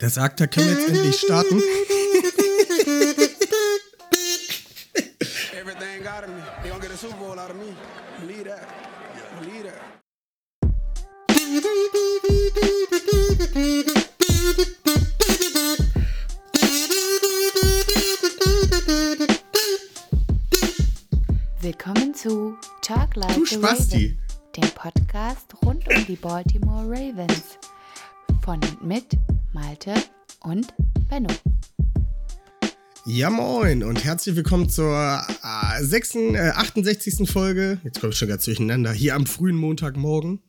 Der sagt, da können wir jetzt endlich starten. Willkommen zu Talk Like Du Spasti. Raven, dem Podcast rund um die Baltimore Ravens. Von und mit Malte und Benno. Ja, moin und herzlich willkommen zur äh, 6., äh, 68. Folge. Jetzt komme ich schon ganz durcheinander. Hier am frühen Montagmorgen.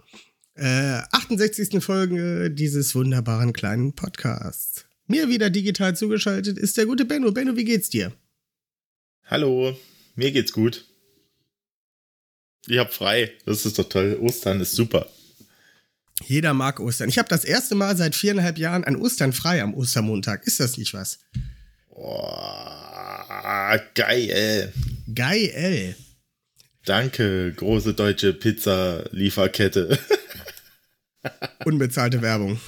Äh, 68. Folge dieses wunderbaren kleinen Podcasts. Mir wieder digital zugeschaltet ist der gute Benno. Benno, wie geht's dir? Hallo, mir geht's gut. Ich hab frei. Das ist doch toll. Ostern ist super. Jeder mag Ostern. Ich habe das erste Mal seit viereinhalb Jahren an Ostern frei am Ostermontag. Ist das nicht was? Oh, geil. Geil. Danke, große deutsche Pizza-Lieferkette. Unbezahlte Werbung.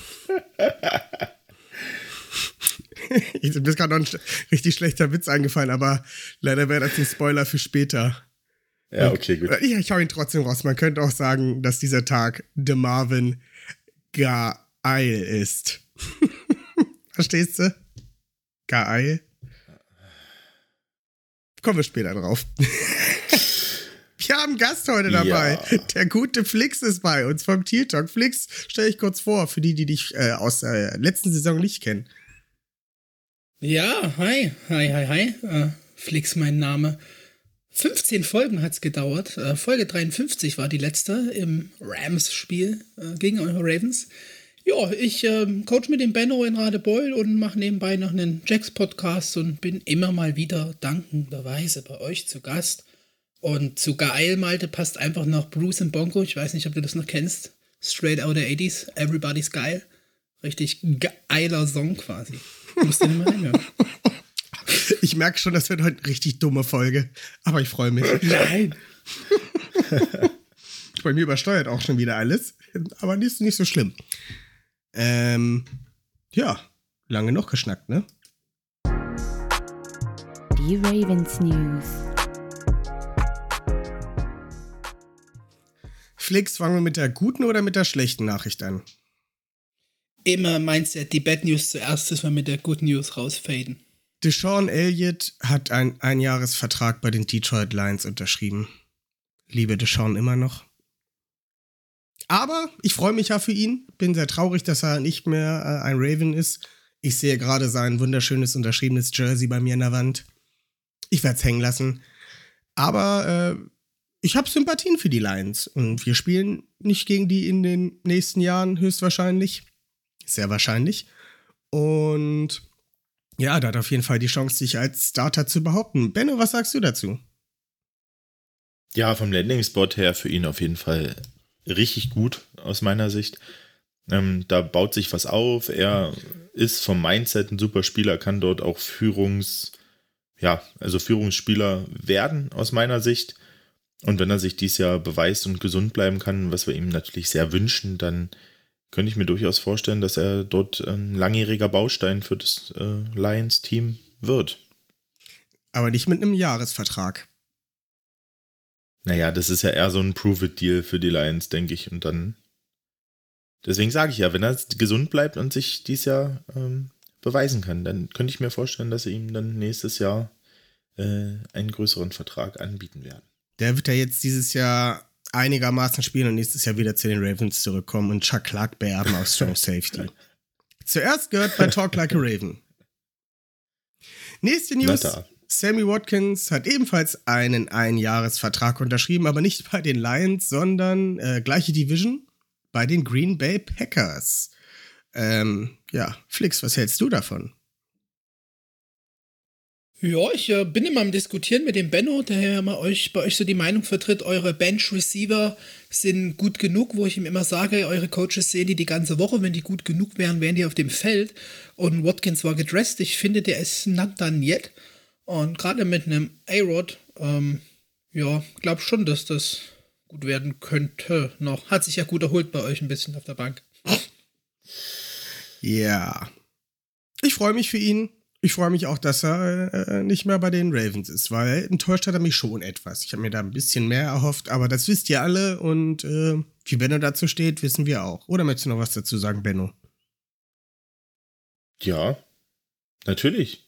Mir ist gerade noch ein richtig schlechter Witz eingefallen, aber leider wäre das ein Spoiler für später. Ja, okay, gut. Ich, ich hau ihn trotzdem raus. Man könnte auch sagen, dass dieser Tag The Marvin geil ist. Verstehst du? Geil. Kommen wir später drauf. Wir haben einen Gast heute dabei. Ja. Der gute Flix ist bei uns vom Teal Talk. Flix, stell dich kurz vor, für die, die dich äh, aus der letzten Saison nicht kennen. Ja, hi, hi, hi, hi. Äh, Flix mein Name. 15 Folgen hat's gedauert. Äh, Folge 53 war die letzte im Rams-Spiel äh, gegen eure Ravens. Ja, ich ähm, coach mit dem Benno in Radebeul und mache nebenbei noch einen Jacks-Podcast und bin immer mal wieder dankenderweise bei euch zu Gast. Und zu geil, Malte, passt einfach noch Bruce und Bonko. Ich weiß nicht, ob du das noch kennst. Straight out of 80s. Everybody's geil. Richtig geiler Song quasi. Musst du mal reinhören. Ich merke schon, das wird heute eine richtig dumme Folge, aber ich freue mich. Nein. Bei mir übersteuert auch schon wieder alles, aber nicht, nicht so schlimm. Ähm, ja, lange noch geschnackt, ne? Die Ravens News. Flix, fangen wir mit der guten oder mit der schlechten Nachricht an? Immer Mindset, die Bad News zuerst, dass wir mit der Good News rausfaden. Deshaun Elliott hat einen Einjahresvertrag bei den Detroit Lions unterschrieben. Liebe Deshaun immer noch. Aber ich freue mich ja für ihn. Bin sehr traurig, dass er nicht mehr äh, ein Raven ist. Ich sehe gerade sein wunderschönes unterschriebenes Jersey bei mir in der Wand. Ich werde es hängen lassen. Aber äh, ich habe Sympathien für die Lions. Und wir spielen nicht gegen die in den nächsten Jahren höchstwahrscheinlich. Sehr wahrscheinlich. Und ja, da hat auf jeden Fall die Chance, sich als Starter zu behaupten. Benno, was sagst du dazu? Ja, vom Landing-Spot her für ihn auf jeden Fall richtig gut aus meiner Sicht. Ähm, da baut sich was auf. Er ist vom Mindset ein super Spieler, kann dort auch Führungs, ja, also Führungsspieler werden aus meiner Sicht. Und wenn er sich dies Jahr beweist und gesund bleiben kann, was wir ihm natürlich sehr wünschen, dann könnte ich mir durchaus vorstellen, dass er dort ein langjähriger Baustein für das äh, Lions-Team wird. Aber nicht mit einem Jahresvertrag. Naja, das ist ja eher so ein Prove-It-Deal für die Lions, denke ich. Und dann. Deswegen sage ich ja, wenn er gesund bleibt und sich dies Jahr ähm, beweisen kann, dann könnte ich mir vorstellen, dass sie ihm dann nächstes Jahr äh, einen größeren Vertrag anbieten werden. Der wird ja jetzt dieses Jahr einigermaßen spielen und nächstes Jahr wieder zu den Ravens zurückkommen und Chuck Clark beerben auf Strong Safety. Zuerst gehört bei Talk Like a Raven. Nächste News. Da. Sammy Watkins hat ebenfalls einen Einjahresvertrag unterschrieben, aber nicht bei den Lions, sondern äh, gleiche Division bei den Green Bay Packers. Ähm, ja, Flix, was hältst du davon? Ja, ich äh, bin immer am Diskutieren mit dem Benno, der ja mal euch, bei euch so die Meinung vertritt, eure Bench-Receiver sind gut genug, wo ich ihm immer sage, eure Coaches sehen die die ganze Woche, wenn die gut genug wären, wären die auf dem Feld. Und Watkins war gedresst. Ich finde, der ist not done yet. Und gerade mit einem A-Rod, ähm, ja, glaub schon, dass das gut werden könnte noch. Hat sich ja gut erholt bei euch ein bisschen auf der Bank. Ja. Ich freue mich für ihn. Ich freue mich auch, dass er äh, nicht mehr bei den Ravens ist, weil enttäuscht hat er mich schon etwas. Ich habe mir da ein bisschen mehr erhofft, aber das wisst ihr alle und äh, wie Benno dazu steht, wissen wir auch. Oder möchtest du noch was dazu sagen, Benno? Ja, natürlich.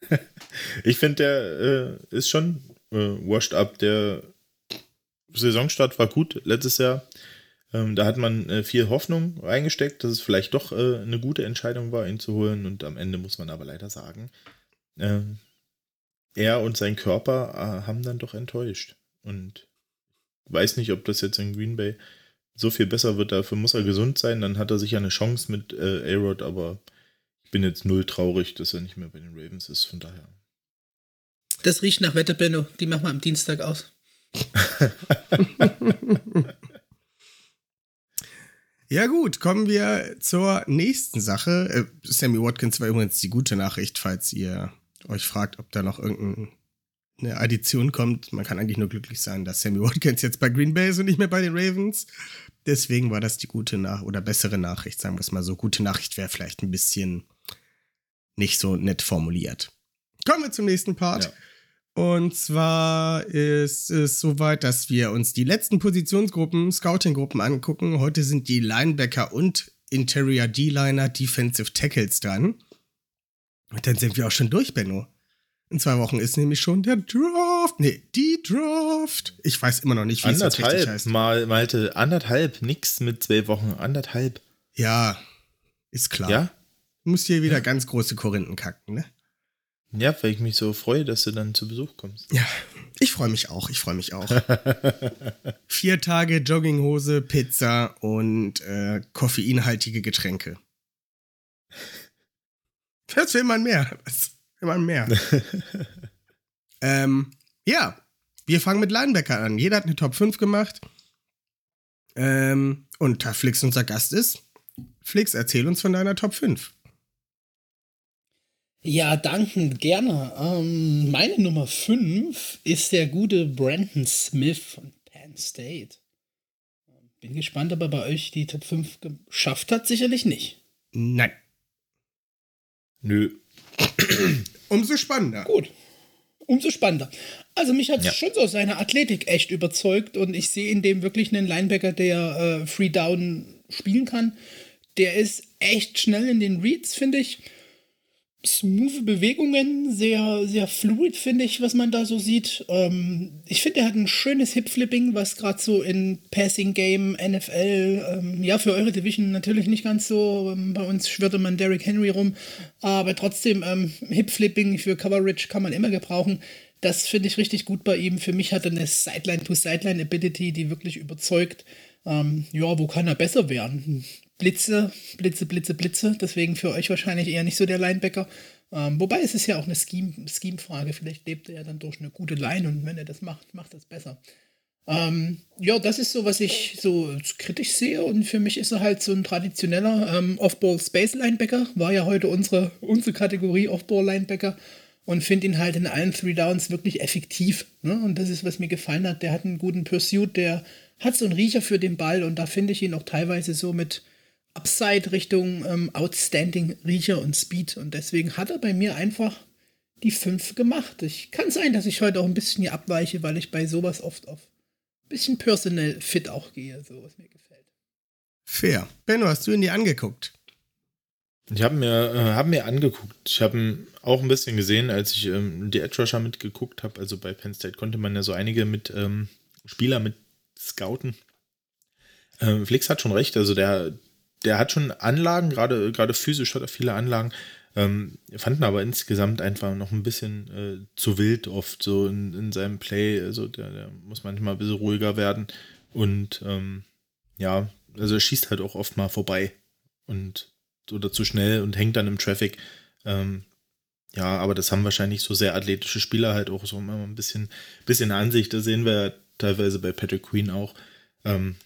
ich finde, der äh, ist schon äh, washed up. Der Saisonstart war gut letztes Jahr. Ähm, da hat man äh, viel Hoffnung reingesteckt, dass es vielleicht doch äh, eine gute Entscheidung war, ihn zu holen. Und am Ende muss man aber leider sagen, äh, er und sein Körper äh, haben dann doch enttäuscht. Und weiß nicht, ob das jetzt in Green Bay so viel besser wird. Dafür muss er gesund sein. Dann hat er sicher eine Chance mit äh, A-Rod, aber ich bin jetzt null traurig, dass er nicht mehr bei den Ravens ist. Von daher. Das riecht nach Wette, Benno. Die machen wir am Dienstag aus. Ja gut, kommen wir zur nächsten Sache. Äh, Sammy Watkins war übrigens die gute Nachricht, falls ihr euch fragt, ob da noch irgendeine Addition kommt. Man kann eigentlich nur glücklich sein, dass Sammy Watkins jetzt bei Green Bay ist und nicht mehr bei den Ravens. Deswegen war das die gute Nach oder bessere Nachricht, sagen wir es mal so. Gute Nachricht wäre vielleicht ein bisschen nicht so nett formuliert. Kommen wir zum nächsten Part. Ja. Und zwar ist es soweit, dass wir uns die letzten Positionsgruppen, Scouting-Gruppen angucken. Heute sind die Linebacker und Interior D-Liner, Defensive Tackles dran. Und dann sind wir auch schon durch, Benno. In zwei Wochen ist nämlich schon der Draft. Nee, die Draft. Ich weiß immer noch nicht, wie es jetzt richtig heißt. Mal, Malte, anderthalb, nix mit zwei Wochen, anderthalb. Ja, ist klar. Ja? Du musst hier wieder ja. ganz große Korinthen kacken, ne? Ja, weil ich mich so freue, dass du dann zu Besuch kommst. Ja, ich freue mich auch. Ich freue mich auch. Vier Tage Jogginghose, Pizza und äh, koffeinhaltige Getränke. Was will man mehr? Was will man mehr? ähm, ja, wir fangen mit Linebacker an. Jeder hat eine Top 5 gemacht. Ähm, und da Flix unser Gast ist, Flix, erzähl uns von deiner Top 5. Ja, danken, gerne. Ähm, meine Nummer 5 ist der gute Brandon Smith von Penn State. Bin gespannt, ob er bei euch die Top 5 geschafft hat. Sicherlich nicht. Nein. Nö. Umso spannender. Gut. Umso spannender. Also mich hat ja. schon so seine Athletik echt überzeugt und ich sehe in dem wirklich einen Linebacker, der äh, Free Down spielen kann. Der ist echt schnell in den Reads, finde ich smooth Bewegungen, sehr, sehr fluid, finde ich, was man da so sieht. Ähm, ich finde, er hat ein schönes Hip-Flipping, was gerade so in Passing Game, NFL, ähm, ja, für eure Division natürlich nicht ganz so. Ähm, bei uns schwirrte man Derrick Henry rum, aber trotzdem, ähm, Hip-Flipping für Coverage kann man immer gebrauchen. Das finde ich richtig gut bei ihm. Für mich hat er eine Sideline-to-Sideline-Ability, die wirklich überzeugt. Ähm, ja, wo kann er besser werden? Blitze, Blitze, Blitze, Blitze. Deswegen für euch wahrscheinlich eher nicht so der Linebacker. Ähm, wobei es ist ja auch eine Scheme-Frage. Vielleicht lebt er ja dann durch eine gute Line und wenn er das macht, macht das besser. Ähm, ja, das ist so, was ich so kritisch sehe und für mich ist er halt so ein traditioneller ähm, Off-Ball-Space-Linebacker. War ja heute unsere, unsere Kategorie Off-Ball-Linebacker und finde ihn halt in allen Three Downs wirklich effektiv. Ne? Und das ist, was mir gefallen hat. Der hat einen guten Pursuit, der hat so einen Riecher für den Ball und da finde ich ihn auch teilweise so mit Upside Richtung ähm, Outstanding Riecher und Speed. Und deswegen hat er bei mir einfach die 5 gemacht. Ich kann sein, dass ich heute auch ein bisschen hier abweiche, weil ich bei sowas oft auf ein bisschen personal fit auch gehe, so was mir gefällt. Fair. Benno, hast du ihn dir angeguckt? Ich habe mir, äh, hab mir angeguckt. Ich habe ihn auch ein bisschen gesehen, als ich ähm, die Edge Rusher mitgeguckt habe. Also bei Penn State konnte man ja so einige mit ähm, Spieler mit scouten. Ähm, Flix hat schon recht. Also der, der hat schon Anlagen, gerade, gerade physisch hat er viele Anlagen, ähm, fanden aber insgesamt einfach noch ein bisschen äh, zu wild oft so in, in seinem Play. Also der, der, muss manchmal ein bisschen ruhiger werden. Und ähm, ja, also er schießt halt auch oft mal vorbei und oder zu schnell und hängt dann im Traffic. Ähm, ja, aber das haben wahrscheinlich so sehr athletische Spieler halt auch so immer ein bisschen, bisschen Ansicht. Das sehen wir teilweise bei Patrick Queen auch. Ähm,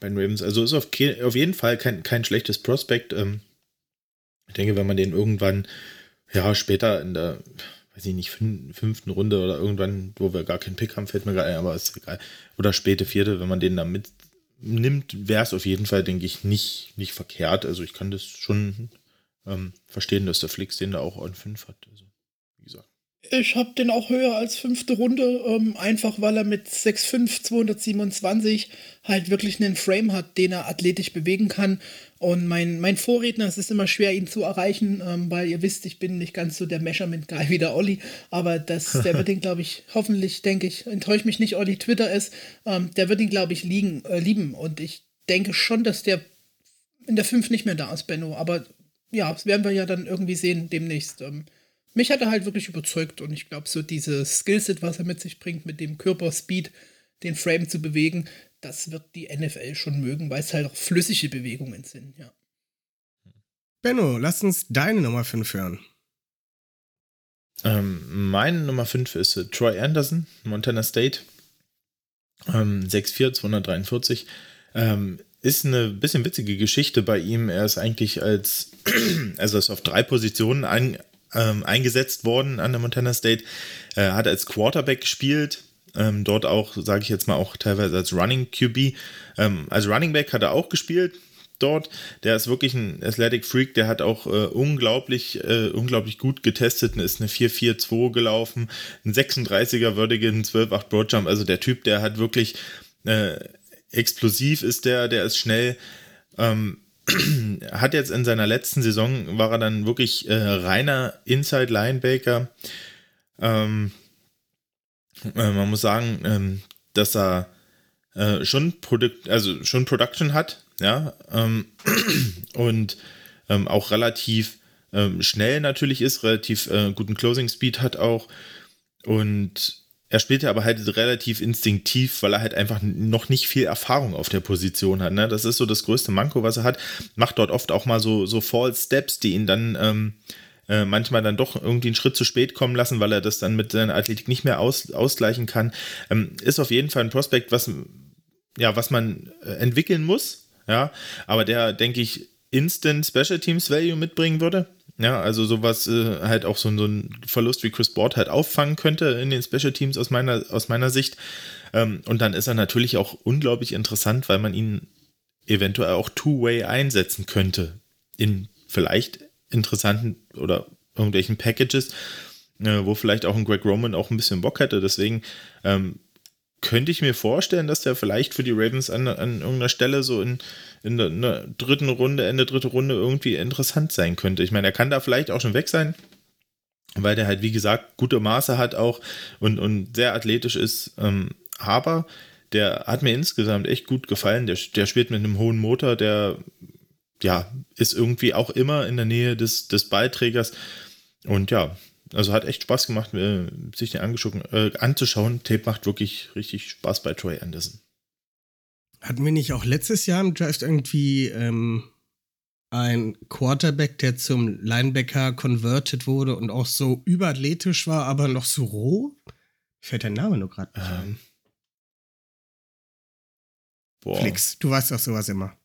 bei den Ravens. Also ist auf, auf jeden Fall kein, kein schlechtes Prospekt. Ähm, ich denke, wenn man den irgendwann, ja, später in der, weiß ich nicht, fünften Runde oder irgendwann, wo wir gar keinen Pick haben, fällt mir gerade ein, aber ist egal. Oder späte vierte, wenn man den da mit, nimmt, wäre es auf jeden Fall, denke ich, nicht, nicht verkehrt. Also ich kann das schon ähm, verstehen, dass der Flix den da auch an 5 hat. Also. Ich habe den auch höher als fünfte Runde, ähm, einfach weil er mit 6'5, 227 halt wirklich einen Frame hat, den er athletisch bewegen kann. Und mein, mein Vorredner, es ist immer schwer, ihn zu erreichen, ähm, weil ihr wisst, ich bin nicht ganz so der Measurement-Guy wie der Olli, aber das, der wird ihn, glaube ich, hoffentlich, denke ich, enttäuscht mich nicht, Olli Twitter ist, ähm, der wird ihn, glaube ich, liegen, äh, lieben. Und ich denke schon, dass der in der 5 nicht mehr da ist, Benno. Aber ja, das werden wir ja dann irgendwie sehen demnächst. Mich hat er halt wirklich überzeugt und ich glaube, so dieses Skillset, was er mit sich bringt, mit dem Körperspeed, den Frame zu bewegen, das wird die NFL schon mögen, weil es halt auch flüssige Bewegungen sind, ja. Benno, lass uns deine Nummer 5 hören. Ähm, meine Nummer 5 ist äh, Troy Anderson, Montana State. Ähm, 6'4, 243. Ähm, ist eine bisschen witzige Geschichte bei ihm. Er ist eigentlich als, also ist auf drei Positionen ein, ähm, eingesetzt worden an der Montana State. Er hat als Quarterback gespielt, ähm, dort auch, sage ich jetzt mal, auch teilweise als Running QB. Ähm, als Running Back hat er auch gespielt dort. Der ist wirklich ein Athletic Freak, der hat auch äh, unglaublich, äh, unglaublich gut getestet, ist eine 4-4-2 gelaufen, ein 36er würdige, ein 12-8 Broadjump. Also der Typ, der hat wirklich äh, explosiv ist der, der ist schnell. Ähm, hat jetzt in seiner letzten Saison, war er dann wirklich äh, reiner Inside-Linebacker. Ähm, äh, man muss sagen, ähm, dass er äh, schon, Produkt, also schon Production hat, ja, ähm, und ähm, auch relativ ähm, schnell natürlich ist, relativ äh, guten Closing Speed hat auch und er spielte aber halt relativ instinktiv, weil er halt einfach noch nicht viel Erfahrung auf der Position hat. Ne? Das ist so das größte Manko, was er hat. Macht dort oft auch mal so, so False Steps, die ihn dann ähm, äh, manchmal dann doch irgendwie einen Schritt zu spät kommen lassen, weil er das dann mit seiner Athletik nicht mehr aus, ausgleichen kann. Ähm, ist auf jeden Fall ein Prospekt, was, ja, was man äh, entwickeln muss. Ja, aber der, denke ich, Instant Special Teams Value mitbringen würde. Ja, also sowas äh, halt auch so, so ein Verlust wie Chris Board halt auffangen könnte in den Special Teams aus meiner, aus meiner Sicht. Ähm, und dann ist er natürlich auch unglaublich interessant, weil man ihn eventuell auch Two-Way einsetzen könnte. In vielleicht interessanten oder irgendwelchen Packages, äh, wo vielleicht auch ein Greg Roman auch ein bisschen Bock hätte. Deswegen ähm, könnte ich mir vorstellen, dass der vielleicht für die Ravens an, an irgendeiner Stelle so in, in der, in der dritten Runde, Ende dritte Runde irgendwie interessant sein könnte. Ich meine, er kann da vielleicht auch schon weg sein, weil der halt, wie gesagt, gute Maße hat auch und, und sehr athletisch ist. Ähm, aber der hat mir insgesamt echt gut gefallen. Der, der spielt mit einem hohen Motor, der ja, ist irgendwie auch immer in der Nähe des, des Ballträgers. Und ja, also hat echt Spaß gemacht, sich den äh, anzuschauen. Tape macht wirklich richtig Spaß bei Troy Anderson. Hatten wir nicht auch letztes Jahr im Draft irgendwie ähm, ein Quarterback, der zum Linebacker converted wurde und auch so überathletisch war, aber noch so roh? Fällt der Name nur gerade nicht ähm. ein. Boah. Flix, du weißt doch sowas immer.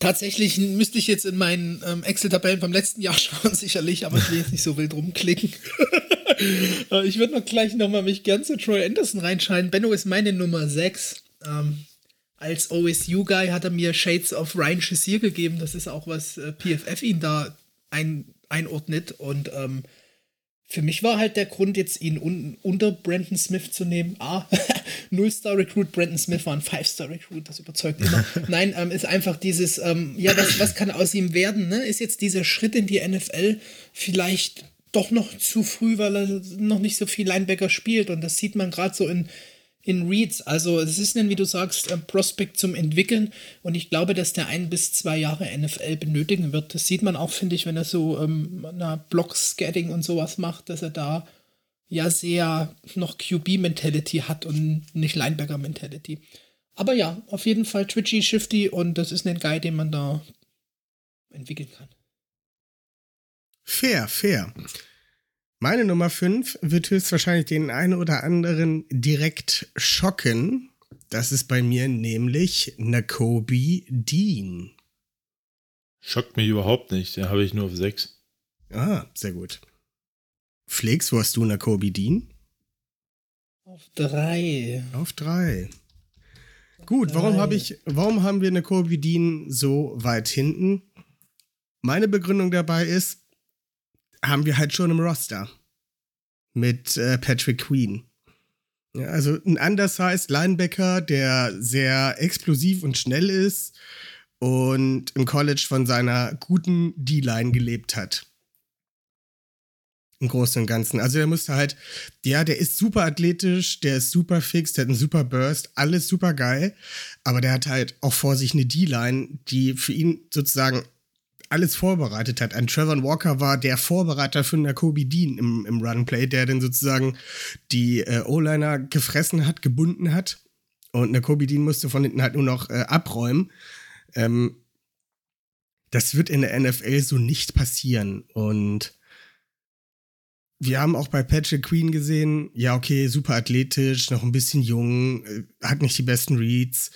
Tatsächlich müsste ich jetzt in meinen ähm, Excel-Tabellen vom letzten Jahr schauen, sicherlich, aber ich will jetzt nicht so wild rumklicken. Äh, ich würde noch gleich nochmal mich gern zu Troy Anderson reinscheiden. Benno ist meine Nummer 6. Ähm, als OSU-Guy hat er mir Shades of Ryan Shazier gegeben. Das ist auch, was äh, PFF ihn da ein, einordnet. Und ähm, für mich war halt der Grund, jetzt ihn un unter Brandon Smith zu nehmen. Ah, Null-Star-Recruit, Brandon Smith war ein Five-Star-Recruit, das überzeugt immer. Nein, ähm, ist einfach dieses, ähm, ja, was, was kann aus ihm werden? Ne? Ist jetzt dieser Schritt in die NFL vielleicht doch noch zu früh, weil er noch nicht so viel Linebacker spielt. Und das sieht man gerade so in in Reads. Also es ist, wie du sagst, ein Prospekt zum Entwickeln und ich glaube, dass der ein bis zwei Jahre NFL benötigen wird. Das sieht man auch, finde ich, wenn er so ähm, Block-Scatting und sowas macht, dass er da ja sehr noch QB-Mentality hat und nicht Linebacker-Mentality. Aber ja, auf jeden Fall twitchy, shifty und das ist ein Guy, den man da entwickeln kann. Fair, fair. Meine Nummer 5 wird höchstwahrscheinlich den einen oder anderen direkt schocken. Das ist bei mir nämlich Nakobe Dean. Schockt mich überhaupt nicht, den habe ich nur auf 6. Ah, sehr gut. Flix, wo hast du Nakobe Dean? Auf 3. Auf 3. Gut, warum habe ich, warum haben wir eine Kobe Dean so weit hinten? Meine Begründung dabei ist, haben wir halt schon im Roster mit äh, Patrick Queen. Ja, also ein undersized Linebacker, der sehr explosiv und schnell ist und im College von seiner guten D-Line gelebt hat. Im Großen und Ganzen. Also der musste halt, ja, der ist super athletisch, der ist super fix, der hat einen super Burst, alles super geil. Aber der hat halt auch vor sich eine D-Line, die für ihn sozusagen alles vorbereitet hat. Ein Trevor Walker war der Vorbereiter für einen Kobe Dean im, im Runplay, der dann sozusagen die äh, O-Liner gefressen hat, gebunden hat. Und eine Kobe Dean musste von hinten halt nur noch äh, abräumen. Ähm, das wird in der NFL so nicht passieren. Und wir haben auch bei Patrick Queen gesehen, ja, okay, super athletisch, noch ein bisschen jung, äh, hat nicht die besten Reads.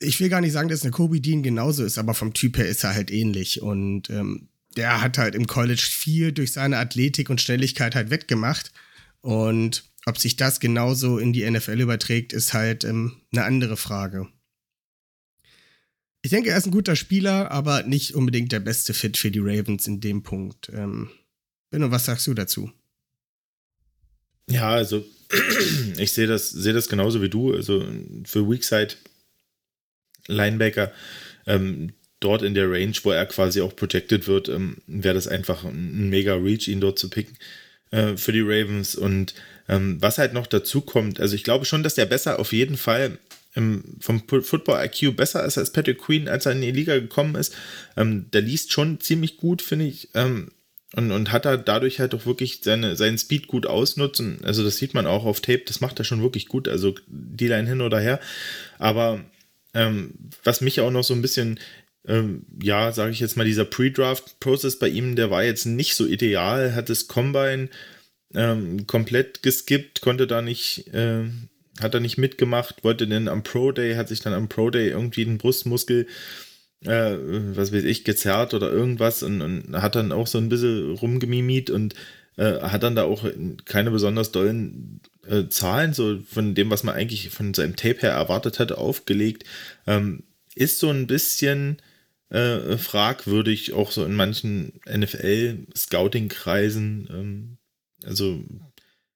Ich will gar nicht sagen, dass eine Kobe Dean genauso ist, aber vom Typ her ist er halt ähnlich. Und ähm, der hat halt im College viel durch seine Athletik und Schnelligkeit halt wettgemacht. Und ob sich das genauso in die NFL überträgt, ist halt ähm, eine andere Frage. Ich denke, er ist ein guter Spieler, aber nicht unbedingt der beste Fit für die Ravens in dem Punkt. Ähm, Benno, was sagst du dazu? Ja, also ich sehe das, sehe das genauso wie du. Also für Weakside Linebacker ähm, dort in der Range, wo er quasi auch projected wird, ähm, wäre das einfach ein mega Reach, ihn dort zu picken äh, für die Ravens. Und ähm, was halt noch dazu kommt, also ich glaube schon, dass der besser auf jeden Fall ähm, vom Football IQ besser ist als Patrick Queen, als er in die Liga gekommen ist. Ähm, der liest schon ziemlich gut, finde ich. Ähm, und, und hat er dadurch halt auch wirklich seine, seinen Speed gut ausnutzen. Also das sieht man auch auf Tape, das macht er schon wirklich gut. Also die Line hin oder her. Aber ähm, was mich auch noch so ein bisschen, ähm, ja, sage ich jetzt mal, dieser Pre-Draft-Prozess bei ihm, der war jetzt nicht so ideal, hat das Combine ähm, komplett geskippt, konnte da nicht, äh, hat er nicht mitgemacht, wollte dann am Pro Day, hat sich dann am Pro Day irgendwie den Brustmuskel äh, was weiß ich, gezerrt oder irgendwas und, und, hat dann auch so ein bisschen rumgemimit und äh, hat dann da auch keine besonders dollen äh, Zahlen, so von dem, was man eigentlich von seinem Tape her erwartet hatte, aufgelegt. Ähm, ist so ein bisschen äh, fragwürdig, auch so in manchen NFL-Scouting-Kreisen. Ähm, also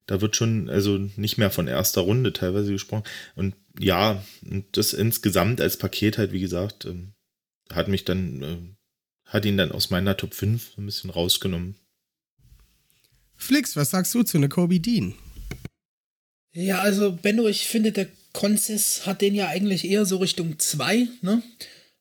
da wird schon also nicht mehr von erster Runde teilweise gesprochen. Und ja, das insgesamt als Paket halt, wie gesagt, ähm, hat mich dann, äh, hat ihn dann aus meiner Top 5 ein bisschen rausgenommen. Flix, was sagst du zu einer Kobe Dean? Ja, also Benno, ich finde, der Consis hat den ja eigentlich eher so Richtung 2, ne?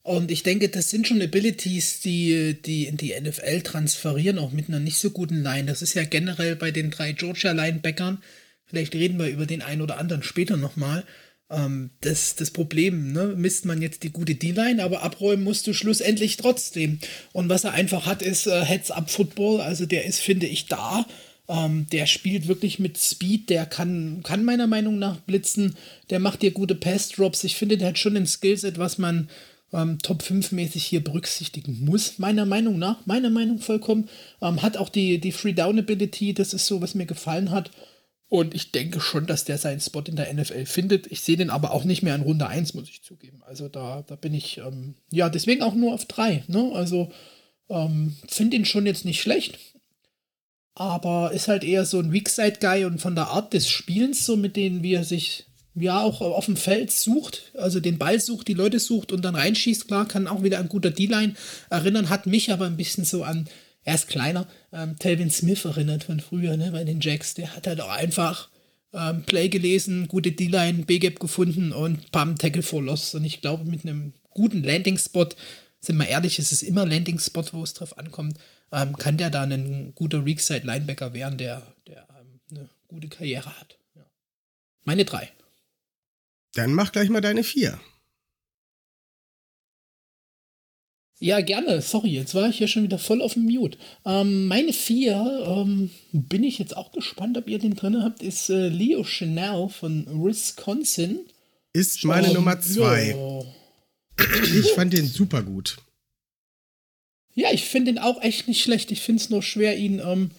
Und ich denke, das sind schon Abilities, die, die in die NFL transferieren, auch mit einer nicht so guten Line. Das ist ja generell bei den drei Georgia-Linebackern. Vielleicht reden wir über den einen oder anderen später nochmal ähm, das, das Problem, ne? misst man jetzt die gute D-Line, aber abräumen musst du schlussendlich trotzdem. Und was er einfach hat, ist äh, Heads-Up-Football, also der ist, finde ich, da. Ähm, der spielt wirklich mit Speed, der kann, kann meiner Meinung nach blitzen, der macht dir gute Pass-Drops. Ich finde, der hat schon ein Skillset, was man ähm, Top 5 mäßig hier berücksichtigen muss, meiner Meinung nach, meiner Meinung vollkommen. Ähm, hat auch die, die Free-Down-Ability, das ist so, was mir gefallen hat. Und ich denke schon, dass der seinen Spot in der NFL findet. Ich sehe den aber auch nicht mehr in Runde 1, muss ich zugeben. Also da, da bin ich, ähm, ja, deswegen auch nur auf 3. Ne? Also ähm, finde ihn schon jetzt nicht schlecht. Aber ist halt eher so ein Weakside-Guy und von der Art des Spielens, so mit denen wie er sich ja auch auf dem Feld sucht, also den Ball sucht, die Leute sucht und dann reinschießt, klar, kann auch wieder an guter D-Line erinnern, hat mich aber ein bisschen so an er ist kleiner, ähm, Telvin Smith erinnert von früher, ne, bei den Jacks, der hat halt auch einfach ähm, Play gelesen, gute D-Line, B-Gap gefunden und pam, Tackle for Loss. Und ich glaube, mit einem guten Landing-Spot, sind wir ehrlich, es ist immer Landing-Spot, wo es drauf ankommt, ähm, kann der da ein guter Weakside-Linebacker werden, der, der ähm, eine gute Karriere hat. Ja. Meine drei. Dann mach gleich mal deine vier. Ja, gerne. Sorry, jetzt war ich ja schon wieder voll auf dem Mute. Ähm, meine vier, ähm, bin ich jetzt auch gespannt, ob ihr den drin habt, ist äh, Leo Chanel von Wisconsin. Ist meine um, Nummer zwei. Jo. Ich fand den super gut. Ja, ich finde den auch echt nicht schlecht. Ich finde es nur schwer, ihn ähm,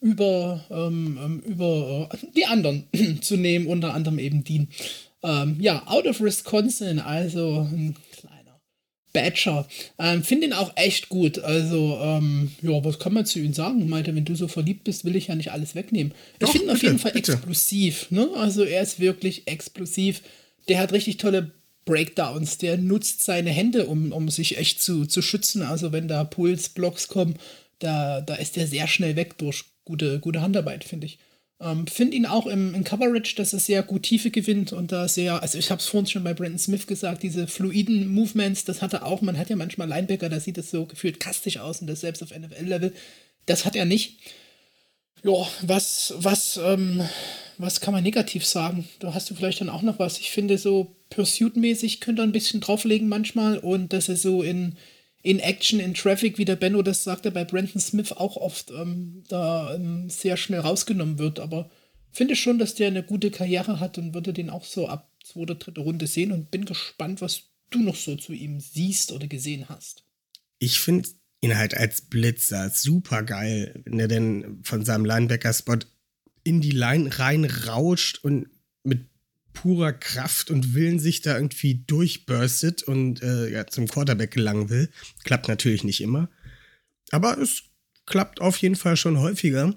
über, ähm, ähm, über äh, die anderen zu nehmen, unter anderem eben Dean. Ähm, ja, out of Wisconsin, also ein kleiner Badger. Ähm, Finde ihn auch echt gut. Also, ähm, ja, was kann man zu ihm sagen? Meinte, wenn du so verliebt bist, will ich ja nicht alles wegnehmen. Doch, ich finde ihn auf jeden Fall bitte. explosiv. Ne? Also, er ist wirklich explosiv. Der hat richtig tolle Breakdowns. Der nutzt seine Hände, um, um sich echt zu, zu schützen. Also, wenn da Pulsblocks kommen, da, da ist er sehr schnell weg durch gute, gute Handarbeit, finde ich. Ähm, Finde ihn auch im, im Coverage, dass er sehr gut Tiefe gewinnt und da sehr, also ich habe es vorhin schon bei Brandon Smith gesagt, diese fluiden Movements, das hat er auch. Man hat ja manchmal Linebacker, da sieht es so gefühlt kastig aus und das selbst auf NFL-Level. Das hat er nicht. Ja, was, was, ähm, was kann man negativ sagen? Da hast du vielleicht dann auch noch was. Ich finde, so Pursuit-mäßig könnte er ein bisschen drauflegen manchmal und dass er so in, in Action, in Traffic, wie der Benno das sagte, bei Brandon Smith auch oft ähm, da ähm, sehr schnell rausgenommen wird. Aber finde schon, dass der eine gute Karriere hat und würde den auch so ab zweite, dritte Runde sehen und bin gespannt, was du noch so zu ihm siehst oder gesehen hast. Ich finde ihn halt als Blitzer super geil, wenn er denn von seinem Linebacker-Spot in die Line reinrauscht und mit purer Kraft und Willen sich da irgendwie durchburstet und äh, ja, zum Quarterback gelangen will. Klappt natürlich nicht immer. Aber es klappt auf jeden Fall schon häufiger.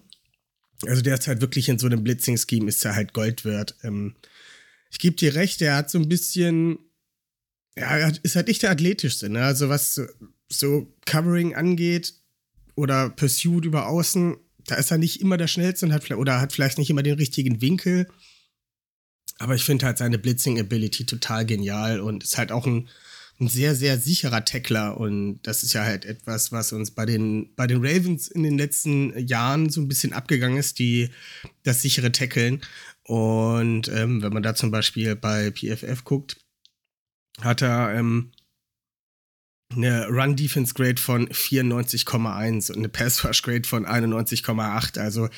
Also der ist halt wirklich in so einem Blitzing-Scheme, ist er halt Gold wert. Ähm, ich gebe dir recht, er hat so ein bisschen, ja, er ist halt nicht der athletischste, ne? Also was so Covering angeht oder Pursuit über Außen, da ist er nicht immer der schnellste und hat vielleicht, oder hat vielleicht nicht immer den richtigen Winkel. Aber ich finde halt seine Blitzing-Ability total genial und ist halt auch ein, ein sehr, sehr sicherer Tackler. Und das ist ja halt etwas, was uns bei den, bei den Ravens in den letzten Jahren so ein bisschen abgegangen ist, die, das sichere Tackeln. Und ähm, wenn man da zum Beispiel bei PFF guckt, hat er ähm, eine Run-Defense-Grade von 94,1 und eine Pass-Rush-Grade von 91,8. Also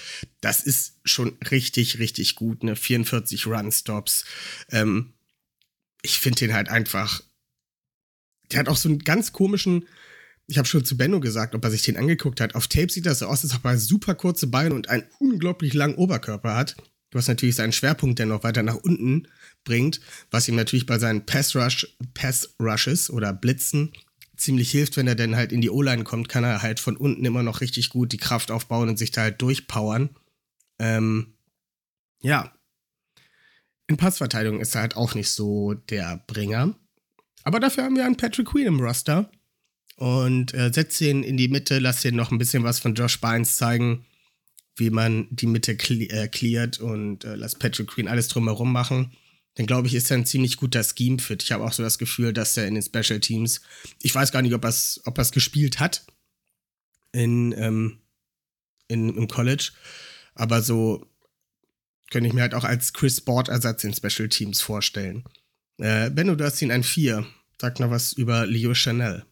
das ist schon richtig, richtig gut. Eine 44 Run-Stops. Ähm, ich finde den halt einfach. Der hat auch so einen ganz komischen. Ich habe schon zu Benno gesagt, ob er sich den angeguckt hat. Auf Tape sieht das so aus, als ob er super kurze Beine und einen unglaublich langen Oberkörper hat. Hast natürlich seinen Schwerpunkt, der noch weiter nach unten bringt, was ihm natürlich bei seinen Pass-Rush, Pass-Rushes oder Blitzen ziemlich hilft, wenn er dann halt in die O-Line kommt, kann er halt von unten immer noch richtig gut die Kraft aufbauen und sich da halt durchpowern. Ähm, ja. In Passverteidigung ist er halt auch nicht so der Bringer. Aber dafür haben wir einen Patrick Queen im Roster. Und äh, setz ihn in die Mitte, lass ihn noch ein bisschen was von Josh Bynes zeigen, wie man die Mitte cle äh, cleart und äh, lass Patrick Queen alles drumherum machen dann glaube ich, ist er ein ziemlich guter Scheme-Fit. Ich habe auch so das Gefühl, dass er in den Special Teams, ich weiß gar nicht, ob er es ob gespielt hat in, ähm, in, im College, aber so könnte ich mir halt auch als Chris Sport-Ersatz in Special Teams vorstellen. Äh, Benno, du hast ihn ein 4. Sag noch was über Leo Chanel.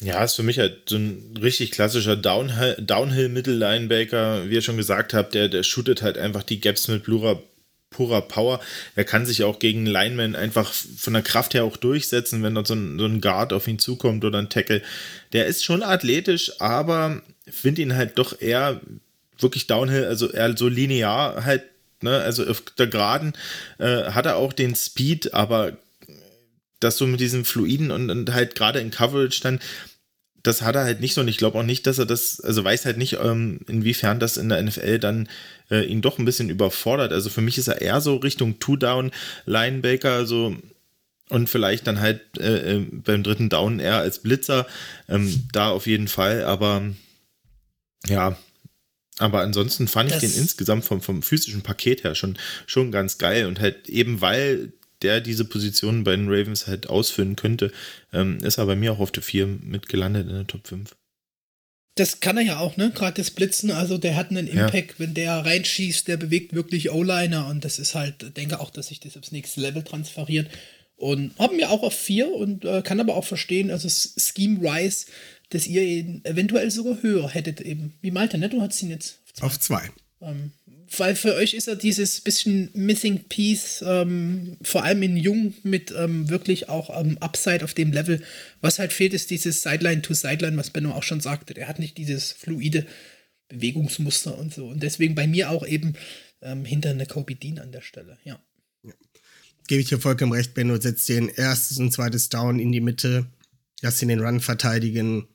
Ja, ist für mich halt so ein richtig klassischer Downhill-Mittellinebacker, wie ihr schon gesagt habt, der, der shootet halt einfach die Gaps mit Plura purer Power. Er kann sich auch gegen Lineman einfach von der Kraft her auch durchsetzen, wenn dort so ein, so ein Guard auf ihn zukommt oder ein Tackle. Der ist schon athletisch, aber finde ihn halt doch eher wirklich Downhill, also eher so linear halt, ne, also auf der Geraden äh, hat er auch den Speed, aber das so mit diesen Fluiden und, und halt gerade in Coverage dann, das hat er halt nicht so und ich glaube auch nicht, dass er das, also weiß halt nicht, ähm, inwiefern das in der NFL dann äh, ihn doch ein bisschen überfordert. Also für mich ist er eher so Richtung Two-Down-Linebaker, so und vielleicht dann halt äh, äh, beim dritten Down eher als Blitzer, ähm, da auf jeden Fall, aber ja, aber ansonsten fand das ich den insgesamt vom, vom physischen Paket her schon, schon ganz geil und halt eben weil der diese Position bei den Ravens halt ausfüllen könnte, ähm, ist er bei mir auch auf der 4 mitgelandet in der Top 5. Das kann er ja auch, ne? Gerade das Blitzen, also der hat einen Impact, ja. wenn der reinschießt, der bewegt wirklich O-Liner und das ist halt, denke auch, dass sich das aufs nächste Level transferiert. Und haben wir auch auf 4 und äh, kann aber auch verstehen, also Scheme Rise, dass ihr ihn eventuell sogar höher hättet eben. Wie Malte, ne? Du hattest ihn jetzt auf 2. Ähm, weil für euch ist er dieses bisschen Missing Piece, ähm, vor allem in Jung mit ähm, wirklich auch ähm, Upside auf dem Level. Was halt fehlt, ist dieses Sideline to Sideline, was Benno auch schon sagte. Der hat nicht dieses fluide Bewegungsmuster und so. Und deswegen bei mir auch eben ähm, hinter eine Kobe Dean an der Stelle, ja. ja. gebe ich dir vollkommen recht, Benno. Setzt dir ein erstes und zweites Down in die Mitte. Lass ihn den Run verteidigen.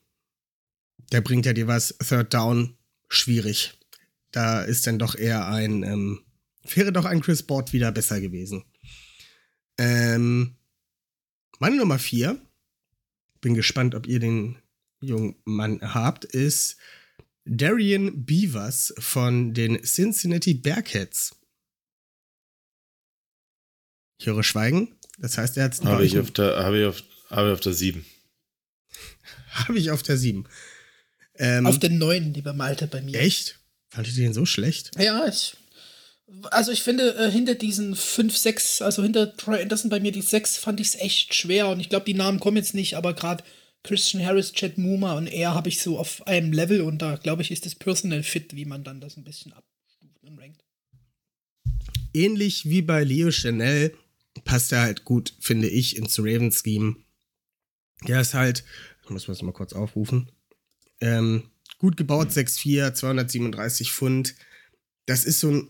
Der bringt ja dir was. Third Down, schwierig. Da ist dann doch eher ein, ähm, wäre doch ein Chris Board wieder besser gewesen. Ähm, meine Nummer vier, bin gespannt, ob ihr den jungen Mann habt, ist Darian Beavers von den Cincinnati Bearcats. Ich höre Schweigen. Das heißt, er hat es Habe ich, auf der, hab ich, auf, hab ich auf der 7. Habe ich auf der 7. Ähm, auf der 9, lieber Malte, bei mir. Echt? Fandet ihr den so schlecht? Ja, ich. Also ich finde, äh, hinter diesen 5, 6, also hinter Troy Anderson bei mir die 6, fand ich es echt schwer. Und ich glaube, die Namen kommen jetzt nicht, aber gerade Christian Harris, Chad Muma und er habe ich so auf einem Level und da glaube ich, ist das Personal Fit, wie man dann das ein bisschen abstuft und rankt. Ähnlich wie bei Leo Chanel passt er halt gut, finde ich, ins Raven-Scheme. Der ist halt, ich muss das mal kurz aufrufen, ähm, gut gebaut, 6'4, 237 Pfund. Das ist so ein,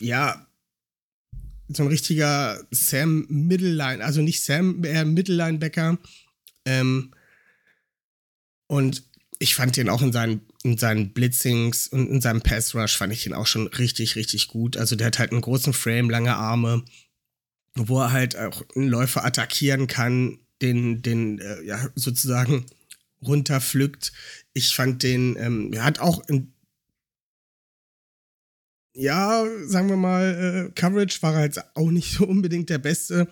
ja, so ein richtiger Sam Middleline, also nicht Sam, eher Mittellinebacker. Ähm, und ich fand den auch in seinen, in seinen Blitzings und in seinem Pass Rush fand ich ihn auch schon richtig, richtig gut. Also der hat halt einen großen Frame, lange Arme, wo er halt auch einen Läufer attackieren kann, den, den, äh, ja, sozusagen runterpflückt. Ich fand den, ähm, er hat auch in, ja, sagen wir mal, äh, Coverage war halt auch nicht so unbedingt der Beste.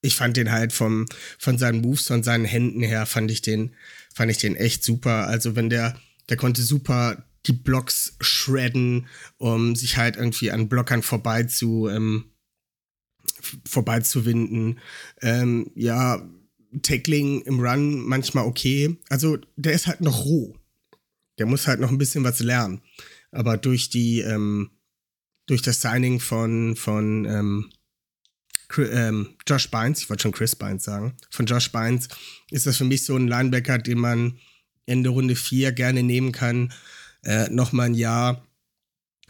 Ich fand den halt vom, von seinen Moves, von seinen Händen her, fand ich den, fand ich den echt super. Also wenn der, der konnte super die Blocks shredden, um sich halt irgendwie an Blockern vorbei zu, ähm, vorbeizuwinden. Ähm, ja, Tackling im Run manchmal okay. Also der ist halt noch roh. Der muss halt noch ein bisschen was lernen. Aber durch die, ähm, durch das Signing von, von ähm, ähm, Josh Bynes, ich wollte schon Chris Bynes sagen, von Josh Bynes, ist das für mich so ein Linebacker, den man Ende Runde 4 gerne nehmen kann. Äh, Nochmal ein Jahr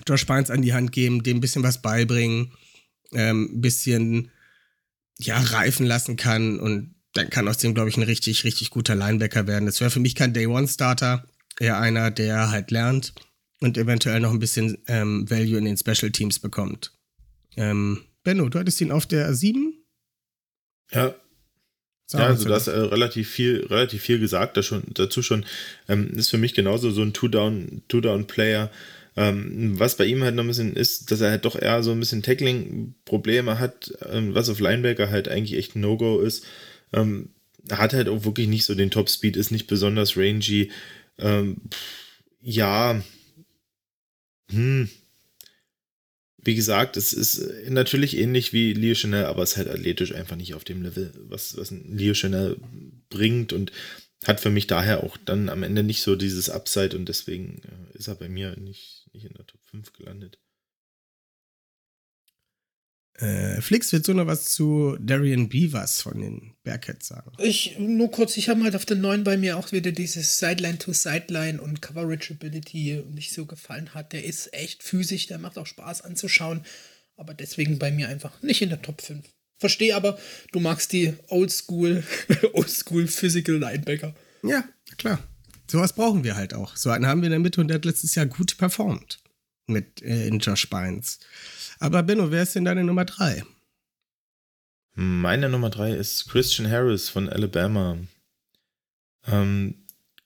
Josh Bynes an die Hand geben, dem ein bisschen was beibringen ähm, ein bisschen ja, reifen lassen kann und dann kann aus dem, glaube ich, ein richtig, richtig guter Linebacker werden. Das wäre für mich kein Day-One-Starter, eher einer, der halt lernt und eventuell noch ein bisschen ähm, Value in den Special Teams bekommt. Ähm, Benno, du hattest ihn auf der 7? Ja. Ja, also du hast äh, relativ viel, relativ viel gesagt da schon, dazu schon. Ähm, ist für mich genauso so ein Two-Down-Player. Two -Down ähm, was bei ihm halt noch ein bisschen ist, dass er halt doch eher so ein bisschen Tackling-Probleme hat, ähm, was auf Linebacker halt eigentlich echt ein No-Go ist. Ähm, hat halt auch wirklich nicht so den Top-Speed, ist nicht besonders rangy. Ähm, ja, hm. Wie gesagt, es ist natürlich ähnlich wie Leo Chanel, aber es ist halt athletisch einfach nicht auf dem Level, was, was Leo Chanel bringt und hat für mich daher auch dann am Ende nicht so dieses Upside und deswegen äh, ist er bei mir nicht, nicht in der Top 5 gelandet. Äh, Flix, willst du noch was zu Darian Beavers von den Bearcats sagen? Ich, nur kurz, ich habe halt auf der 9 bei mir auch wieder dieses Sideline to Sideline und Coverage Ability nicht so gefallen hat. Der ist echt physisch, der macht auch Spaß anzuschauen, aber deswegen bei mir einfach nicht in der Top 5. Verstehe aber, du magst die Oldschool, Oldschool Physical Linebacker. Ja, klar sowas brauchen wir halt auch. So einen haben wir in der Mitte und der hat letztes Jahr gut performt mit äh, in Josh Bynes. Aber Benno, wer ist denn deine Nummer drei? Meine Nummer drei ist Christian Harris von Alabama. Ähm,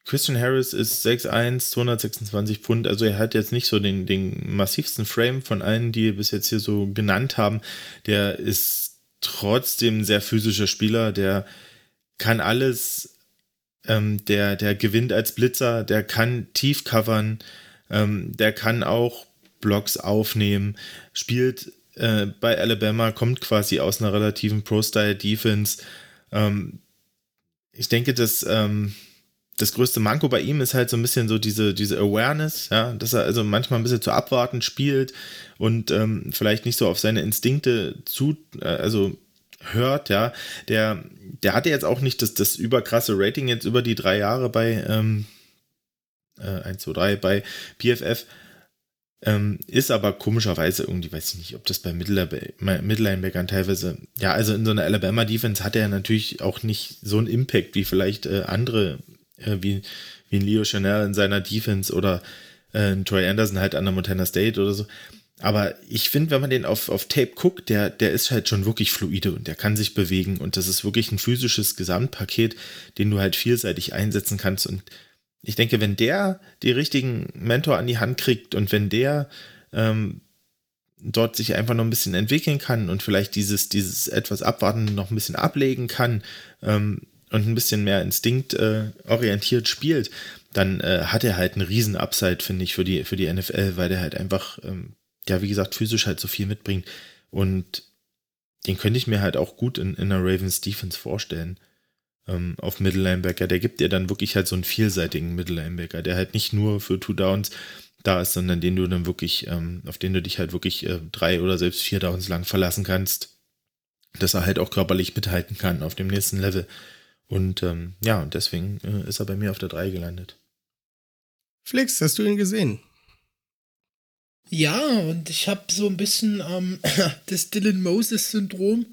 Christian Harris ist 6'1, 226 Pfund. Also er hat jetzt nicht so den, den massivsten Frame von allen, die wir bis jetzt hier so genannt haben. Der ist trotzdem ein sehr physischer Spieler. Der kann alles ähm, der, der gewinnt als Blitzer, der kann tief covern, ähm, der kann auch Blocks aufnehmen, spielt äh, bei Alabama, kommt quasi aus einer relativen Pro-Style-Defense. Ähm, ich denke, dass ähm, das größte Manko bei ihm ist halt so ein bisschen so diese, diese Awareness, ja, dass er also manchmal ein bisschen zu abwarten spielt und ähm, vielleicht nicht so auf seine Instinkte zu, äh, also hört, ja, der, der hatte jetzt auch nicht das, das überkrasse Rating jetzt über die drei Jahre bei ähm, äh, 1, 2, 3 bei PFF. Ähm, ist aber komischerweise irgendwie, weiß ich nicht, ob das bei Mittellinebackern teilweise, ja, also in so einer Alabama-Defense hat er natürlich auch nicht so einen Impact wie vielleicht äh, andere, äh, wie, wie ein Leo Chanel in seiner Defense oder äh, ein Troy Anderson halt an der Montana State oder so. Aber ich finde, wenn man den auf, auf Tape guckt, der, der ist halt schon wirklich fluide und der kann sich bewegen und das ist wirklich ein physisches Gesamtpaket, den du halt vielseitig einsetzen kannst und ich denke, wenn der die richtigen Mentor an die Hand kriegt und wenn der ähm, dort sich einfach noch ein bisschen entwickeln kann und vielleicht dieses, dieses etwas Abwarten noch ein bisschen ablegen kann ähm, und ein bisschen mehr instinktorientiert äh, spielt, dann äh, hat er halt einen riesen Upside, finde ich, für die, für die NFL, weil der halt einfach, ähm, ja, wie gesagt, physisch halt so viel mitbringt. Und den könnte ich mir halt auch gut in, in einer Ravens Defense vorstellen ähm, auf Mittellinebacker. Der gibt dir dann wirklich halt so einen vielseitigen Mittellinebacker, der halt nicht nur für Two Downs da ist, sondern den du dann wirklich, ähm, auf den du dich halt wirklich äh, drei oder selbst vier Downs lang verlassen kannst, dass er halt auch körperlich mithalten kann auf dem nächsten Level. Und ähm, ja, und deswegen äh, ist er bei mir auf der 3 gelandet. Flix, hast du ihn gesehen? Ja, und ich habe so ein bisschen ähm, das Dylan Moses-Syndrom.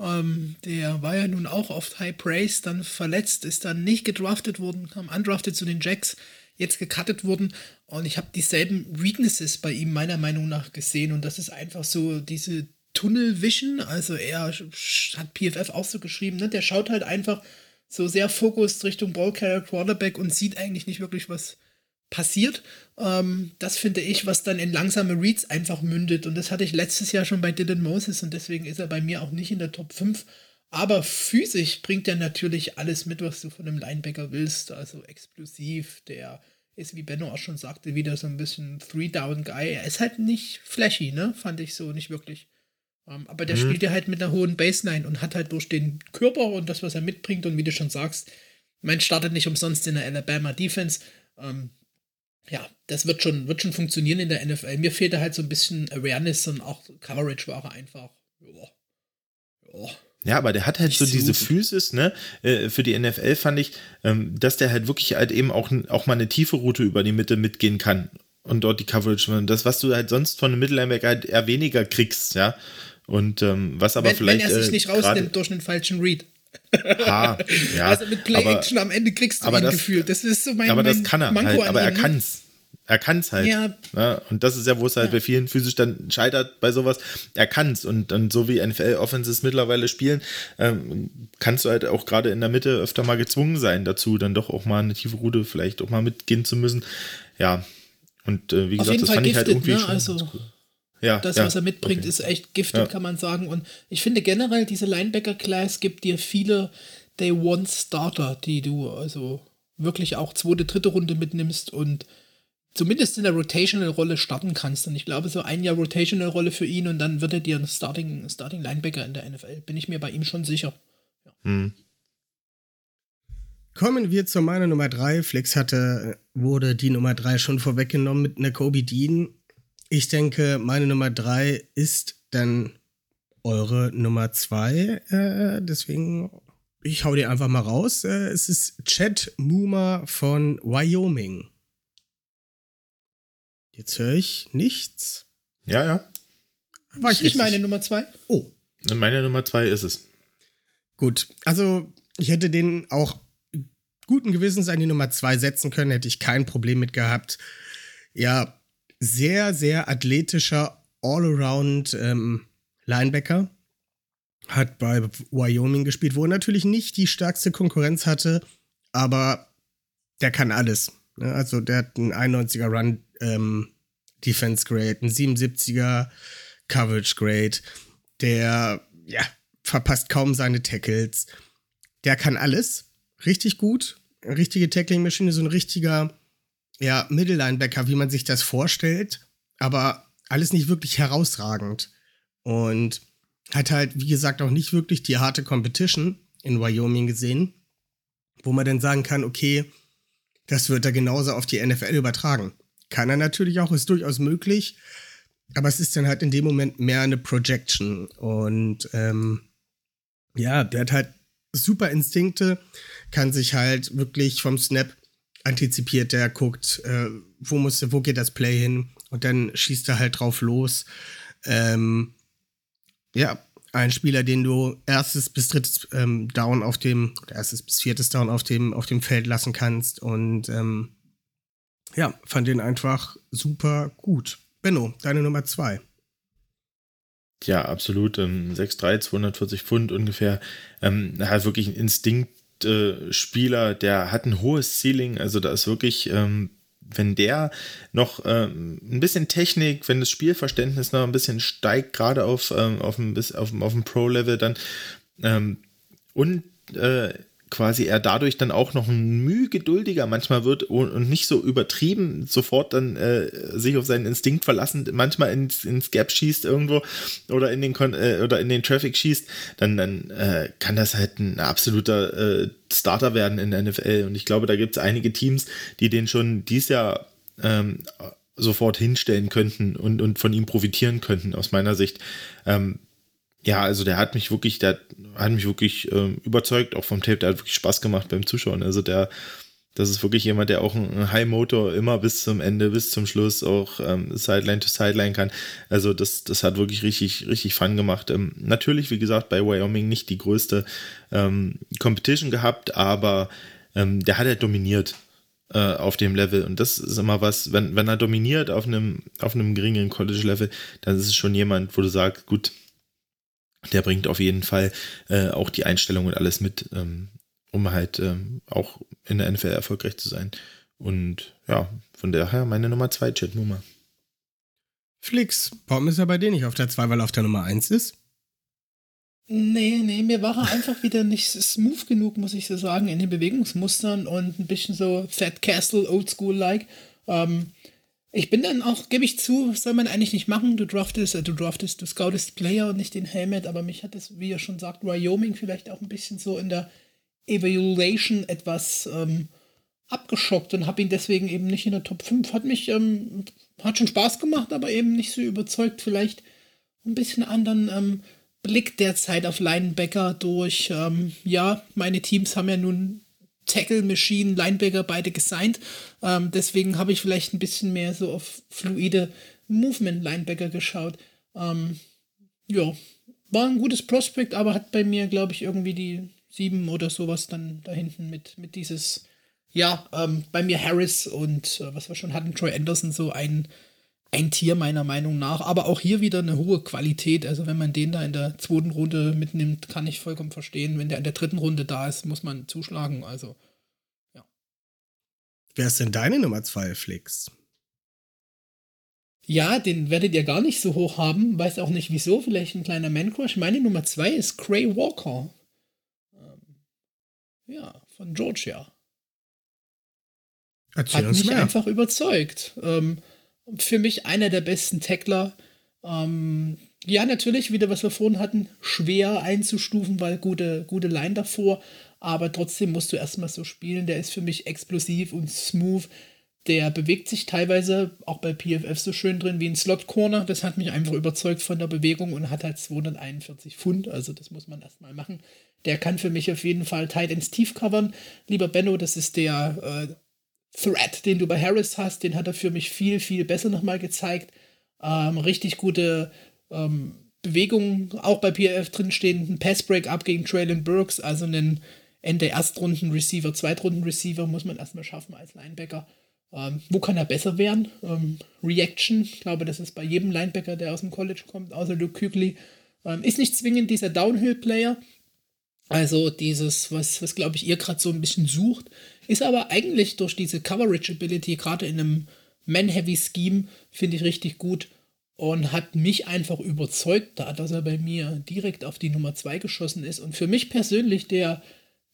Ähm, der war ja nun auch oft High Praise, dann verletzt, ist dann nicht gedraftet worden, kam undrafted zu den Jacks, jetzt gecuttet worden. Und ich habe dieselben Weaknesses bei ihm meiner Meinung nach gesehen. Und das ist einfach so diese Tunnel Vision. Also er hat PFF auch so geschrieben, ne? Der schaut halt einfach so sehr fokussiert Richtung Ballcarrier Quarterback und sieht eigentlich nicht wirklich, was passiert. Ähm, das finde ich, was dann in langsame Reads einfach mündet. Und das hatte ich letztes Jahr schon bei Dylan Moses und deswegen ist er bei mir auch nicht in der Top 5. Aber physisch bringt er natürlich alles mit, was du von einem Linebacker willst. Also explosiv, der ist, wie Benno auch schon sagte, wieder so ein bisschen Three-Down-Guy. Er ist halt nicht flashy, ne? Fand ich so nicht wirklich. Um, ähm, aber der mhm. spielt ja halt mit einer hohen Baseline und hat halt durch den Körper und das, was er mitbringt und wie du schon sagst, mein startet nicht umsonst in der Alabama Defense. Um, ähm, ja, das wird schon, wird schon funktionieren in der NFL. Mir fehlte halt so ein bisschen Awareness und auch Coverage war er einfach. Ja. ja. Ja, aber der hat halt so diese Physis, ne? Äh, für die NFL fand ich, ähm, dass der halt wirklich halt eben auch, auch mal eine tiefe Route über die Mitte mitgehen kann und dort die Coverage. Das, was du halt sonst von einem Mittellinebacker halt eher weniger kriegst, ja. Und ähm, was aber wenn, vielleicht. Wenn er sich äh, nicht rausnimmt durch einen falschen Read. Ha, ja, also mit Play Action am Ende kriegst du aber ihn das, gefühlt. Das ist so mein Aber das mein kann er Manko halt, aber er ne? kann's. Er kann's halt. Ja. ja. Und das ist ja, wo es halt ja. bei vielen physisch dann scheitert bei sowas. Er kann's. Und dann so wie NFL-Offenses mittlerweile spielen, ähm, kannst du halt auch gerade in der Mitte öfter mal gezwungen sein dazu, dann doch auch mal eine tiefe Route vielleicht auch mal mitgehen zu müssen. Ja. Und äh, wie gesagt, das Fall fand gifted, ich halt irgendwie ne? schon also, cool. Ja, das, ja, was er mitbringt, okay. ist echt giftig, Ja. kann man sagen. Und ich finde generell, diese Linebacker-Class gibt dir viele Day-One-Starter, die du also wirklich auch zweite, dritte Runde mitnimmst und zumindest in der Rotational-Rolle starten kannst. Und ich glaube, so ein Jahr Rotational-Rolle für ihn und dann wird er dir ein Starting, Starting Linebacker in der NFL. Bin ich mir bei ihm schon sicher. Hm. Kommen wir zu meiner Nummer 3. Flix hatte, wurde die Nummer 3 schon vorweggenommen mit einer Kobe Dean. Ich denke, meine Nummer 3 ist dann eure Nummer 2. Äh, deswegen, ich hau die einfach mal raus. Äh, es ist Chad Muma von Wyoming. Jetzt höre ich nichts. Ja, ja. War ich ich meine Nummer zwei. Oh, Meine Nummer zwei ist es. Gut, also ich hätte den auch guten Gewissens an die Nummer 2 setzen können, hätte ich kein Problem mit gehabt. Ja, sehr, sehr athletischer All-Around ähm, Linebacker. Hat bei Wyoming gespielt, wo er natürlich nicht die stärkste Konkurrenz hatte, aber der kann alles. Ne? Also der hat einen 91er Run ähm, Defense Grade, einen 77er Coverage Grade. Der, ja, verpasst kaum seine Tackles. Der kann alles. Richtig gut. Eine richtige Tackling-Maschine, so ein richtiger, ja, Mittellinebacker, wie man sich das vorstellt. Aber alles nicht wirklich herausragend. Und hat halt, wie gesagt, auch nicht wirklich die harte Competition in Wyoming gesehen, wo man dann sagen kann, okay, das wird er genauso auf die NFL übertragen. Kann er natürlich auch, ist durchaus möglich. Aber es ist dann halt in dem Moment mehr eine Projection. Und ähm, ja, der hat halt super Instinkte, kann sich halt wirklich vom Snap antizipiert, der guckt, äh, wo muss, wo geht das Play hin und dann schießt er halt drauf los. Ähm, ja, ein Spieler, den du erstes bis drittes ähm, Down auf dem, oder erstes bis viertes Down auf dem, auf dem Feld lassen kannst. Und ähm, ja, fand den einfach super gut. Benno, deine Nummer zwei. Ja, absolut. Ähm, 6'3, 240 Pfund ungefähr. Ähm, halt wirklich ein Instinkt-Spieler, äh, der hat ein hohes Ceiling. Also da ist wirklich, ähm, wenn der noch ähm, ein bisschen Technik, wenn das Spielverständnis noch ein bisschen steigt, gerade auf, ähm, auf, dem, auf, auf dem Pro-Level, dann ähm, und äh, quasi er dadurch dann auch noch ein Mühe geduldiger manchmal wird und nicht so übertrieben sofort dann äh, sich auf seinen Instinkt verlassen, manchmal ins, ins Gap schießt irgendwo oder in den Kon äh, oder in den Traffic schießt, dann, dann äh, kann das halt ein absoluter äh, Starter werden in der NFL. Und ich glaube, da gibt es einige Teams, die den schon dieses Jahr ähm, sofort hinstellen könnten und, und von ihm profitieren könnten, aus meiner Sicht. Ähm, ja, also der hat mich wirklich, der hat mich wirklich ähm, überzeugt, auch vom Tape, der hat wirklich Spaß gemacht beim Zuschauen. Also der, das ist wirklich jemand, der auch einen High Motor immer bis zum Ende, bis zum Schluss auch ähm, Sideline to Sideline kann. Also das, das hat wirklich richtig, richtig Fun gemacht. Ähm, natürlich, wie gesagt, bei Wyoming nicht die größte ähm, Competition gehabt, aber ähm, der hat ja dominiert äh, auf dem Level. Und das ist immer was, wenn, wenn er dominiert auf einem, auf einem geringen College-Level, dann ist es schon jemand, wo du sagst, gut, der bringt auf jeden Fall äh, auch die Einstellung und alles mit, ähm, um halt ähm, auch in der NFL erfolgreich zu sein. Und ja, von daher meine Nummer 2 Chat-Nummer. Flix, warum ist er bei dir nicht auf der 2, weil er auf der Nummer 1 ist? Nee, nee, mir war er einfach wieder nicht smooth genug, muss ich so sagen, in den Bewegungsmustern und ein bisschen so Fat Castle, Oldschool-like. Ähm, ich bin dann auch, gebe ich zu, soll man eigentlich nicht machen. Du draftest, äh, du draftest, du scoutest Player und nicht den Helmet, aber mich hat es, wie ihr schon sagt, Wyoming vielleicht auch ein bisschen so in der Evaluation etwas ähm, abgeschockt und habe ihn deswegen eben nicht in der Top 5. Hat mich, ähm, hat schon Spaß gemacht, aber eben nicht so überzeugt. Vielleicht ein bisschen anderen ähm, Blick derzeit auf Linebacker durch, ähm, ja, meine Teams haben ja nun Tackle, Machine, Linebacker beide gesigned. Ähm, deswegen habe ich vielleicht ein bisschen mehr so auf fluide Movement Linebacker geschaut. Ähm, ja, war ein gutes Prospect, aber hat bei mir, glaube ich, irgendwie die sieben oder sowas dann da hinten mit, mit dieses, ja, ähm, bei mir Harris und äh, was wir schon hatten, Troy Anderson, so ein, ein Tier meiner Meinung nach. Aber auch hier wieder eine hohe Qualität. Also wenn man den da in der zweiten Runde mitnimmt, kann ich vollkommen verstehen. Wenn der in der dritten Runde da ist, muss man zuschlagen. Also Wer ist denn deine Nummer zwei, Flix? Ja, den werdet ihr gar nicht so hoch haben. Weiß auch nicht wieso. Vielleicht ein kleiner Man-Crush. Meine Nummer zwei ist Cray Walker. Ähm, ja, von Georgia. Erzähl Hat mich mehr. einfach überzeugt. Ähm, für mich einer der besten Tackler. Ähm, ja, natürlich, wieder was wir vorhin hatten, schwer einzustufen, weil gute, gute Line davor aber trotzdem musst du erstmal so spielen. Der ist für mich explosiv und smooth. Der bewegt sich teilweise auch bei PFF so schön drin wie ein Slot Corner. Das hat mich einfach überzeugt von der Bewegung und hat halt 241 Pfund. Also das muss man erstmal machen. Der kann für mich auf jeden Fall Tight ins Tief covern. Lieber Benno, das ist der äh, Threat, den du bei Harris hast. Den hat er für mich viel, viel besser nochmal gezeigt. Ähm, richtig gute ähm, Bewegungen, auch bei PFF drinstehen. Ein Pass-Break-Up gegen Traylon Burks, also einen Ende Erstrunden-Receiver, Zweitrunden-Receiver muss man erstmal schaffen als Linebacker. Ähm, wo kann er besser werden? Ähm, Reaction, ich glaube, das ist bei jedem Linebacker, der aus dem College kommt, außer Luke Kügli. Ähm, ist nicht zwingend dieser Downhill-Player. Also dieses, was, was glaube ich, ihr gerade so ein bisschen sucht, ist aber eigentlich durch diese Coverage-Ability, gerade in einem Man-Heavy-Scheme, finde ich richtig gut und hat mich einfach überzeugt, da dass er bei mir direkt auf die Nummer 2 geschossen ist und für mich persönlich der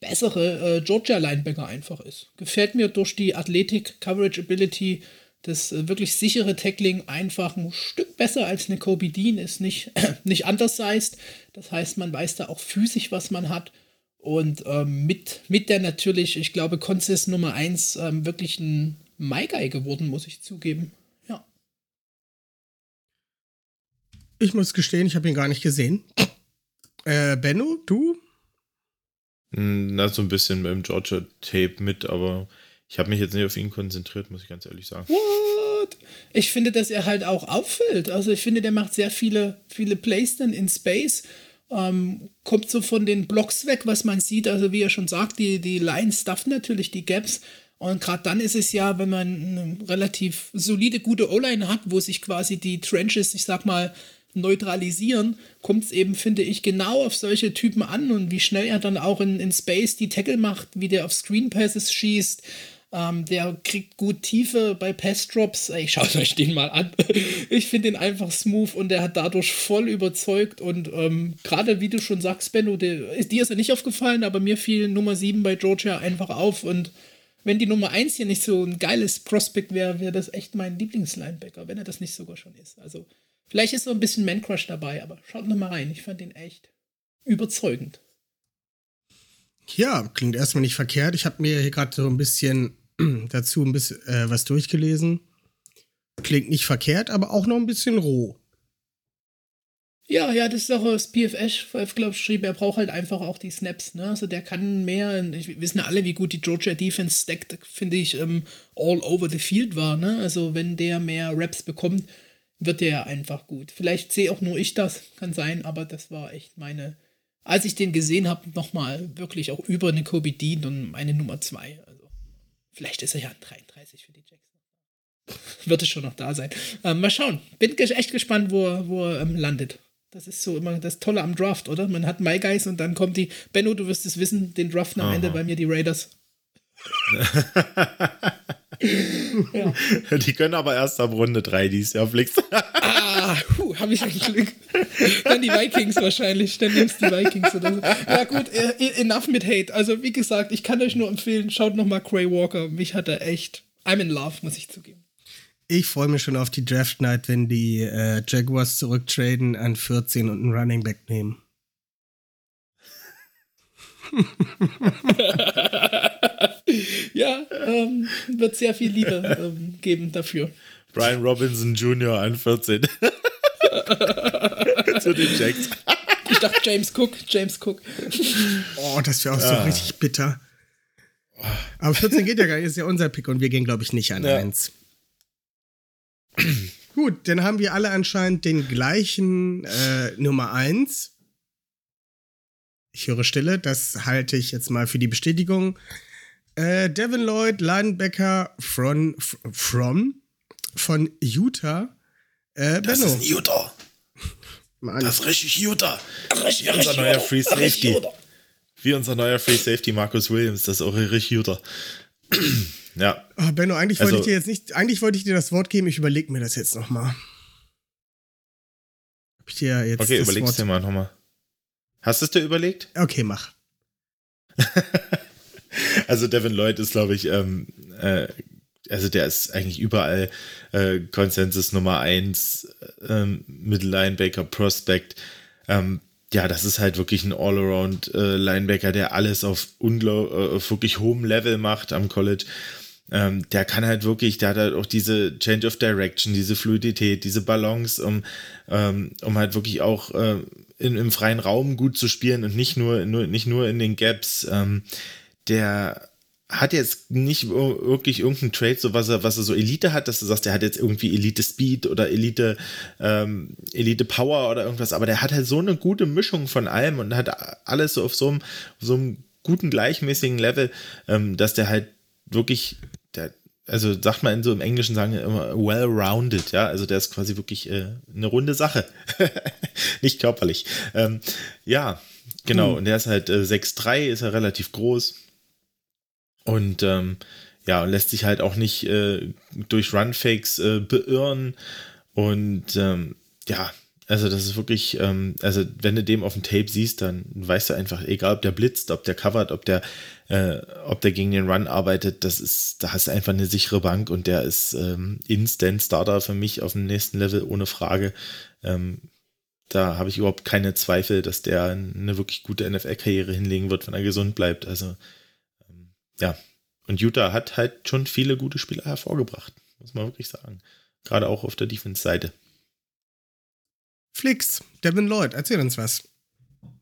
bessere äh, Georgia-Linebacker einfach ist. Gefällt mir durch die Athletik, Coverage Ability, das äh, wirklich sichere Tackling einfach ein Stück besser als eine Kobe Dean ist, nicht, nicht undersized. Das heißt, man weiß da auch physisch, was man hat. Und ähm, mit, mit der natürlich, ich glaube, Consist Nummer 1 ähm, wirklich ein Guy geworden, muss ich zugeben. Ja. Ich muss gestehen, ich habe ihn gar nicht gesehen. Äh, Benno, du? Na, so ein bisschen beim Georgia Tape mit, aber ich habe mich jetzt nicht auf ihn konzentriert, muss ich ganz ehrlich sagen. What? ich finde, dass er halt auch auffällt. Also ich finde, der macht sehr viele, viele Plays dann in Space. Ähm, kommt so von den Blocks weg, was man sieht. Also wie er schon sagt, die, die Line stuff natürlich die Gaps. Und gerade dann ist es ja, wenn man eine relativ solide, gute O-Line hat, wo sich quasi die Trenches, ich sag mal, neutralisieren, kommt es eben, finde ich, genau auf solche Typen an und wie schnell er dann auch in, in Space die Tackle macht, wie der auf Screen Passes schießt. Ähm, der kriegt gut Tiefe bei Pass-Drops. Ich schaut euch den mal an. ich finde ihn einfach smooth und der hat dadurch voll überzeugt. Und ähm, gerade wie du schon sagst, Benno, der, dir ist er nicht aufgefallen, aber mir fiel Nummer 7 bei Georgia einfach auf. Und wenn die Nummer 1 hier nicht so ein geiles Prospect wäre, wäre das echt mein Lieblingslinebacker, wenn er das nicht sogar schon ist. Also vielleicht ist so ein bisschen Man-Crush dabei, aber schaut noch mal rein. Ich fand ihn echt überzeugend. Ja, klingt erstmal nicht verkehrt. Ich habe mir hier gerade so ein bisschen dazu ein bisschen äh, was durchgelesen. Klingt nicht verkehrt, aber auch noch ein bisschen roh. Ja, ja, das ist auch das PFS, glaube ich, schrieb, er braucht halt einfach auch die Snaps, ne? Also der kann mehr, wir wissen alle, wie gut die Georgia Defense stackt, finde ich, ähm, all over the field war, ne? Also wenn der mehr Raps bekommt, wird der einfach gut. Vielleicht sehe auch nur ich das, kann sein, aber das war echt meine als ich den gesehen habe, nochmal wirklich auch über eine Kobe Dean und meine Nummer 2. Also, vielleicht ist er ja ein 33 für die Jackson. Wird es schon noch da sein. Ähm, mal schauen. Bin echt gespannt, wo er, wo er ähm, landet. Das ist so immer das Tolle am Draft, oder? Man hat My Guys und dann kommt die. Benno, du wirst es wissen, den Draft am Aha. Ende bei mir die Raiders. ja. Die können aber erst ab Runde 3 dies Jahr Flix. ah, habe ich ein Glück. Dann die Vikings wahrscheinlich. Dann nimmst du die Vikings oder so. Ja, gut, äh, enough mit Hate. Also, wie gesagt, ich kann euch nur empfehlen, schaut nochmal Cray Walker. Mich hat er echt. I'm in love, muss ich zugeben. Ich freue mich schon auf die Draft Night, wenn die äh, Jaguars zurücktraden an 14 und einen Running Back nehmen. ja, ähm, wird sehr viel Liebe ähm, geben dafür. Brian Robinson Jr. an 14. Zu den Jacks. Ich dachte James Cook, James Cook. Oh, das wäre auch so ah. richtig bitter. Aber 14 geht ja gar nicht, ist ja unser Pick und wir gehen, glaube ich, nicht an ja. 1. Gut, dann haben wir alle anscheinend den gleichen äh, Nummer 1. Ich höre Stille, das halte ich jetzt mal für die Bestätigung. Äh, Devin Lloyd, Linebacker from, from von Utah. Äh, das Benno. ist Utah. Mann. Das ist richtig Utah. Richtig, Wie unser neuer Free Safety. Wie unser neuer Free Safety Marcus Williams. Das ist auch richtig Utah. ja. Oh, Benno, eigentlich also, wollte ich dir jetzt nicht, eigentlich wollte ich dir das Wort geben. Ich überlege mir das jetzt nochmal. Hab ich dir jetzt Okay, überleg's dir mal nochmal. Hast du es dir überlegt? Okay, mach. also Devin Lloyd ist, glaube ich, ähm, äh, also der ist eigentlich überall äh, Konsensus Nummer 1, ähm, Middle Linebacker, Prospect. Ähm, ja, das ist halt wirklich ein All-Around äh, Linebacker, der alles auf, äh, auf wirklich hohem Level macht am College. Ähm, der kann halt wirklich, der hat halt auch diese Change of Direction, diese Fluidität, diese Balance, um, ähm, um halt wirklich auch äh, in, im freien Raum gut zu spielen und nicht nur, nur, nicht nur in den Gaps. Ähm, der hat jetzt nicht wirklich irgendeinen Trade, so was er, was er so Elite hat, dass du sagst, der hat jetzt irgendwie Elite Speed oder Elite, ähm, Elite Power oder irgendwas, aber der hat halt so eine gute Mischung von allem und hat alles so auf so einem, so einem guten, gleichmäßigen Level, ähm, dass der halt wirklich, der, also sagt man in so im Englischen sagen immer well-rounded, ja, also der ist quasi wirklich äh, eine runde Sache, nicht körperlich. Ähm, ja, genau, mhm. und der ist halt äh, 6'3, ist er relativ groß und ähm, ja, lässt sich halt auch nicht äh, durch Runfakes äh, beirren. Und ähm, ja, also das ist wirklich, ähm, also wenn du dem auf dem Tape siehst, dann weißt du einfach, egal ob der blitzt, ob der covert, ob der, äh, ob der gegen den Run arbeitet, das ist, da hast du einfach eine sichere Bank und der ist ähm, Instant Starter für mich auf dem nächsten Level, ohne Frage. Ähm, da habe ich überhaupt keine Zweifel, dass der eine wirklich gute NFL-Karriere hinlegen wird, wenn er gesund bleibt. Also ja, und Utah hat halt schon viele gute Spieler hervorgebracht, muss man wirklich sagen. Gerade auch auf der Defense-Seite. Flix, Devin Lloyd, erzähl uns was.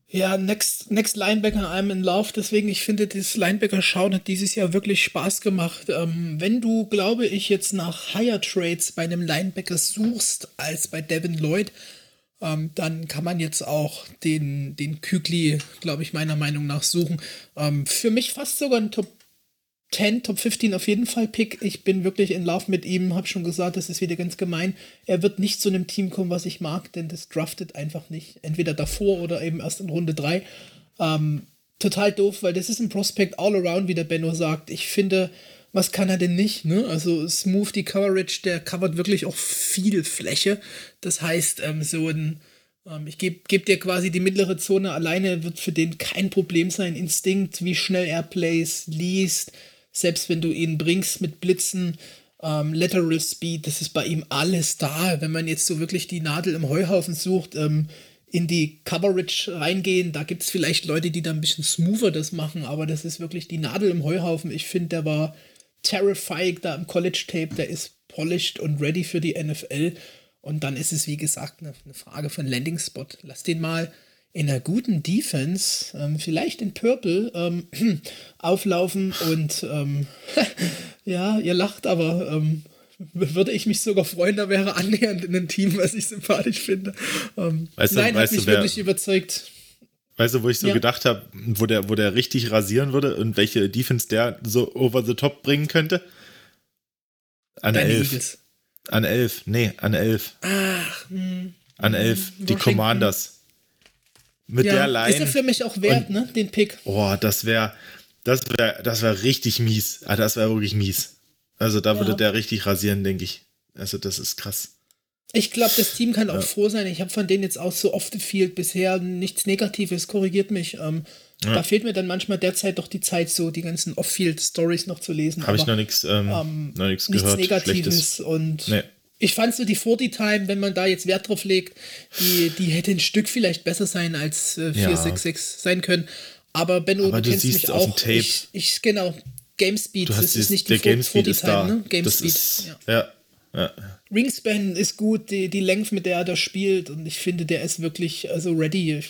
Ja, Next, Next Linebacker, I'm in love. Deswegen, ich finde, das Linebacker-Schauen hat dieses Jahr wirklich Spaß gemacht. Ähm, wenn du, glaube ich, jetzt nach Higher Trades bei einem Linebacker suchst als bei Devin Lloyd, ähm, dann kann man jetzt auch den, den Kügli, glaube ich, meiner Meinung nach suchen. Ähm, für mich fast sogar ein Top 10, Top 15 auf jeden Fall Pick. Ich bin wirklich in Love mit ihm, habe schon gesagt, das ist wieder ganz gemein. Er wird nicht zu einem Team kommen, was ich mag, denn das draftet einfach nicht. Entweder davor oder eben erst in Runde 3. Ähm, total doof, weil das ist ein Prospect all around, wie der Benno sagt. Ich finde, was kann er denn nicht? Ne? Also Smooth die Coverage, der covert wirklich auch viel Fläche. Das heißt, ähm, so ein ähm, ich gebe geb dir quasi die mittlere Zone alleine, wird für den kein Problem sein. Instinkt, wie schnell er plays, liest, selbst wenn du ihn bringst mit Blitzen, ähm, Lateral Speed, das ist bei ihm alles da. Wenn man jetzt so wirklich die Nadel im Heuhaufen sucht, ähm, in die Coverage reingehen, da gibt es vielleicht Leute, die da ein bisschen smoother das machen, aber das ist wirklich die Nadel im Heuhaufen. Ich finde, der war terrifying da im College Tape, der ist polished und ready für die NFL. Und dann ist es, wie gesagt, eine, eine Frage von Landing Spot. Lass den mal in einer guten Defense, ähm, vielleicht in Purple, ähm, auflaufen und ähm, ja, ihr lacht, aber ähm, würde ich mich sogar freuen, da wäre annähernd in ein Team, was ich sympathisch finde. Ähm, weißt du, nein, weißt hat mich du, wirklich überzeugt. Weißt du, wo ich so ja. gedacht habe, wo der, wo der richtig rasieren würde und welche Defense der so over the top bringen könnte? An Deine 11. Eagles. An 11, nee, an 11. Ach, mh. Hm. An 11, hm, die Commanders. Mit ja, der Line. Ist er für mich auch wert, und, ne? Den Pick. Oh, das wäre das wäre das wär richtig mies. Ah, das wäre wirklich mies. Also da ja. würde der richtig rasieren, denke ich. Also das ist krass. Ich glaube, das Team kann auch ja. froh sein. Ich habe von denen jetzt auch so oft gefielt bisher nichts Negatives, korrigiert mich. Ähm, ja. Da fehlt mir dann manchmal derzeit doch die Zeit, so die ganzen Off-Field-Stories noch zu lesen. Habe ich noch nichts ähm, ähm, nichts Negatives Schlechtes. und nee ich fand so die 40 Time, wenn man da jetzt Wert drauf legt, die, die hätte ein Stück vielleicht besser sein als äh, 466 ja. sein können. Aber Benno, Aber du, du kennst mich auch. Tape, ich, ich, genau, Game Speed, das ist nicht die 40 Time, ne? Game das Speed. Ist, ja. ja. Ja. Ringspan ist gut, die, die Length, mit der er da spielt, und ich finde, der ist wirklich also ready.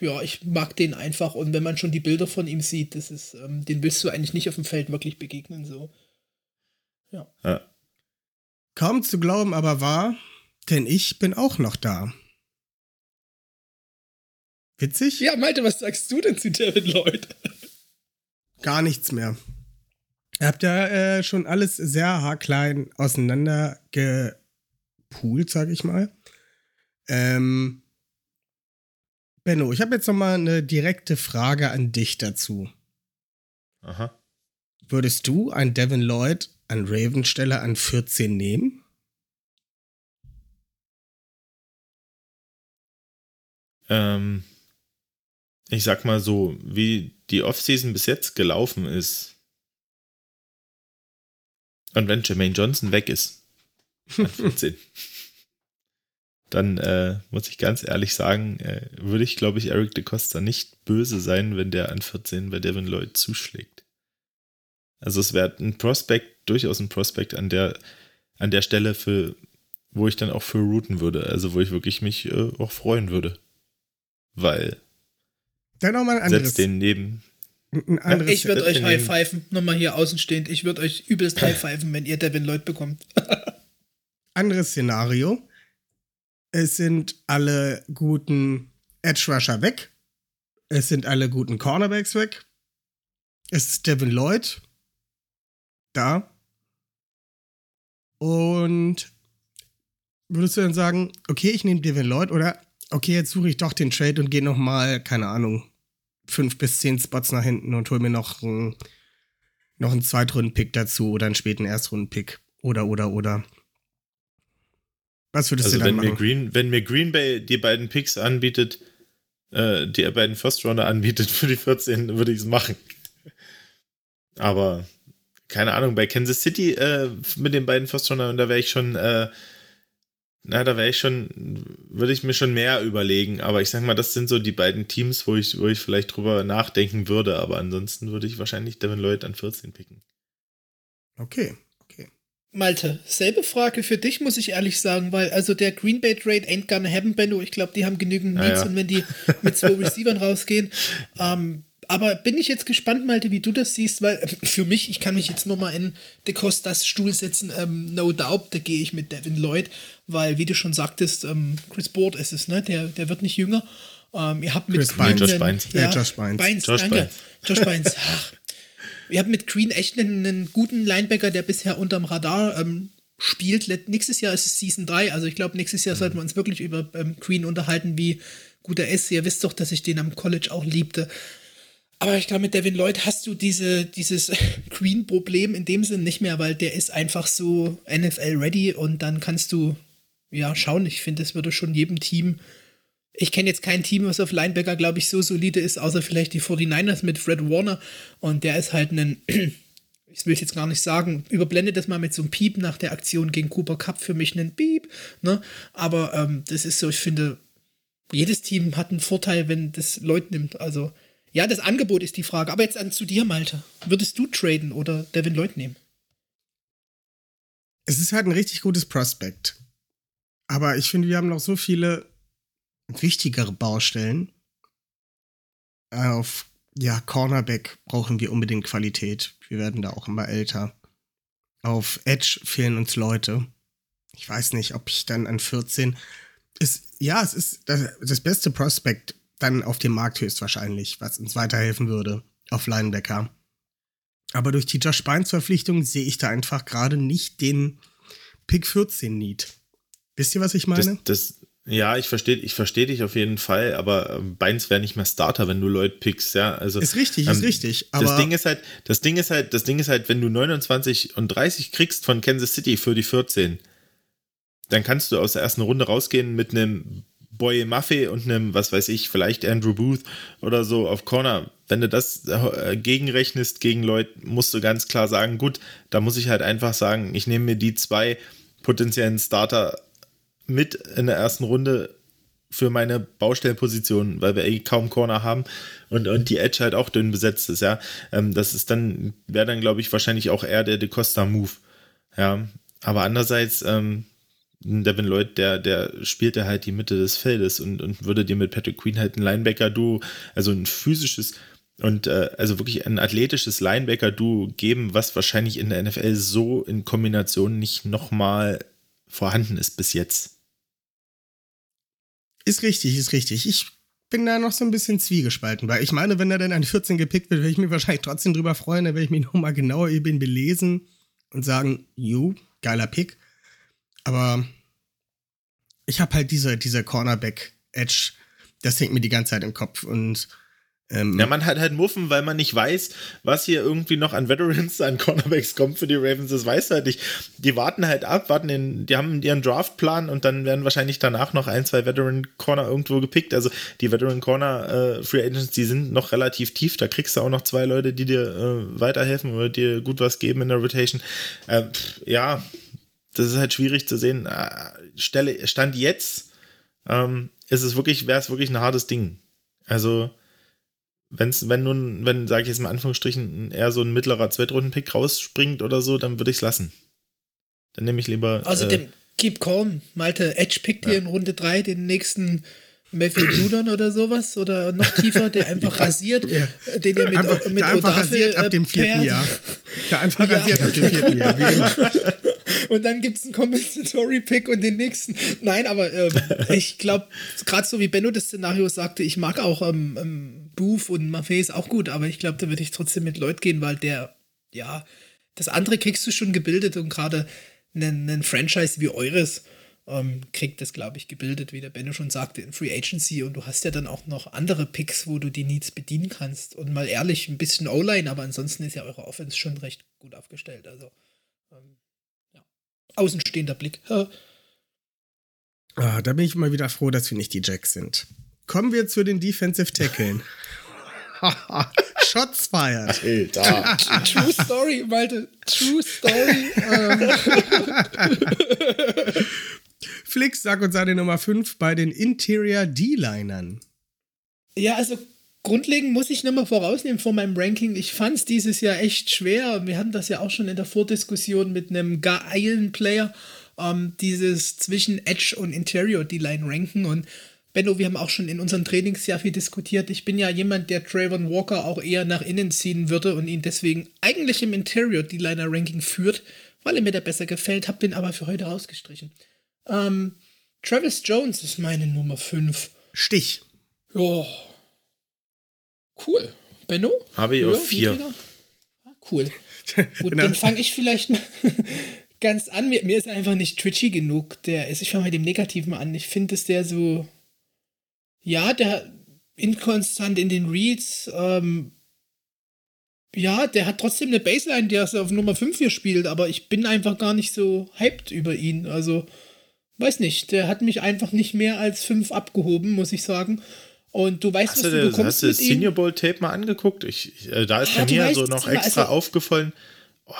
Ja, ich mag den einfach, und wenn man schon die Bilder von ihm sieht, das ist, ähm, den willst du eigentlich nicht auf dem Feld wirklich begegnen, so. Ja. ja. Kaum zu glauben aber wahr, denn ich bin auch noch da. Witzig? Ja, Malte, was sagst du denn zu David Lloyd? Gar nichts mehr. Ihr habt ja äh, schon alles sehr haarklein auseinander gepoolt, sag ich mal. Ähm, Benno, ich habe jetzt noch mal eine direkte Frage an dich dazu. Aha. Würdest du ein Devin Lloyd an Raven Stelle an 14 nehmen? Ähm, ich sag mal so, wie die Offseason bis jetzt gelaufen ist. Und wenn Jermaine Johnson weg ist, an 14, dann äh, muss ich ganz ehrlich sagen, äh, würde ich, glaube ich, Eric DeCosta nicht böse sein, wenn der an 14 bei Devin Lloyd zuschlägt. Also es wäre ein Prospect, durchaus ein Prospect an der, an der Stelle, für, wo ich dann auch für routen würde. Also wo ich wirklich mich äh, auch freuen würde. Weil. Dann nochmal ein anderes. Setzt den neben. Ein anderes ich würde euch high-pfeifen, nochmal hier außenstehend. Ich würde euch übelst high-pfeifen, wenn ihr Devin Lloyd bekommt. anderes Szenario. Es sind alle guten Edge-Rusher weg. Es sind alle guten Cornerbacks weg. Es ist Devin Lloyd da. Und würdest du dann sagen, okay, ich nehme Devin Lloyd oder okay, jetzt suche ich doch den Trade und gehe nochmal, keine Ahnung, fünf bis zehn Spots nach hinten und hole mir noch einen, noch einen Zweitrunden-Pick dazu oder einen späten Erstrunden-Pick oder, oder, oder. Was würdest also du dann wenn machen? Mir Green, wenn mir Green Bay die beiden Picks anbietet, äh, die beiden First Rounder anbietet für die 14, würde ich es machen. Aber keine Ahnung, bei Kansas City äh, mit den beiden First Runner, da wäre ich schon, äh, na, da wäre ich schon, würde ich mir schon mehr überlegen. Aber ich sag mal, das sind so die beiden Teams, wo ich, wo ich vielleicht drüber nachdenken würde. Aber ansonsten würde ich wahrscheinlich Devin Lloyd an 14 picken. Okay, okay. Malte, selbe Frage für dich, muss ich ehrlich sagen, weil also der Green Bay Trade ain't gonna happen, Benno. Ich glaube, die haben genügend Needs ja. und wenn die mit zwei Receivern rausgehen. Ähm, aber bin ich jetzt gespannt, Malte, wie du das siehst, weil äh, für mich, ich kann mich jetzt nur mal in De Costas Stuhl setzen, ähm, no doubt, da gehe ich mit Devin Lloyd, weil, wie du schon sagtest, ähm, Chris Board ist es, ne? Der, der wird nicht jünger. Ähm, ihr habt mit Chris Green Bynes. Josh Bynes. Ja, Josh Bynes. Bynes, Josh danke. Bynes. Josh Bynes. Ach. Ihr habt mit Green echt einen, einen guten Linebacker, der bisher unterm Radar ähm, spielt. Nächstes Jahr ist es Season 3, also ich glaube, nächstes Jahr sollten wir uns wirklich über ähm, Green unterhalten, wie gut er ist. Ihr wisst doch, dass ich den am College auch liebte. Aber ich glaube, mit Devin Lloyd hast du diese, dieses Green-Problem in dem Sinn nicht mehr, weil der ist einfach so NFL-ready und dann kannst du ja schauen. Ich finde, es würde schon jedem Team. Ich kenne jetzt kein Team, was auf Linebacker, glaube ich, so solide ist, außer vielleicht die 49ers mit Fred Warner. Und der ist halt ein, ich will es jetzt gar nicht sagen, überblende das mal mit so einem Piep nach der Aktion gegen Cooper Cup für mich einen Piep. Ne? Aber ähm, das ist so, ich finde, jedes Team hat einen Vorteil, wenn das Leute nimmt. Also, ja, das Angebot ist die Frage. Aber jetzt an zu dir, Malte. Würdest du traden oder Devin Lloyd nehmen? Es ist halt ein richtig gutes Prospect. Aber ich finde, wir haben noch so viele wichtigere Baustellen. Auf ja, Cornerback brauchen wir unbedingt Qualität. Wir werden da auch immer älter. Auf Edge fehlen uns Leute. Ich weiß nicht, ob ich dann an 14 ist, ja, es ist das, das beste Prospect dann auf dem Markt höchstwahrscheinlich, was uns weiterhelfen würde auf Linebacker. Aber durch die Josh Bynes Verpflichtung sehe ich da einfach gerade nicht den Pick 14 Need. Wisst ihr, was ich meine? Das, das, ja, ich verstehe ich versteh dich auf jeden Fall, aber ähm, Beins wäre nicht mehr Starter, wenn du Leute pickst, ja. Also, ist richtig, ist richtig. Das Ding ist halt, das Ding ist halt, das Ding ist halt, wenn du 29 und 30 kriegst von Kansas City für die 14, dann kannst du aus der ersten Runde rausgehen mit einem Boy Maffei und einem, was weiß ich, vielleicht Andrew Booth oder so auf Corner. Wenn du das äh, gegenrechnest gegen Leute, musst du ganz klar sagen, gut, da muss ich halt einfach sagen, ich nehme mir die zwei potenziellen Starter mit in der ersten Runde für meine Baustellenposition, weil wir eh kaum Corner haben und, und die Edge halt auch dünn besetzt ist, ja. Ähm, das ist dann, wäre dann, glaube ich, wahrscheinlich auch eher der De Costa Move. Ja. Aber andererseits, ähm, Devin Lloyd, der, der spielte halt die Mitte des Feldes und, und würde dir mit Patrick Queen halt ein Linebacker-Duo, also ein physisches und äh, also wirklich ein athletisches Linebacker-Duo geben, was wahrscheinlich in der NFL so in Kombination nicht nochmal vorhanden ist bis jetzt. Ist richtig, ist richtig. Ich bin da noch so ein bisschen zwiegespalten, weil ich meine, wenn er dann an 14 gepickt wird, werde ich mich wahrscheinlich trotzdem drüber freuen, dann werde ich mich nochmal genauer über ihn belesen und sagen, jo, geiler Pick. Aber ich habe halt diese, diese Cornerback-Edge, das hängt mir die ganze Zeit im Kopf und ähm, Ja, man hat halt Muffen, weil man nicht weiß, was hier irgendwie noch an Veterans, an Cornerbacks kommt für die Ravens. Das weiß halt nicht. Die warten halt ab, warten den, die haben ihren Draftplan und dann werden wahrscheinlich danach noch ein, zwei Veteran Corner irgendwo gepickt. Also die Veteran Corner äh, Free Agents, die sind noch relativ tief. Da kriegst du auch noch zwei Leute, die dir äh, weiterhelfen oder dir gut was geben in der Rotation. Äh, ja, das ist halt schwierig zu sehen. Äh, Stelle, Stand jetzt ähm, ist es wirklich, wäre es wirklich ein hartes Ding. Also wenn's, wenn nun, wenn, sage ich jetzt mal in Anführungsstrichen, eher so ein mittlerer Zweitrunden-Pick rausspringt oder so, dann würde ich es lassen. Dann nehme ich lieber. Außerdem, äh, keep calm. Malte, Edge pickt dir in Runde 3 den nächsten Matthew Judon oder sowas oder noch tiefer, der einfach rasiert, Ja. den ihr mit, einfach, mit der einfach rasiert ab äh, dem vierten. Jahr. Der einfach Ja. rasiert ab dem vierten Jahr, wie immer. Und dann gibt es einen Compensatory-Pick und den nächsten. Nein, aber ähm, ich glaube, gerade so wie Benno das Szenario sagte, ich mag auch ähm, ähm, Booth und Maffei ist auch gut, aber ich glaube, da würde ich trotzdem mit Lloyd gehen, weil der, ja, das andere kriegst du schon gebildet und gerade einen, einen Franchise wie eures ähm, kriegt das, glaube ich, gebildet, wie der Benno schon sagte, in Free Agency und du hast ja dann auch noch andere Picks, wo du die Needs bedienen kannst. Und mal ehrlich, ein bisschen O-Line, aber ansonsten ist ja eure Offense schon recht gut aufgestellt. Also. Außenstehender Blick. Ah, da bin ich mal wieder froh, dass wir nicht die Jacks sind. Kommen wir zu den Defensive Tackeln. Shots fired. Alter. True Story, Malte. True Story. ähm, Flix, sag uns seine Nummer 5 bei den Interior D-Linern. ja, also grundlegend muss ich nochmal vorausnehmen vor meinem Ranking. Ich fand es dieses Jahr echt schwer. Wir hatten das ja auch schon in der Vordiskussion mit einem geilen Player, ähm, dieses zwischen Edge und Interior D-Line ranken. Und Benno, wir haben auch schon in unseren Trainings sehr viel diskutiert. Ich bin ja jemand, der Trayvon Walker auch eher nach innen ziehen würde und ihn deswegen eigentlich im Interior D-Liner Ranking führt, weil er mir der besser gefällt, habe den aber für heute rausgestrichen. Ähm, Travis Jones ist meine Nummer 5. Stich. Ja, Cool. Benno? Habe ich auf vier. Ah, cool. Gut, dann fange ich vielleicht mal ganz an. Mir, mir ist einfach nicht twitchy genug. Der ist, ich fange mit dem Negativen an. Ich finde, dass der so. Ja, der inkonstant in den Reads. Ähm, ja, der hat trotzdem eine Baseline, der auf Nummer 5 hier spielt, aber ich bin einfach gar nicht so hyped über ihn. Also, weiß nicht, der hat mich einfach nicht mehr als 5 abgehoben, muss ich sagen. Und du weißt, hast was du, du bekommst Hast du das Senior Bowl Tape mal angeguckt? Ich, ich äh, da ist ja, mir so noch extra also, aufgefallen. Oh,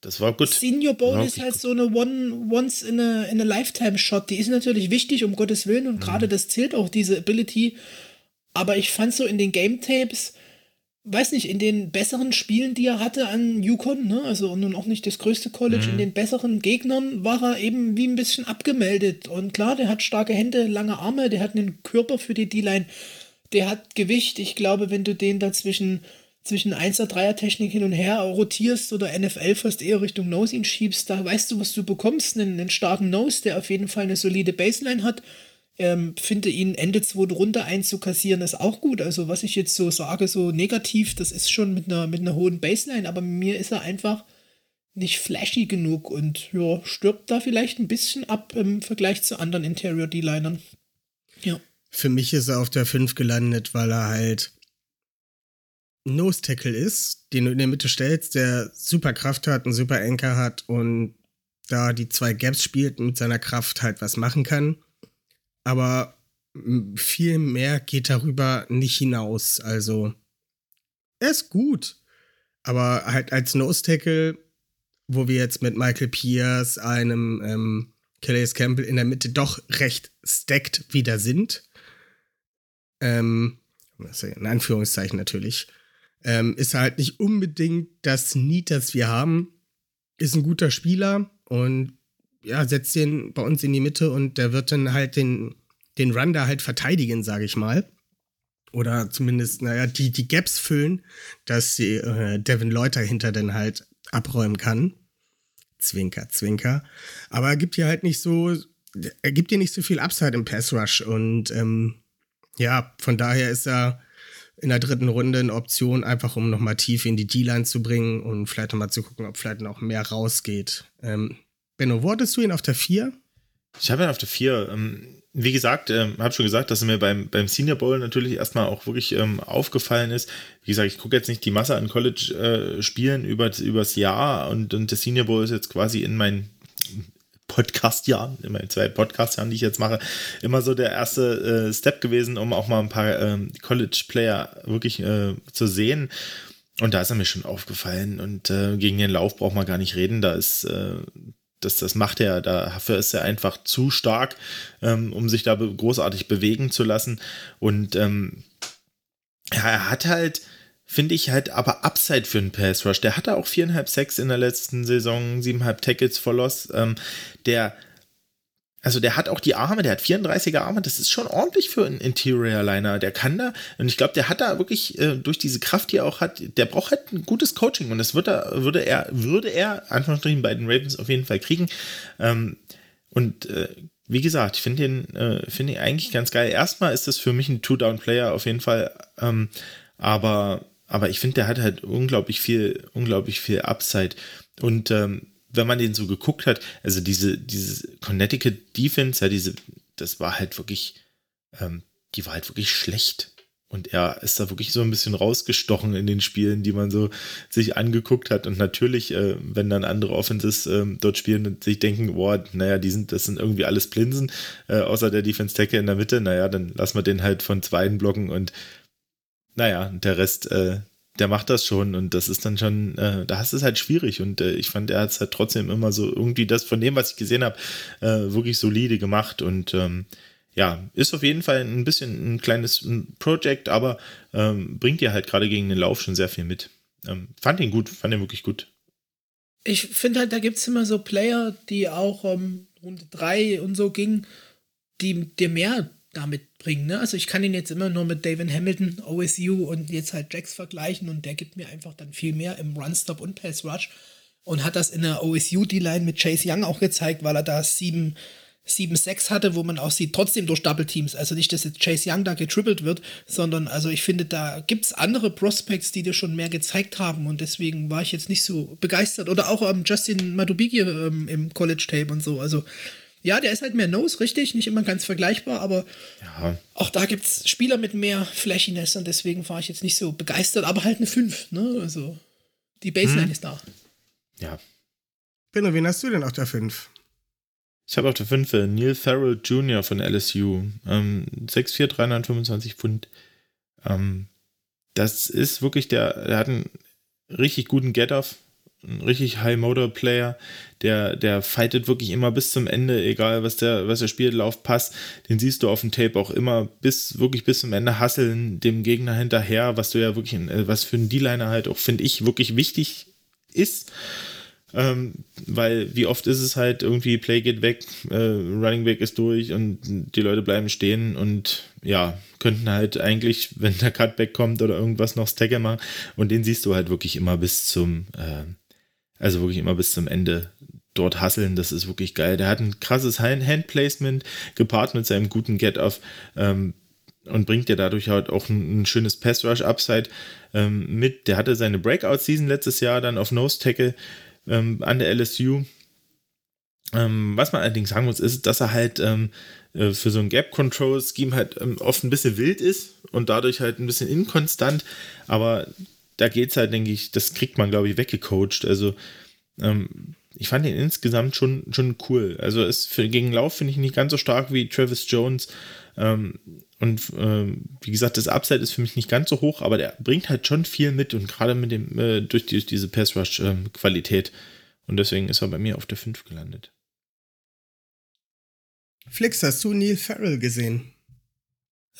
das war gut. Senior Bowl ist halt gut. so eine One, Once in a, in a Lifetime Shot. Die ist natürlich wichtig, um Gottes Willen. Und mhm. gerade das zählt auch, diese Ability. Aber ich fand so in den Game Tapes, weiß nicht, in den besseren Spielen, die er hatte an Yukon, ne, also nun auch nicht das größte College, mhm. in den besseren Gegnern war er eben wie ein bisschen abgemeldet. Und klar, der hat starke Hände, lange Arme, der hat einen Körper für die D-Line, der hat Gewicht. Ich glaube, wenn du den da zwischen, zwischen 1er, 3er Technik hin und her rotierst oder NFL fast eher Richtung Nose ihn schiebst, da weißt du, was du bekommst. Einen, einen starken Nose, der auf jeden Fall eine solide Baseline hat ähm, finde ihn Ende zweite Runde einzukassieren, ist auch gut. Also, was ich jetzt so sage, so negativ, das ist schon mit einer, mit einer hohen Baseline, aber mir ist er einfach nicht flashy genug und ja, stirbt da vielleicht ein bisschen ab im Vergleich zu anderen Interior D-Linern. Ja. Für mich ist er auf der 5 gelandet, weil er halt Nose Tackle ist, den du in der Mitte stellst, der super Kraft hat, einen super Anker hat und da die zwei Gaps spielt und mit seiner Kraft halt was machen kann aber viel mehr geht darüber nicht hinaus. Also, er ist gut, aber halt als Nose Tackle, wo wir jetzt mit Michael Pierce, einem ähm, Calais Campbell in der Mitte doch recht stacked wieder sind, ähm, in Anführungszeichen natürlich, ähm, ist halt nicht unbedingt das Need, das wir haben. Ist ein guter Spieler und ja, setzt den bei uns in die Mitte und der wird dann halt den, den Run da halt verteidigen, sage ich mal. Oder zumindest, naja, die, die Gaps füllen, dass sie, äh, Devin Leuter hinter dann halt abräumen kann. Zwinker, Zwinker. Aber er gibt dir halt nicht so, er gibt dir nicht so viel Upside im Pass Rush. Und ähm, ja, von daher ist er in der dritten Runde eine Option, einfach um nochmal tief in die D-Line zu bringen und vielleicht nochmal zu gucken, ob vielleicht noch mehr rausgeht. Ähm, Benno, wo hattest du ihn auf der 4? Ich habe ihn auf der 4. Ähm, wie gesagt, ähm, habe schon gesagt, dass er mir beim, beim Senior Bowl natürlich erstmal auch wirklich ähm, aufgefallen ist. Wie gesagt, ich gucke jetzt nicht die Masse an College-Spielen äh, über, übers Jahr und, und das Senior Bowl ist jetzt quasi in meinen Podcast-Jahren, in meinen zwei Podcast-Jahren, die ich jetzt mache, immer so der erste äh, Step gewesen, um auch mal ein paar ähm, College-Player wirklich äh, zu sehen. Und da ist er mir schon aufgefallen. Und äh, gegen den Lauf braucht man gar nicht reden. Da ist äh, das, das macht er, dafür ist er einfach zu stark, ähm, um sich da großartig bewegen zu lassen. Und ähm, ja, er hat halt, finde ich halt, aber Upside für einen Pass Rush. Der hatte auch viereinhalb Sacks in der letzten Saison, siebeneinhalb Tackles for Loss. Ähm, der also der hat auch die Arme, der hat 34er Arme, das ist schon ordentlich für einen Interior Liner. Der kann da, und ich glaube, der hat da wirklich äh, durch diese Kraft, die er auch hat, der braucht halt ein gutes Coaching und das wird er, würde er, würde er, Anführungsstrichen, bei den Ravens auf jeden Fall kriegen. Ähm, und äh, wie gesagt, ich finde den, äh, finde ihn eigentlich ganz geil. Erstmal ist das für mich ein Two-Down-Player auf jeden Fall, ähm, aber, aber ich finde, der hat halt unglaublich viel, unglaublich viel Upside. Und ähm, wenn man den so geguckt hat, also diese, diese Connecticut Defense, ja, diese, das war halt wirklich, ähm, die war halt wirklich schlecht. Und er ist da wirklich so ein bisschen rausgestochen in den Spielen, die man so sich angeguckt hat. Und natürlich, äh, wenn dann andere Offenses äh, dort spielen und sich denken, boah, naja, die sind, das sind irgendwie alles Plinsen, äh, außer der Defense Tackle in der Mitte, naja, dann lassen wir den halt von zweien blocken und naja, der Rest, äh, der macht das schon und das ist dann schon, äh, da ist es halt schwierig und äh, ich fand, er hat es halt trotzdem immer so irgendwie das von dem, was ich gesehen habe, äh, wirklich solide gemacht und ähm, ja, ist auf jeden Fall ein bisschen ein kleines Projekt, aber ähm, bringt dir halt gerade gegen den Lauf schon sehr viel mit. Ähm, fand ihn gut, fand ihn wirklich gut. Ich finde halt, da gibt es immer so Player, die auch um Runde 3 und so gingen, die dir mehr damit bringen. Ne? Also ich kann ihn jetzt immer nur mit David Hamilton, OSU und jetzt halt Jax vergleichen und der gibt mir einfach dann viel mehr im Run-Stop und Pass-Rush und hat das in der OSU-D-Line mit Chase Young auch gezeigt, weil er da sieben 7-6 hatte, wo man auch sieht, trotzdem durch Double Teams. Also nicht, dass jetzt Chase Young da getrippelt wird, sondern also ich finde, da gibt es andere Prospects, die dir schon mehr gezeigt haben und deswegen war ich jetzt nicht so begeistert. Oder auch ähm, Justin Madubigi ähm, im College Tape und so. Also ja, der ist halt mehr Nose, richtig, nicht immer ganz vergleichbar, aber ja. auch da gibt es Spieler mit mehr Flashiness und deswegen war ich jetzt nicht so begeistert, aber halt eine 5, ne? Also die Baseline hm. ist da. Ja. Benno, wen hast du denn auf der 5? Ich habe auf der 5 Neil Farrell Jr. von LSU. Ähm, 6'4, 325 Pfund. Ähm, das ist wirklich der, der hat einen richtig guten Get-Off, ein richtig High-Motor-Player, der, der fightet wirklich immer bis zum Ende, egal was der, was der Spiellauf passt. Den siehst du auf dem Tape auch immer bis, wirklich bis zum Ende hasseln, dem Gegner hinterher, was du ja wirklich, was für einen D-Liner halt auch, finde ich, wirklich wichtig ist. Ähm, weil wie oft ist es halt irgendwie, Play geht weg, äh, Running Back ist durch und die Leute bleiben stehen und ja, könnten halt eigentlich, wenn der Cutback kommt oder irgendwas noch Stacker machen und den siehst du halt wirklich immer bis zum, äh, also wirklich immer bis zum Ende dort hasseln, das ist wirklich geil. Der hat ein krasses Hand-Placement gepaart mit seinem guten Get-Off ähm, und bringt dir dadurch halt auch ein, ein schönes Pass-Rush-Upside ähm, mit. Der hatte seine Breakout-Season letztes Jahr dann auf Nose-Tackle ähm, an der LSU. Ähm, was man allerdings sagen muss, ist, dass er halt ähm, äh, für so ein Gap-Control-Scheme halt ähm, oft ein bisschen wild ist und dadurch halt ein bisschen inkonstant. Aber da geht es halt, denke ich, das kriegt man, glaube ich, weggecoacht. Also ähm, ich fand ihn insgesamt schon, schon cool. Also ist für, gegen Lauf finde ich nicht ganz so stark wie Travis Jones. Ähm, und ähm, wie gesagt, das Upside ist für mich nicht ganz so hoch, aber der bringt halt schon viel mit und gerade mit dem, äh, durch, die, durch diese Pass-Rush-Qualität. und deswegen ist er bei mir auf der 5 gelandet. Flix, hast du Neil Farrell gesehen?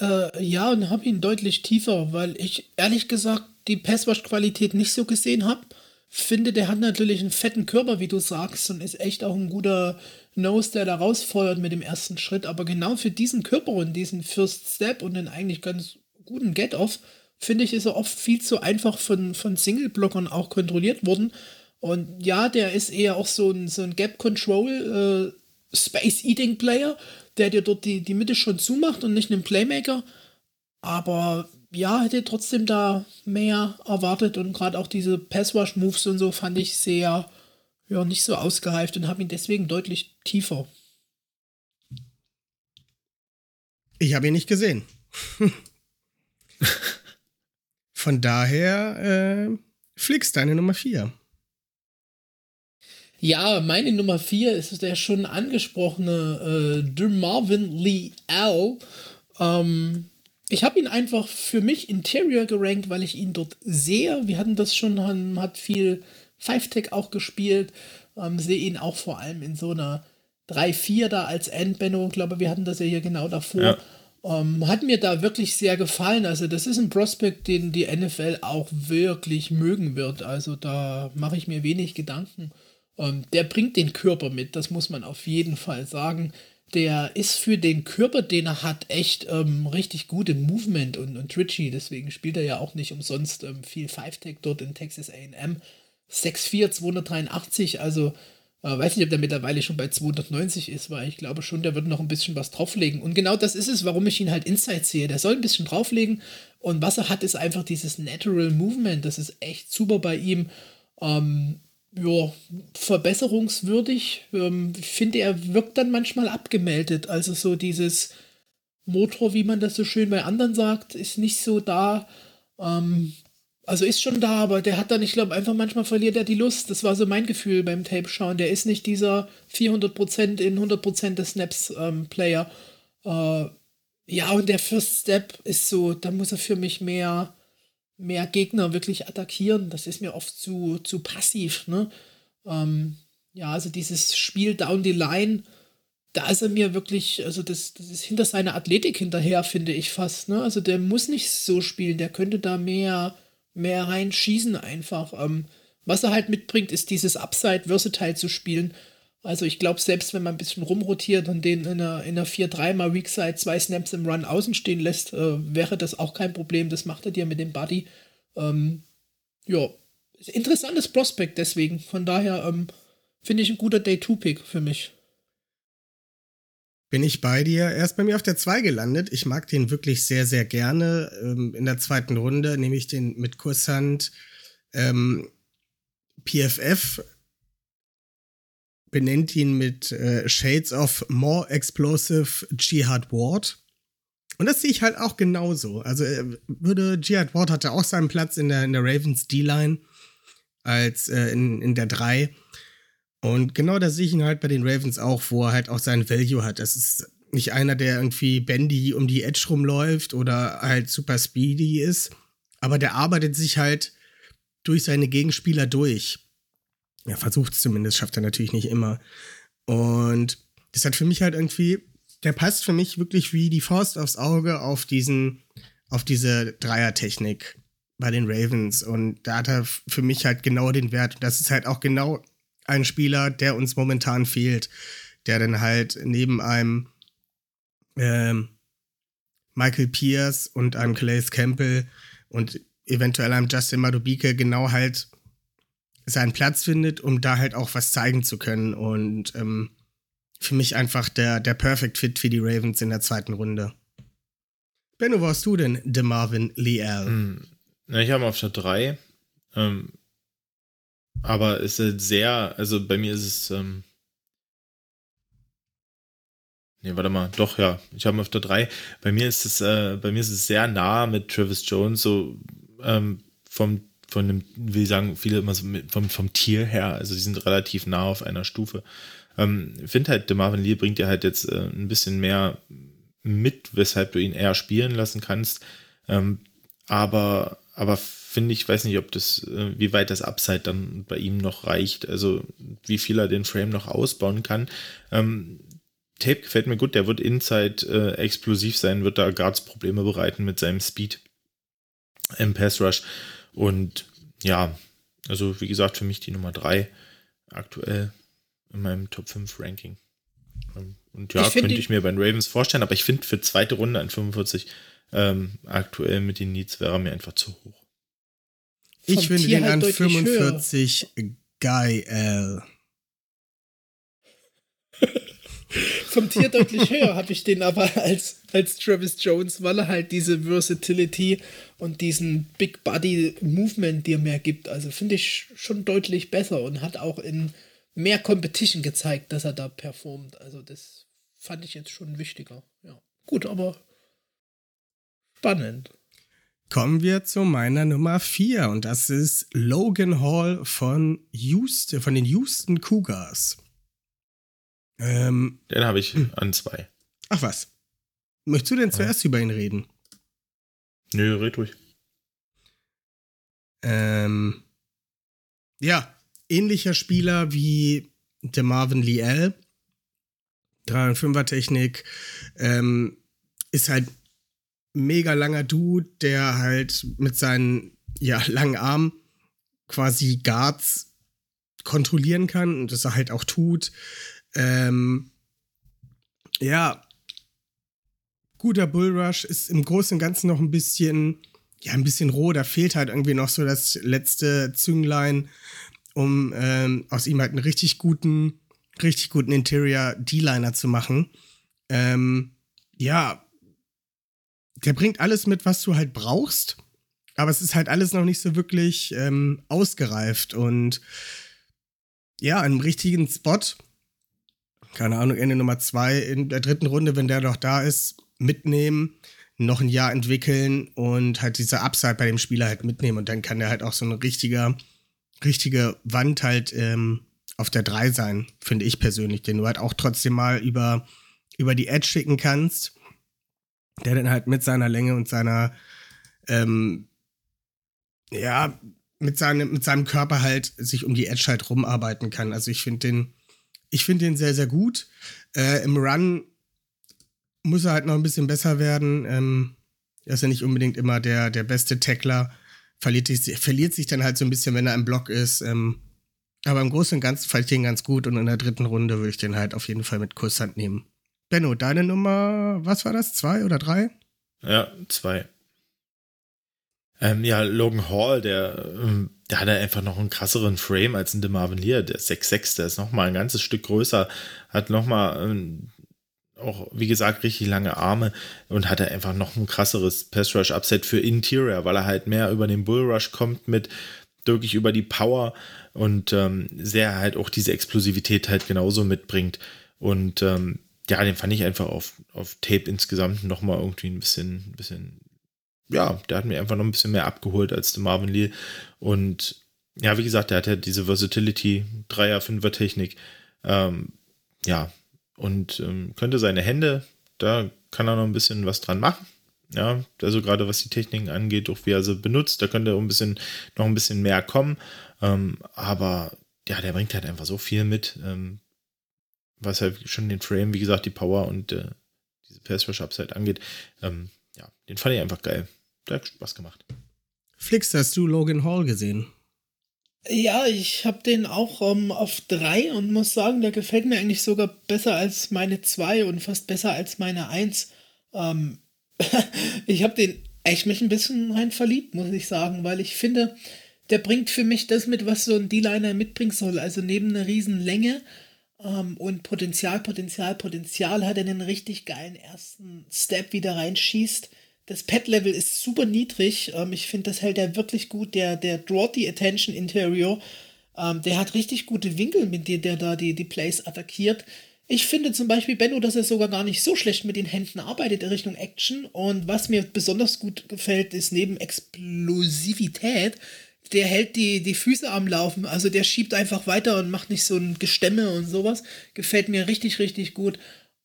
Äh, ja, und habe ihn deutlich tiefer, weil ich ehrlich gesagt die Passwash-Qualität nicht so gesehen habe. Finde, der hat natürlich einen fetten Körper, wie du sagst, und ist echt auch ein guter Nose, der da rausfeuert mit dem ersten Schritt. Aber genau für diesen Körper und diesen First Step und den eigentlich ganz guten Get-Off, finde ich, ist er oft viel zu einfach von, von Single-Blockern auch kontrolliert worden. Und ja, der ist eher auch so ein, so ein Gap-Control, äh, Space-Eating-Player, der dir dort die, die Mitte schon zumacht und nicht einen Playmaker. Aber ja, hätte trotzdem da mehr erwartet und gerade auch diese Passwash-Moves und so fand ich sehr ja, nicht so ausgereift und habe ihn deswegen deutlich tiefer. Ich habe ihn nicht gesehen. Von daher, äh, Flix, deine Nummer 4. Ja, meine Nummer 4 ist der schon angesprochene äh, Marvin Lee Al. Ähm, ich habe ihn einfach für mich Interior gerankt, weil ich ihn dort sehe. Wir hatten das schon, hat viel Five-Tech auch gespielt. Ähm, sehe ihn auch vor allem in so einer 3-4 da als Endbenno. Ich glaube, wir hatten das ja hier genau davor. Ja. Ähm, hat mir da wirklich sehr gefallen. Also, das ist ein Prospect, den die NFL auch wirklich mögen wird. Also, da mache ich mir wenig Gedanken. Ähm, der bringt den Körper mit, das muss man auf jeden Fall sagen. Der ist für den Körper, den er hat, echt ähm, richtig gut im Movement und, und twitchy. Deswegen spielt er ja auch nicht umsonst ähm, viel Five-Tech dort in Texas AM. 6'4, 283, also äh, weiß nicht, ob der mittlerweile schon bei 290 ist, weil ich glaube schon, der wird noch ein bisschen was drauflegen. Und genau das ist es, warum ich ihn halt Inside sehe. Der soll ein bisschen drauflegen und was er hat, ist einfach dieses Natural Movement. Das ist echt super bei ihm. Ähm, ja, verbesserungswürdig. Ähm, ich finde, er wirkt dann manchmal abgemeldet. Also so dieses Motor, wie man das so schön bei anderen sagt, ist nicht so da. Ähm, also ist schon da, aber der hat dann, ich glaube, einfach manchmal verliert er die Lust. Das war so mein Gefühl beim Tape-Schauen. Der ist nicht dieser 400% in 100% des Snaps-Player. Ähm, äh, ja, und der First Step ist so, da muss er für mich mehr, mehr Gegner wirklich attackieren. Das ist mir oft zu, zu passiv. Ne? Ähm, ja, also dieses Spiel down the line da ist er mir wirklich, also das, das ist hinter seiner Athletik hinterher, finde ich fast. Ne? Also der muss nicht so spielen, der könnte da mehr, mehr reinschießen einfach. Ähm, was er halt mitbringt, ist dieses Upside Versatile zu spielen. Also ich glaube, selbst wenn man ein bisschen rumrotiert und den in einer, in einer 4-3 mal Weakside zwei Snaps im Run außen stehen lässt, äh, wäre das auch kein Problem. Das macht er dir mit dem Buddy. Ähm, ja, interessantes Prospekt deswegen. Von daher ähm, finde ich ein guter Day-2-Pick für mich. Bin ich bei dir. Er ist bei mir auf der 2 gelandet. Ich mag den wirklich sehr, sehr gerne. Ähm, in der zweiten Runde nehme ich den mit Kusshand. Ähm, PFF benennt ihn mit äh, Shades of More Explosive Jihad Ward. Und das sehe ich halt auch genauso. Also äh, würde Jihad Ward hatte auch seinen Platz in der, in der Ravens D-Line als äh, in, in der 3. Und genau da sehe ich ihn halt bei den Ravens auch, wo er halt auch seinen Value hat. Das ist nicht einer, der irgendwie Bendy um die Edge rumläuft oder halt super speedy ist, aber der arbeitet sich halt durch seine Gegenspieler durch. Er versucht es zumindest, schafft er natürlich nicht immer. Und das hat für mich halt irgendwie, der passt für mich wirklich wie die Faust aufs Auge auf diesen, auf diese Dreiertechnik bei den Ravens. Und da hat er für mich halt genau den Wert. Und das ist halt auch genau ein Spieler, der uns momentan fehlt, der dann halt neben einem ähm, Michael Pierce und einem Calais Campbell und eventuell einem Justin Madubike genau halt seinen Platz findet, um da halt auch was zeigen zu können. Und ähm, für mich einfach der, der Perfect Fit für die Ravens in der zweiten Runde. Benno, wo hast du denn de Marvin Leal? Hm. ich habe auf der 3. Ähm, aber es ist sehr, also bei mir ist es. Ähm, nee, warte mal, doch, ja. Ich habe auf der 3. Bei mir ist es, äh, bei mir ist es sehr nah mit Travis Jones, so ähm, vom, von dem, wie sagen viele immer so, mit, vom, vom Tier her. Also die sind relativ nah auf einer Stufe. Ähm, finde halt, der Marvin Lee bringt dir halt jetzt äh, ein bisschen mehr mit, weshalb du ihn eher spielen lassen kannst. Ähm, aber, aber finde ich, weiß nicht, ob das, äh, wie weit das Upside dann bei ihm noch reicht, also wie viel er den Frame noch ausbauen kann. Ähm, Tape gefällt mir gut, der wird inside äh, explosiv sein, wird da Guards Probleme bereiten mit seinem Speed im Pass Rush. Und ja, also wie gesagt, für mich die Nummer 3 aktuell in meinem Top 5 Ranking. Ähm, und ja, ich könnte ich mir bei den Ravens vorstellen, aber ich finde für zweite Runde an 45 ähm, aktuell mit den Needs wäre mir einfach zu hoch. Ich finde den halt an 45 höher. geil. Vom Tier deutlich höher habe ich den aber als, als Travis Jones, weil er halt diese Versatility und diesen Big Body Movement dir mehr gibt. Also finde ich schon deutlich besser und hat auch in mehr Competition gezeigt, dass er da performt. Also das fand ich jetzt schon wichtiger. Ja. Gut, aber spannend. Kommen wir zu meiner Nummer 4 und das ist Logan Hall von Houston, von den Houston Cougars. Ähm, Den habe ich an zwei. Ach was. Möchtest du denn zuerst ja. über ihn reden? Nö, red ruhig. Ähm, ja, ähnlicher Spieler wie der Marvin Liel. 305er Technik. Ähm, ist halt mega langer Dude, der halt mit seinen ja, langen Armen quasi Guards kontrollieren kann und das er halt auch tut. Ähm, ja, guter Bullrush ist im Großen und Ganzen noch ein bisschen, ja, ein bisschen roh. Da fehlt halt irgendwie noch so das letzte Zünglein, um ähm, aus ihm halt einen richtig guten, richtig guten Interior D-Liner zu machen. Ähm, ja, der bringt alles mit, was du halt brauchst. Aber es ist halt alles noch nicht so wirklich ähm, ausgereift. Und ja, einem richtigen Spot, keine Ahnung, Ende Nummer zwei in der dritten Runde, wenn der noch da ist, mitnehmen, noch ein Jahr entwickeln und halt diese Upside bei dem Spieler halt mitnehmen. Und dann kann der halt auch so eine richtige, richtige Wand halt ähm, auf der 3 sein, finde ich persönlich, den du halt auch trotzdem mal über, über die Edge schicken kannst der dann halt mit seiner Länge und seiner, ähm, ja, mit seinem, mit seinem Körper halt sich um die Edge halt rumarbeiten kann. Also ich finde den, Ich finde ihn sehr, sehr gut. Äh, Im Run muss er halt noch ein bisschen besser werden. Ähm, er ist ja nicht unbedingt immer der, der beste Tackler. Verliert, verliert sich dann halt so ein bisschen, wenn er im Block ist. Ähm, aber im Großen und Ganzen fand ich den ganz gut und in der dritten Runde würde ich den halt auf jeden Fall mit Kusshand nehmen. Benno, deine Nummer, was war das? Zwei oder drei? Ja, zwei. Ähm, ja, Logan Hall, der, ähm, der hat einfach noch einen krasseren Frame als ein DeMarvin Lear. Der 6'6, der ist noch mal ein ganzes Stück größer, hat noch mal ähm, auch, wie gesagt, richtig lange Arme und hat er einfach noch ein krasseres Pass Rush Upset für Interior, weil er halt mehr über den Bull Rush kommt mit wirklich über die Power und ähm, sehr halt auch diese Explosivität halt genauso mitbringt. Und ähm, ja, den fand ich einfach auf, auf Tape insgesamt nochmal irgendwie ein bisschen, ein bisschen, ja, der hat mir einfach noch ein bisschen mehr abgeholt als der Marvin Lee. Und ja, wie gesagt, der hat ja diese Versatility, Dreier, Fünfer Technik. Ähm, ja, und ähm, könnte seine Hände, da kann er noch ein bisschen was dran machen. Ja, also gerade was die Techniken angeht, auch wie er sie benutzt, da könnte ein bisschen, noch ein bisschen mehr kommen. Ähm, aber ja, der bringt halt einfach so viel mit, ähm, was halt schon den Frame, wie gesagt, die Power und äh, diese Pass Rush Upside angeht. Ähm, ja, den fand ich einfach geil. Der hat Spaß gemacht. Flix, hast du Logan Hall gesehen? Ja, ich habe den auch um, auf drei und muss sagen, der gefällt mir eigentlich sogar besser als meine zwei und fast besser als meine eins. Ähm, ich habe den echt mich ein bisschen rein verliebt, muss ich sagen, weil ich finde, der bringt für mich das mit, was so ein D-Liner mitbringen soll. Also neben einer riesen Länge ähm, und Potenzial, Potenzial, Potenzial hat er einen richtig geilen ersten Step wieder reinschießt das Pet-Level ist super niedrig. Ähm, ich finde, das hält er wirklich gut. Der, der drawt die Attention Interior. Ähm, der hat richtig gute Winkel, mit denen der da die, die Plays attackiert. Ich finde zum Beispiel, Benno, dass er sogar gar nicht so schlecht mit den Händen arbeitet in Richtung Action. Und was mir besonders gut gefällt, ist neben Explosivität, der hält die, die Füße am Laufen. Also der schiebt einfach weiter und macht nicht so ein Gestemme und sowas. Gefällt mir richtig, richtig gut.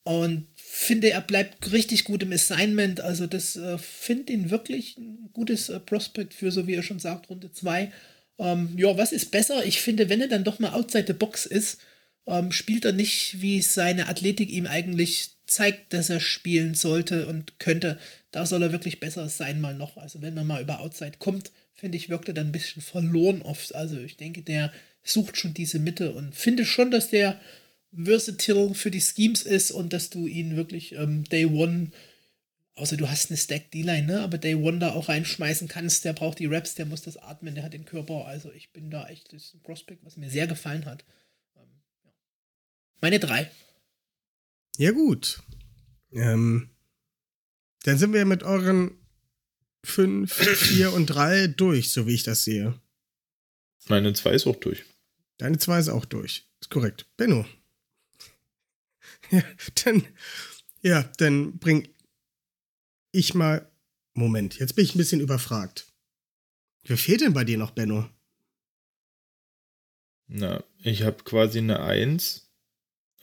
Und finde, er bleibt richtig gut im Assignment. Also das äh, finde ihn wirklich ein gutes äh, Prospect für, so wie er schon sagt, Runde 2. Ähm, ja, was ist besser? Ich finde, wenn er dann doch mal outside the box ist, ähm, spielt er nicht, wie seine Athletik ihm eigentlich zeigt, dass er spielen sollte und könnte. Da soll er wirklich besser sein mal noch. Also wenn man mal über Outside kommt, finde ich, wirkt er dann ein bisschen verloren oft. Also ich denke, der sucht schon diese Mitte und finde schon, dass der versatile für die Schemes ist und dass du ihn wirklich ähm, Day One, außer du hast eine Stack D-Line, ne, aber Day One da auch reinschmeißen kannst. Der braucht die Raps, der muss das atmen, der hat den Körper. Also ich bin da echt, das ist ein Prospect, was mir sehr gefallen hat. Ähm, ja. Meine drei. Ja, gut. Ähm, dann sind wir mit euren fünf, vier und drei durch, so wie ich das sehe. Meine zwei ist auch durch. Deine zwei ist auch durch. Ist korrekt. Benno. Ja, dann, ja, dann bring ich mal. Moment, jetzt bin ich ein bisschen überfragt. Wer fehlt denn bei dir noch, Benno? Na, ich habe quasi eine 1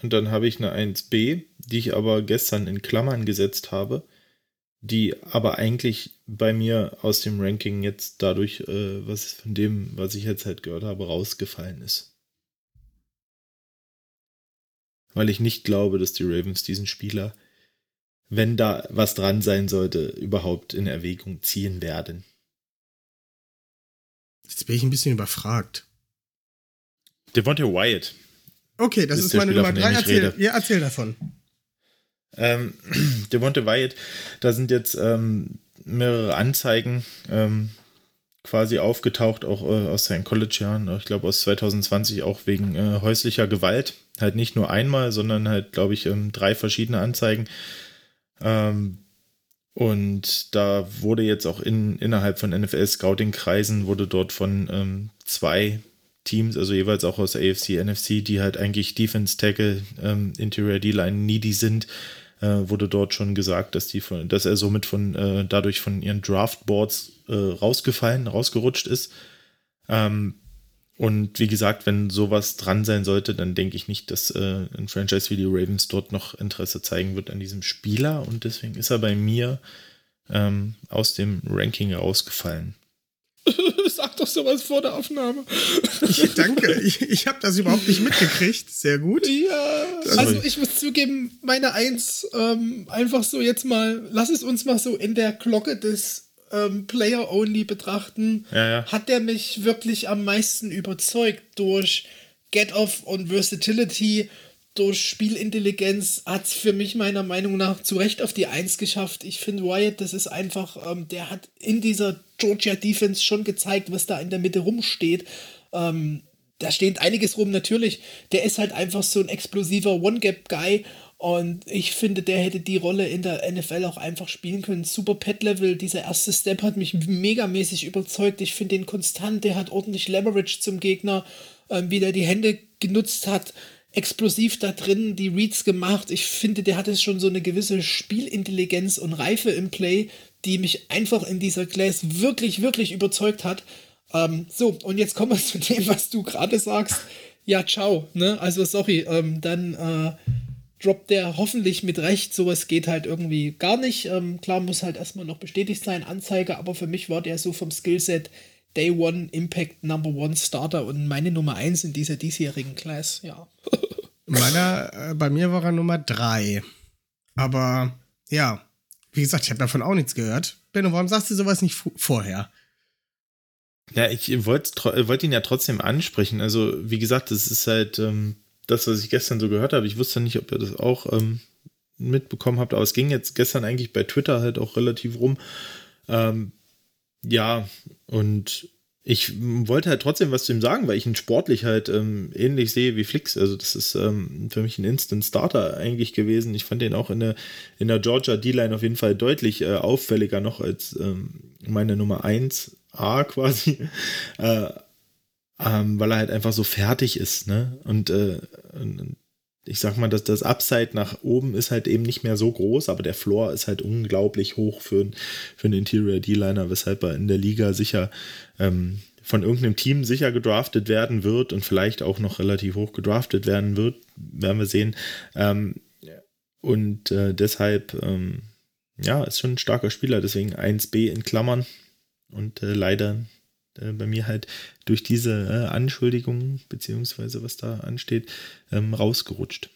und dann habe ich eine 1b, die ich aber gestern in Klammern gesetzt habe, die aber eigentlich bei mir aus dem Ranking jetzt dadurch, äh, was von dem, was ich jetzt halt gehört habe, rausgefallen ist weil ich nicht glaube, dass die Ravens diesen Spieler, wenn da was dran sein sollte, überhaupt in Erwägung ziehen werden. Jetzt bin ich ein bisschen überfragt. Devontae Wyatt. Okay, das ist, ist meine Spieler, Nummer 3. Erzähl, ja, erzähl davon. Ähm, Devontae Wyatt, da sind jetzt ähm, mehrere Anzeigen ähm, quasi aufgetaucht, auch äh, aus seinen College-Jahren, ich glaube aus 2020 auch wegen äh, häuslicher Gewalt. Halt nicht nur einmal, sondern halt, glaube ich, ähm, drei verschiedene Anzeigen. Ähm, und da wurde jetzt auch in, innerhalb von NFL-Scouting-Kreisen, wurde dort von ähm, zwei Teams, also jeweils auch aus AFC, NFC, die halt eigentlich Defense Tackle, ähm, Interior D-Line needy sind, äh, wurde dort schon gesagt, dass die von, dass er somit von äh, dadurch von ihren Draftboards äh, rausgefallen, rausgerutscht ist. Ähm, und wie gesagt, wenn sowas dran sein sollte, dann denke ich nicht, dass äh, ein Franchise wie die Ravens dort noch Interesse zeigen wird an diesem Spieler. Und deswegen ist er bei mir ähm, aus dem Ranking rausgefallen. Sag doch sowas vor der Aufnahme. Ich, danke, ich, ich habe das überhaupt nicht mitgekriegt. Sehr gut. Ja, also ich muss zugeben, meine Eins, ähm, einfach so jetzt mal, lass es uns mal so in der Glocke des ähm, Player-Only betrachten. Ja, ja. Hat der mich wirklich am meisten überzeugt durch Get-Off und Versatility durch Spielintelligenz hat es für mich meiner Meinung nach zu Recht auf die Eins geschafft. Ich finde Wyatt, das ist einfach, ähm, der hat in dieser Georgia Defense schon gezeigt, was da in der Mitte rumsteht. Ähm, da steht einiges rum, natürlich. Der ist halt einfach so ein explosiver One-Gap-Guy und ich finde, der hätte die Rolle in der NFL auch einfach spielen können. Super Pet-Level, dieser erste Step hat mich megamäßig überzeugt. Ich finde den konstant, der hat ordentlich Leverage zum Gegner, ähm, wie der die Hände genutzt hat explosiv da drin die Reads gemacht. Ich finde, der hatte schon so eine gewisse Spielintelligenz und Reife im Play, die mich einfach in dieser Class wirklich, wirklich überzeugt hat. Ähm, so, und jetzt kommen wir zu dem, was du gerade sagst. Ja, ciao. Ne? Also, sorry, ähm, dann äh, droppt der hoffentlich mit Recht. Sowas geht halt irgendwie gar nicht. Ähm, klar, muss halt erstmal noch bestätigt sein, Anzeige, aber für mich war der so vom Skillset Day One Impact Number One Starter und meine Nummer 1 in dieser diesjährigen Class, ja. Meiner, äh, bei mir war er Nummer 3. Aber ja, wie gesagt, ich habe davon auch nichts gehört. Benno, warum sagst du sowas nicht vorher? Ja, ich wollte wollt ihn ja trotzdem ansprechen. Also, wie gesagt, das ist halt ähm, das, was ich gestern so gehört habe. Ich wusste nicht, ob ihr das auch ähm, mitbekommen habt, aber es ging jetzt gestern eigentlich bei Twitter halt auch relativ rum. Ähm, ja, und ich wollte halt trotzdem was zu ihm sagen, weil ich ihn sportlich halt ähm, ähnlich sehe wie Flix. Also das ist ähm, für mich ein Instant Starter eigentlich gewesen. Ich fand den auch in der, in der Georgia D-Line auf jeden Fall deutlich äh, auffälliger noch als ähm, meine Nummer 1a quasi. äh, ähm, weil er halt einfach so fertig ist, ne? Und, äh, ich sag mal, dass das Upside nach oben ist halt eben nicht mehr so groß, aber der Floor ist halt unglaublich hoch für, für einen Interior D-Liner, weshalb er in der Liga sicher ähm, von irgendeinem Team sicher gedraftet werden wird und vielleicht auch noch relativ hoch gedraftet werden wird, werden wir sehen. Ähm, und äh, deshalb, ähm, ja, ist schon ein starker Spieler, deswegen 1b in Klammern und äh, leider äh, bei mir halt durch diese äh, Anschuldigungen, beziehungsweise was da ansteht, ähm, rausgerutscht.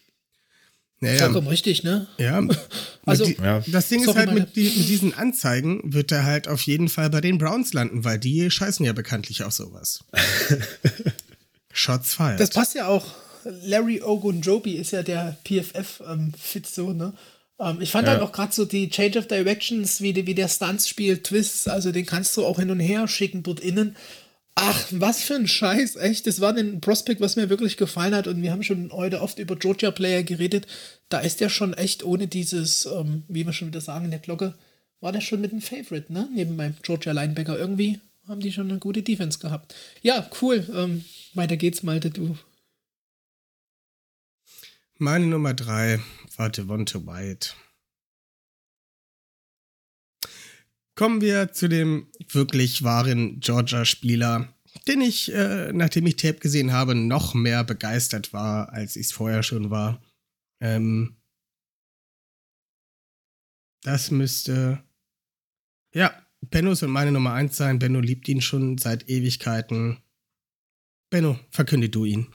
Naja, Vollkommen richtig, ne? Ja. also, die, ja. das Ding ist halt, mit, die, mit, diesen Anzeigen wird er halt auf jeden Fall bei den Browns landen, weil die scheißen ja bekanntlich auf sowas. Shots fired. Das passt ja auch. Larry Ogunjobi ist ja der PFF-Fit ähm, so, ne? Ähm, ich fand ja. halt auch gerade so die Change of Directions, wie, die, wie der Stunts spielt, Twists, also den kannst du auch hin und her schicken dort innen. Ach, was für ein Scheiß, echt. Das war ein Prospect, was mir wirklich gefallen hat. Und wir haben schon heute oft über Georgia Player geredet. Da ist der schon echt ohne dieses, ähm, wie wir schon wieder sagen in der Glocke, war der schon mit dem Favorite, ne? Neben meinem Georgia Linebacker. Irgendwie haben die schon eine gute Defense gehabt. Ja, cool. Ähm, weiter geht's, Malte, du. Meine Nummer drei war Devonta White. Kommen wir zu dem wirklich wahren Georgia-Spieler, den ich, äh, nachdem ich Tape gesehen habe, noch mehr begeistert war, als ich es vorher schon war. Ähm, das müsste. Ja, Benno soll meine Nummer 1 sein. Benno liebt ihn schon seit Ewigkeiten. Benno, verkünde du ihn.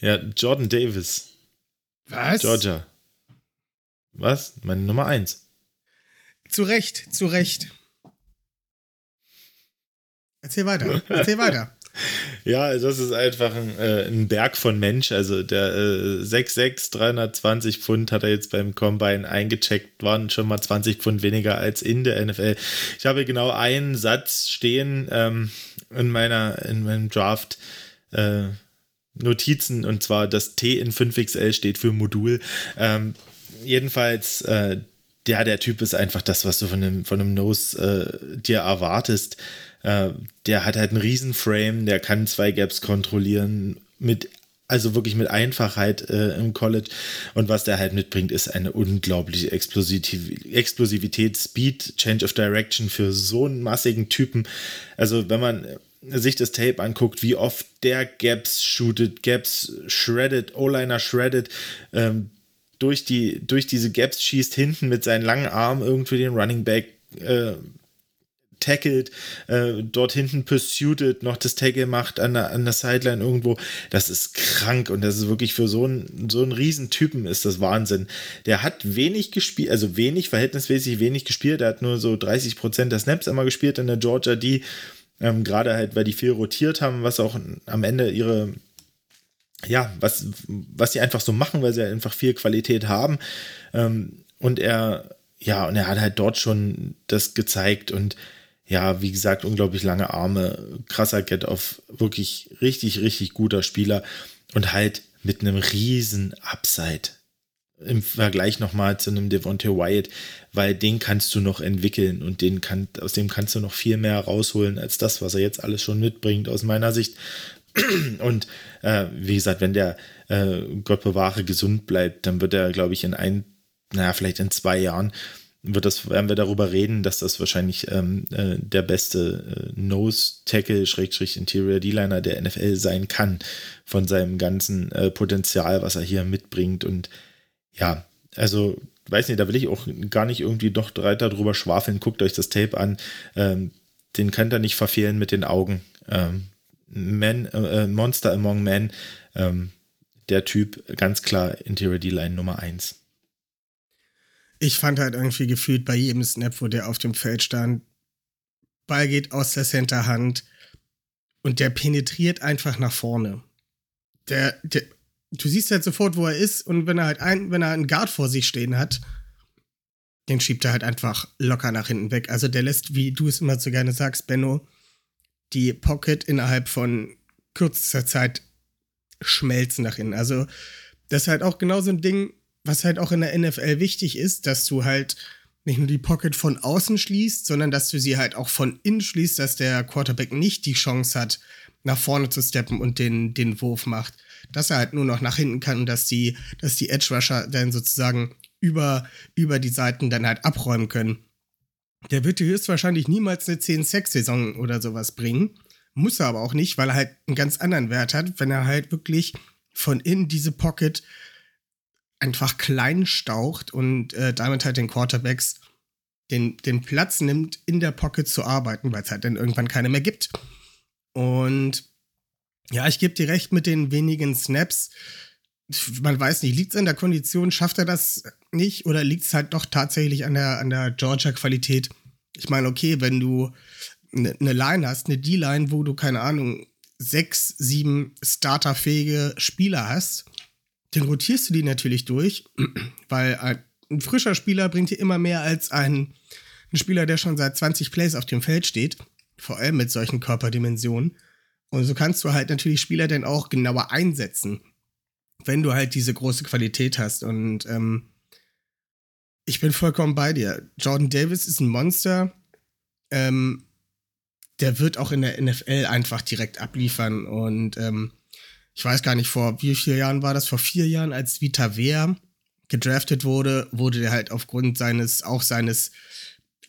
Ja, Jordan Davis. Was? Georgia. Was? Meine Nummer 1. Zu Recht, zu Recht. Erzähl weiter, erzähl weiter. Ja, das ist einfach ein, äh, ein Berg von Mensch. Also der äh, 6'6, 320 Pfund hat er jetzt beim Combine eingecheckt, waren schon mal 20 Pfund weniger als in der NFL. Ich habe genau einen Satz stehen ähm, in meiner, in meinem Draft. Äh, Notizen und zwar das T in 5XL steht für Modul. Ähm, jedenfalls, äh, ja, der Typ ist einfach das, was du von einem, von einem Nose äh, dir erwartest. Äh, der hat halt einen Riesenframe, der kann zwei Gaps kontrollieren mit also wirklich mit Einfachheit äh, im College. Und was der halt mitbringt, ist eine unglaubliche Explosiv Explosivität, Speed, Change of Direction für so einen massigen Typen. Also wenn man sich das Tape anguckt, wie oft der Gaps shootet, Gaps shredded, O-Liner shredded, ähm, durch, die, durch diese Gaps schießt, hinten mit seinen langen Armen irgendwie den Running Back äh, tackelt, äh, dort hinten pursued, noch das Tackle macht an der, an der Sideline irgendwo. Das ist krank und das ist wirklich für so einen, so einen Riesentypen ist das Wahnsinn. Der hat wenig gespielt, also wenig, verhältnismäßig wenig gespielt. Er hat nur so 30 Prozent der Snaps immer gespielt in der Georgia, die ähm, gerade halt, weil die viel rotiert haben, was auch am Ende ihre ja, was, was sie einfach so machen, weil sie einfach viel Qualität haben. Ähm, und er, ja, und er hat halt dort schon das gezeigt und ja, wie gesagt, unglaublich lange Arme, krasser Get-Off, wirklich richtig, richtig guter Spieler und halt mit einem riesen Upside im Vergleich nochmal zu einem Devontae Wyatt, weil den kannst du noch entwickeln und den kann, aus dem kannst du noch viel mehr rausholen als das, was er jetzt alles schon mitbringt, aus meiner Sicht. Und äh, wie gesagt, wenn der äh, Gott bewahre gesund bleibt, dann wird er, glaube ich, in ein, naja, vielleicht in zwei Jahren wird das, werden wir darüber reden, dass das wahrscheinlich ähm, äh, der beste äh, Nose-Tackle, Schrägstrich Interior D-Liner der NFL sein kann, von seinem ganzen äh, Potenzial, was er hier mitbringt. Und ja, also, weiß nicht, da will ich auch gar nicht irgendwie noch weiter drüber schwafeln. Guckt euch das Tape an. Ähm, den könnt ihr nicht verfehlen mit den Augen. Ähm, Man, äh, Monster Among Men, ähm, der Typ, ganz klar Interior D-Line Nummer 1. Ich fand halt irgendwie gefühlt bei jedem Snap, wo der auf dem Feld stand, Ball geht aus der Centerhand und der penetriert einfach nach vorne. Der, der, du siehst halt sofort, wo er ist und wenn er halt ein, wenn er einen Guard vor sich stehen hat, den schiebt er halt einfach locker nach hinten weg. Also der lässt, wie du es immer so gerne sagst, Benno, die Pocket innerhalb von kürzester Zeit schmelzen nach innen. Also das ist halt auch genau so ein Ding, was halt auch in der NFL wichtig ist, dass du halt nicht nur die Pocket von außen schließt, sondern dass du sie halt auch von innen schließt, dass der Quarterback nicht die Chance hat, nach vorne zu steppen und den, den Wurf macht. Dass er halt nur noch nach hinten kann und dass die, dass die Edge Rusher dann sozusagen über, über die Seiten dann halt abräumen können. Der wird dir höchstwahrscheinlich niemals eine 10-6-Saison oder sowas bringen. Muss er aber auch nicht, weil er halt einen ganz anderen Wert hat, wenn er halt wirklich von innen diese Pocket einfach klein staucht und äh, damit halt den Quarterbacks den, den Platz nimmt, in der Pocket zu arbeiten, weil es halt dann irgendwann keine mehr gibt. Und ja, ich gebe dir recht mit den wenigen Snaps. Man weiß nicht, liegt es an der Kondition, schafft er das nicht oder liegt es halt doch tatsächlich an der, an der Georgia-Qualität? Ich meine, okay, wenn du eine ne Line hast, eine D-Line, wo du, keine Ahnung, sechs, sieben starterfähige Spieler hast, dann rotierst du die natürlich durch, weil ein, frischer Spieler bringt dir immer mehr als ein, ein Spieler, der schon seit 20 Plays auf dem Feld steht, vor allem mit solchen Körperdimensionen. Und so kannst du halt natürlich Spieler dann auch genauer einsetzen, wenn du halt diese große Qualität hast. Und ähm, ich bin vollkommen bei dir. Jordan Davis ist ein Monster. Ähm, der wird auch in der NFL einfach direkt abliefern. Und ähm, ich weiß gar nicht, vor wie vielen Jahren war das? Vor vier Jahren, als Vita Wehr gedraftet wurde, wurde der halt aufgrund seines, auch seines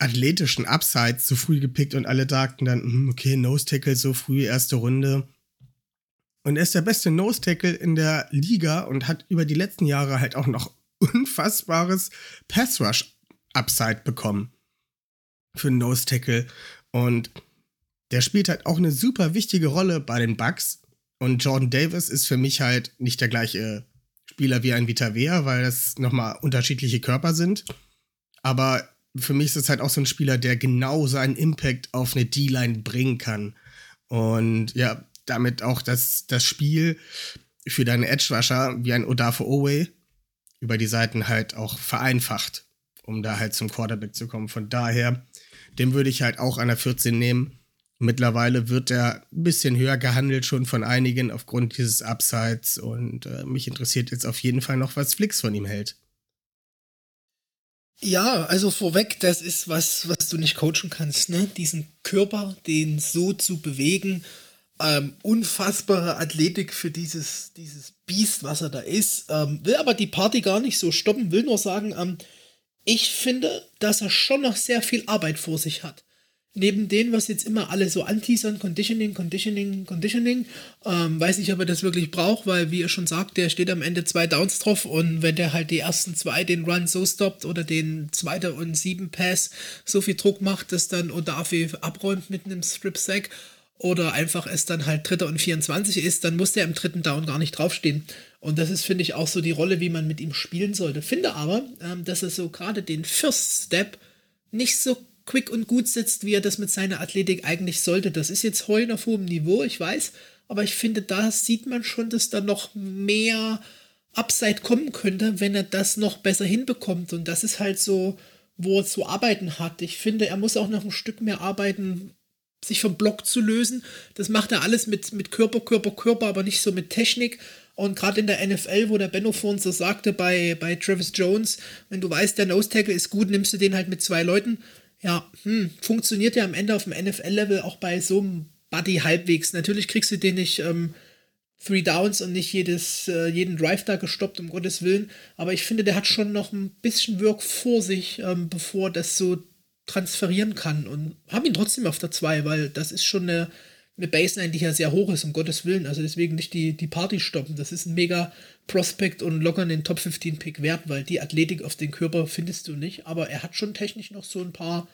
athletischen Upsides zu früh gepickt und alle sagten dann, hm, okay, Nose Tackle so früh, erste Runde. Und er ist der beste Nose Tackle in der Liga und hat über die letzten Jahre halt auch noch unfassbares Pass Rush Upside bekommen. Für einen Nose Tackle. Und der spielt halt auch eine super wichtige Rolle bei den Bucks. Und Jordan Davis ist für mich halt nicht der gleiche Spieler wie ein Vita Vea, weil das nochmal unterschiedliche Körper sind. Aber für mich ist es halt auch so ein Spieler, der genau seinen Impact auf eine D-Line bringen kann. Und ja, damit auch das, das Spiel für deine Edge-Rusher wie ein Odafe Owe über die Seiten halt auch vereinfacht, um da halt zum Quarterback zu kommen. Von daher, dem würde ich halt auch an der 14 nehmen. Mittlerweile wird er ein bisschen höher gehandelt schon von einigen aufgrund dieses Upsides und äh, mich interessiert jetzt auf jeden Fall noch, was Flix von ihm hält. Ja, also vorweg, das ist was, was du nicht coachen kannst, ne? Diesen Körper, den so zu bewegen, ähm, unfassbare Athletik für dieses, dieses Biest, was er da ist. Ähm, will aber die Party gar nicht so stoppen, will nur sagen, ähm, ich finde, dass er schon noch sehr viel Arbeit vor sich hat. Neben denen, was jetzt immer alle so anteasern, Conditioning, Conditioning, Conditioning, ähm, weiß nicht, ob er das wirklich braucht, weil, wie ihr schon sagt, der steht am Ende zwei Downs drauf und wenn der halt die ersten zwei den Run so stoppt oder den zweiter und sieben Pass so viel Druck macht, dass dann Odafi abräumt mit einem Strip-Sack oder einfach es dann halt dritter und 24 ist, dann muss der im dritten Down gar nicht draufstehen. Und das ist, finde ich, auch so die Rolle, wie man mit ihm spielen sollte. Finde aber, ähm, dass er so gerade den First Step nicht so quick und gut sitzt, wie er das mit seiner Athletik eigentlich sollte. Das ist jetzt heulen auf hohem Niveau, ich weiß, aber ich finde, da sieht man schon, dass da noch mehr Upside kommen könnte, wenn er das noch besser hinbekommt. Und das ist halt so, wo er zu arbeiten hat. Ich finde, er muss auch noch ein Stück mehr arbeiten, sich vom Block zu lösen. Das macht er alles mit, mit Körper, Körper, Körper, aber nicht so mit Technik. Und gerade in der NFL, wo der Benno vorhin so sagte bei, bei Travis Jones, wenn du weißt, der Nose Tackle ist gut, nimmst du den halt mit zwei Leuten ja, hm, funktioniert ja am Ende auf dem NFL-Level auch bei so einem Buddy halbwegs. Natürlich kriegst du den nicht ähm, Three Downs und nicht jedes, äh, jeden Drive da gestoppt, um Gottes Willen. Aber ich finde, der hat schon noch ein bisschen Work vor sich, ähm, bevor das so transferieren kann. Und habe ihn trotzdem auf der 2, weil das ist schon eine, eine Baseline, die ja sehr hoch ist, um Gottes Willen. Also deswegen nicht die, die Party stoppen. Das ist ein mega Prospect und locker einen Top 15 Pick wert, weil die Athletik auf den Körper findest du nicht. Aber er hat schon technisch noch so ein paar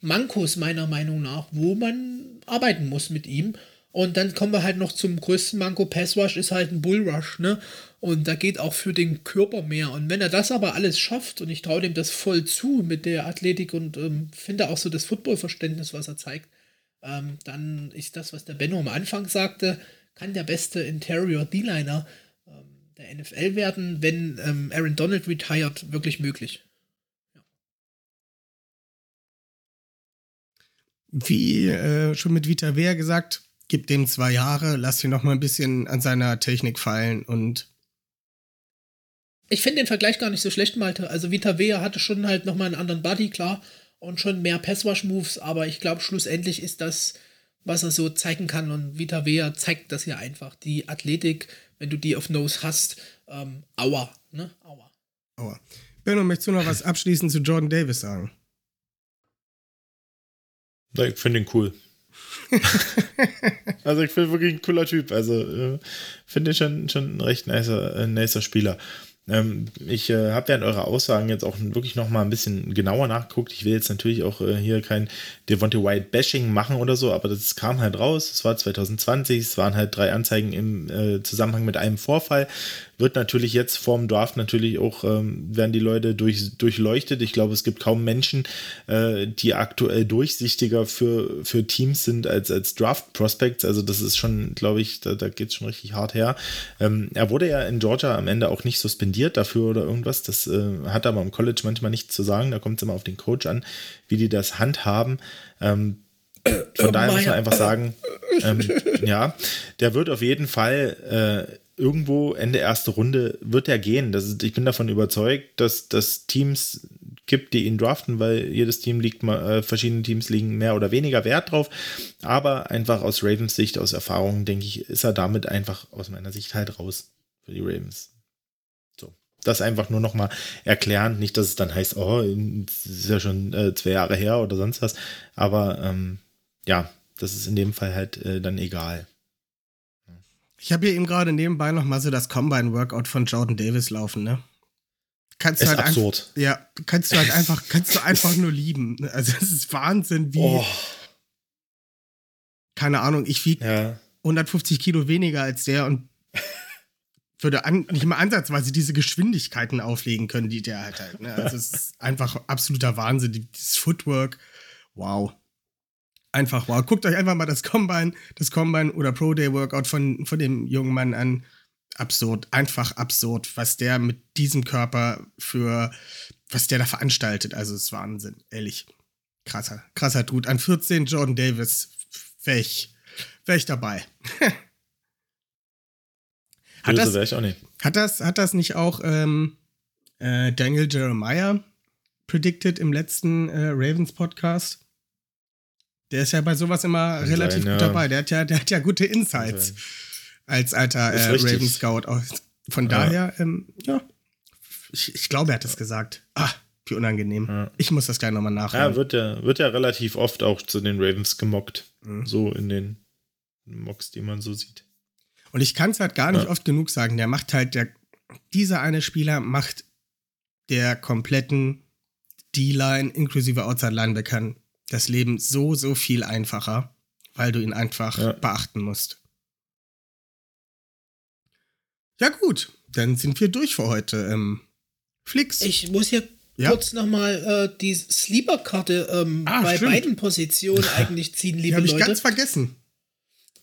Mankos meiner Meinung nach, wo man arbeiten muss mit ihm. Und dann kommen wir halt noch zum größten Manko. Passwash ist halt ein Bullrush, ne? Und da geht auch für den Körper mehr. Und wenn er das aber alles schafft, und ich traue dem das voll zu mit der Athletik und ähm, finde auch so das Footballverständnis, was er zeigt, ähm, dann ist das, was der Benno am Anfang sagte, kann der beste Interior D-Liner der NFL werden, wenn ähm, Aaron Donald retired, wirklich möglich. Ja. Wie äh, schon mit Vita Wehr gesagt, gib dem zwei Jahre, lass ihn noch mal ein bisschen an seiner Technik fallen und ich finde den Vergleich gar nicht so schlecht, Malte. Also Vita Vea hatte schon halt nochmal einen anderen Body, klar, und schon mehr Passwash-Moves, aber ich glaube, schlussendlich ist das, was er so zeigen kann und Vita Vea zeigt das ja einfach. Die Athletik, wenn du die auf Nose hast, ähm, aua, ne? Aua. Aua. Benno, möchtest du noch was abschließend zu Jordan Davis sagen? Ich finde ihn cool. also ich finde wirklich ein cooler Typ. Also äh, finde ich schon, schon ein recht nicer, äh, nicer Spieler. Ähm, ich äh, habe in eurer Aussagen jetzt auch wirklich noch mal ein bisschen genauer nachgeguckt. Ich will jetzt natürlich auch äh, hier kein Devontae White Bashing machen oder so, aber das kam halt raus. Es war 2020, es waren halt drei Anzeigen im äh, Zusammenhang mit einem Vorfall wird natürlich jetzt vorm Draft natürlich auch, ähm, werden die Leute durch, durchleuchtet. Ich glaube, es gibt kaum Menschen, äh, die aktuell durchsichtiger für, für Teams sind als, als Draft Prospects. Also das ist schon, glaube ich, da, da geht es schon richtig hart her. Ähm, er wurde ja in Georgia am Ende auch nicht suspendiert dafür oder irgendwas. Das äh, hat aber im College manchmal nichts zu sagen. Da kommt es immer auf den Coach an, wie die das handhaben. Ähm, von daher muss man einfach sagen, ähm, ja, der wird auf jeden Fall äh, irgendwo Ende erste Runde wird er gehen. Das ist, ich bin davon überzeugt, dass das Teams gibt, die ihn draften, weil jedes Team liegt mal, äh, verschiedene Teams liegen mehr oder weniger Wert drauf. Aber einfach aus Ravens Sicht, aus Erfahrung, denke ich, ist er damit einfach aus meiner Sicht halt raus für die Ravens. Das einfach nur nochmal erklären. Nicht, dass es dann heißt, oh, es ist ja schon äh, zwei Jahre her oder sonst was. Aber ähm, ja, das ist in dem Fall halt äh, dann egal. Ich habe hier eben gerade nebenbei noch mal so das Combine-Workout von Jordan Davis laufen, ne? Kannst du ist halt absurd. Einfach, ja, kannst du halt einfach, kannst du einfach nur lieben. Also es ist Wahnsinn, wie. Oh. Keine Ahnung, ich wiege ja. 150 Kilo weniger als der und würde an, nicht mal ansatzweise diese Geschwindigkeiten auflegen können, die der halt hat. Ne? Also es ist einfach absoluter Wahnsinn. Dieses Footwork, wow einfach wow. Guckt euch einfach mal das Combine, das Combine oder Pro Day Workout von, von dem jungen Mann an. Absurd, einfach absurd, was der mit diesem Körper für, was der da veranstaltet. Also es ist Wahnsinn, ehrlich. Krasser, krasser Dude. An 14 Jordan Davis wäre ich, wär ich dabei. hat, das, ich auch nicht. hat das, hat das nicht auch ähm, äh, Daniel Jeremiah predicted im letzten äh, Ravens Podcast? Der ist ja bei sowas immer Kann relativ sein, gut ja. dabei. Der hat ja, der hat ja gute Insights als alter äh, Raven Scout. Von daher, ja, ähm, ja ich, ich, glaube, er hat es gesagt. Ah, Wie unangenehm. Ja. Ich muss das gleich nochmal nachhören. Ja, wird ja, wird ja relativ oft auch zu den Ravens gemockt. Mhm. So in den Mocks, die man so sieht. Und ich kann es halt gar nicht Ja. oft genug sagen. Der macht halt, der, dieser eine Spieler macht der kompletten D-Line inklusive Outside-Linebackern das Leben so, so viel einfacher, weil du ihn einfach Ja. beachten musst. Ja, gut, dann sind wir durch für heute. Ähm, Flix. Ich muss hier Ja. kurz nochmal äh, die Sleeper-Karte ähm, Ah, bei stimmt. beiden Positionen eigentlich ziehen, die liebe habe ich Leute. ganz vergessen.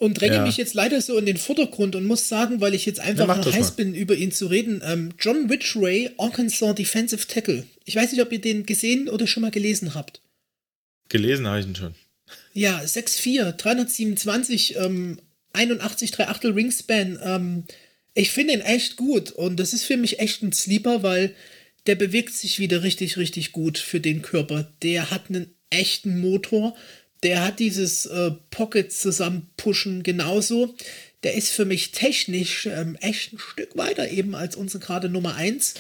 Und dränge Ja. mich jetzt leider so in den Vordergrund und muss sagen, weil ich jetzt einfach das heiß mal. bin, über ihn zu reden. Ähm, John Ridgway, Arkansas Defensive Tackle. Ich weiß nicht, ob ihr den gesehen oder schon mal gelesen habt. Gelesen habe ich ihn schon. Ja, 6'4, 327, ähm, 81, 3 Achtel Wingspan. Ähm, ich finde ihn echt gut und das ist für mich echt ein Sleeper, weil der bewegt sich wieder richtig, richtig gut für den Körper. Der hat einen echten Motor. Der hat dieses äh, Pocket zusammenpushen genauso. Der ist für mich technisch ähm, echt ein Stück weiter eben als unsere gerade Nummer 1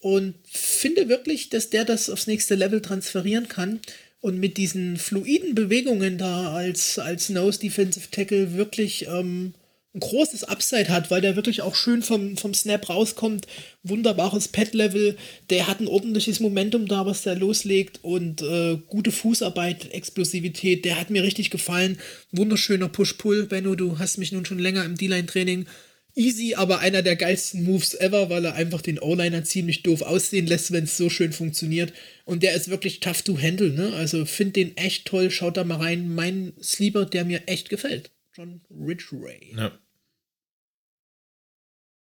und finde wirklich, dass der das aufs nächste Level transferieren kann und mit diesen fluiden Bewegungen da als, als Nose Defensive Tackle wirklich ähm, ein großes Upside hat, weil der wirklich auch schön vom, vom Snap rauskommt. Wunderbares Pad-Level. Der hat ein ordentliches Momentum da, was der loslegt und äh, gute Fußarbeit, Explosivität. Der hat mir richtig gefallen. Wunderschöner Push-Pull. Benno, du hast mich nun schon länger im D-Line-Training. Easy, aber einer der geilsten Moves ever, weil er einfach den O-Liner ziemlich doof aussehen lässt, wenn es so schön funktioniert. Und der ist wirklich tough to handle, ne? Also find den echt toll. Schaut da mal rein. Mein Sleeper, der mir echt gefällt. John Ridgway. Ja.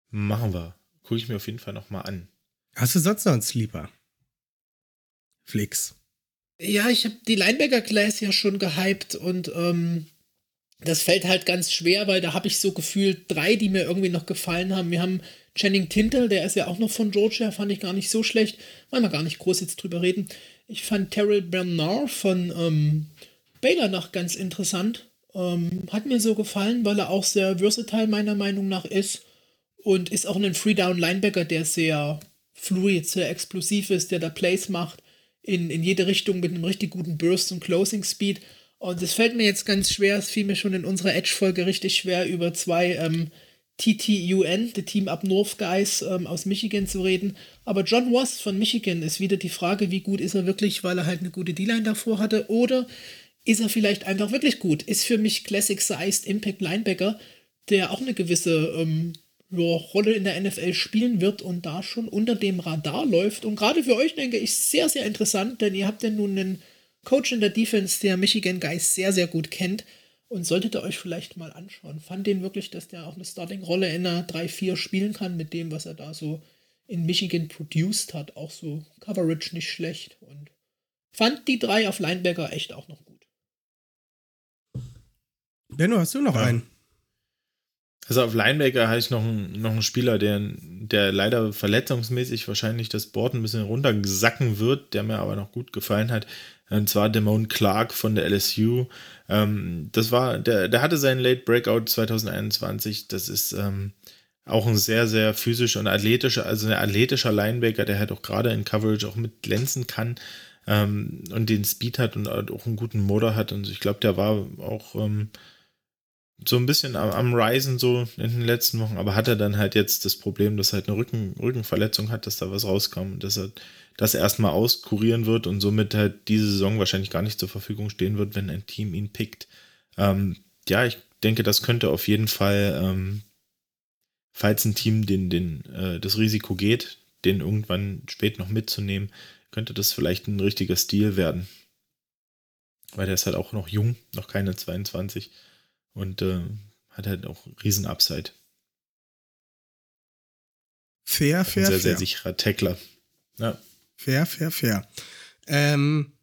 Machen wir. Gucke ich mir auf jeden Fall nochmal an. Hast du sonst noch einen Sleeper? Flix. Ja, ich habe die Linebacker Class ja schon gehypt und ähm, das fällt halt ganz schwer, weil da habe ich so gefühlt drei, die mir irgendwie noch gefallen haben. Wir haben Channing Tintel, der ist ja auch noch von Georgia, fand ich gar nicht so schlecht. Wollen wir gar nicht groß jetzt drüber reden. Ich fand Terrell Bernard von ähm, Baylor noch ganz interessant. Ähm, hat mir so gefallen, weil er auch sehr versatile meiner Meinung nach ist und ist auch ein Free-Down-Linebacker, der sehr fluid, sehr explosiv ist, der da Plays macht in, in jede Richtung mit einem richtig guten Burst und Closing Speed. Und es fällt mir jetzt ganz schwer, es fiel mir schon in unserer Edge-Folge richtig schwer, über zwei ähm, TTUN, the Team Up North Guys ähm, aus Michigan zu reden. Aber John Ross von Michigan ist wieder die Frage, wie gut ist er wirklich, weil er halt eine gute D-Line davor hatte, oder ist er vielleicht einfach wirklich gut? Ist für mich Classic-Sized Impact Linebacker, der auch eine gewisse ähm, Rolle in der NFL spielen wird und da schon unter dem Radar läuft. Und gerade für euch denke ich sehr, sehr interessant, denn ihr habt ja nun einen Coach in der Defense, der Michigan Guys sehr, sehr gut kennt und solltet ihr euch vielleicht mal anschauen. Fand den wirklich, dass der auch eine Starting-Rolle in einer 3-4 spielen kann mit dem, was er da so in Michigan produced hat. Auch so Coverage nicht schlecht und fand die drei auf Linebacker echt auch noch gut. Benno, hast du noch Ja. einen? Also auf Linebacker habe ich noch einen, noch einen Spieler, der, der leider verletzungsmäßig wahrscheinlich das Board ein bisschen runtersacken wird, der mir aber noch gut gefallen hat. Und zwar Damone Clark von der LSU. Ähm, das war, der, der hatte seinen Late Breakout 2021. Das ist ähm, auch ein sehr, sehr physisch und athletischer, also ein athletischer Linebacker, der halt auch gerade in Coverage auch mit glänzen kann ähm, und den Speed hat und auch einen guten Motor hat. Und ich glaube, der war auch ähm, so ein bisschen am, am Risen so in den letzten Wochen, aber hat er dann halt jetzt das Problem, dass er halt eine Rücken, Rückenverletzung hat, dass da was rauskommt und dass er das erstmal auskurieren wird und somit halt diese Saison wahrscheinlich gar nicht zur Verfügung stehen wird, wenn ein Team ihn pickt. Ähm, ja, ich denke, das könnte auf jeden Fall, ähm, falls ein Team den, den, äh, das Risiko geht, den irgendwann spät noch mitzunehmen, könnte das vielleicht ein richtiger Stil werden. Weil der ist halt auch noch jung, noch keine 22 und äh, hat halt auch riesen Upside. Fair, fair, sehr, fair. sehr sicherer Tackler. Ja. Fair, fair, fair. Ähm,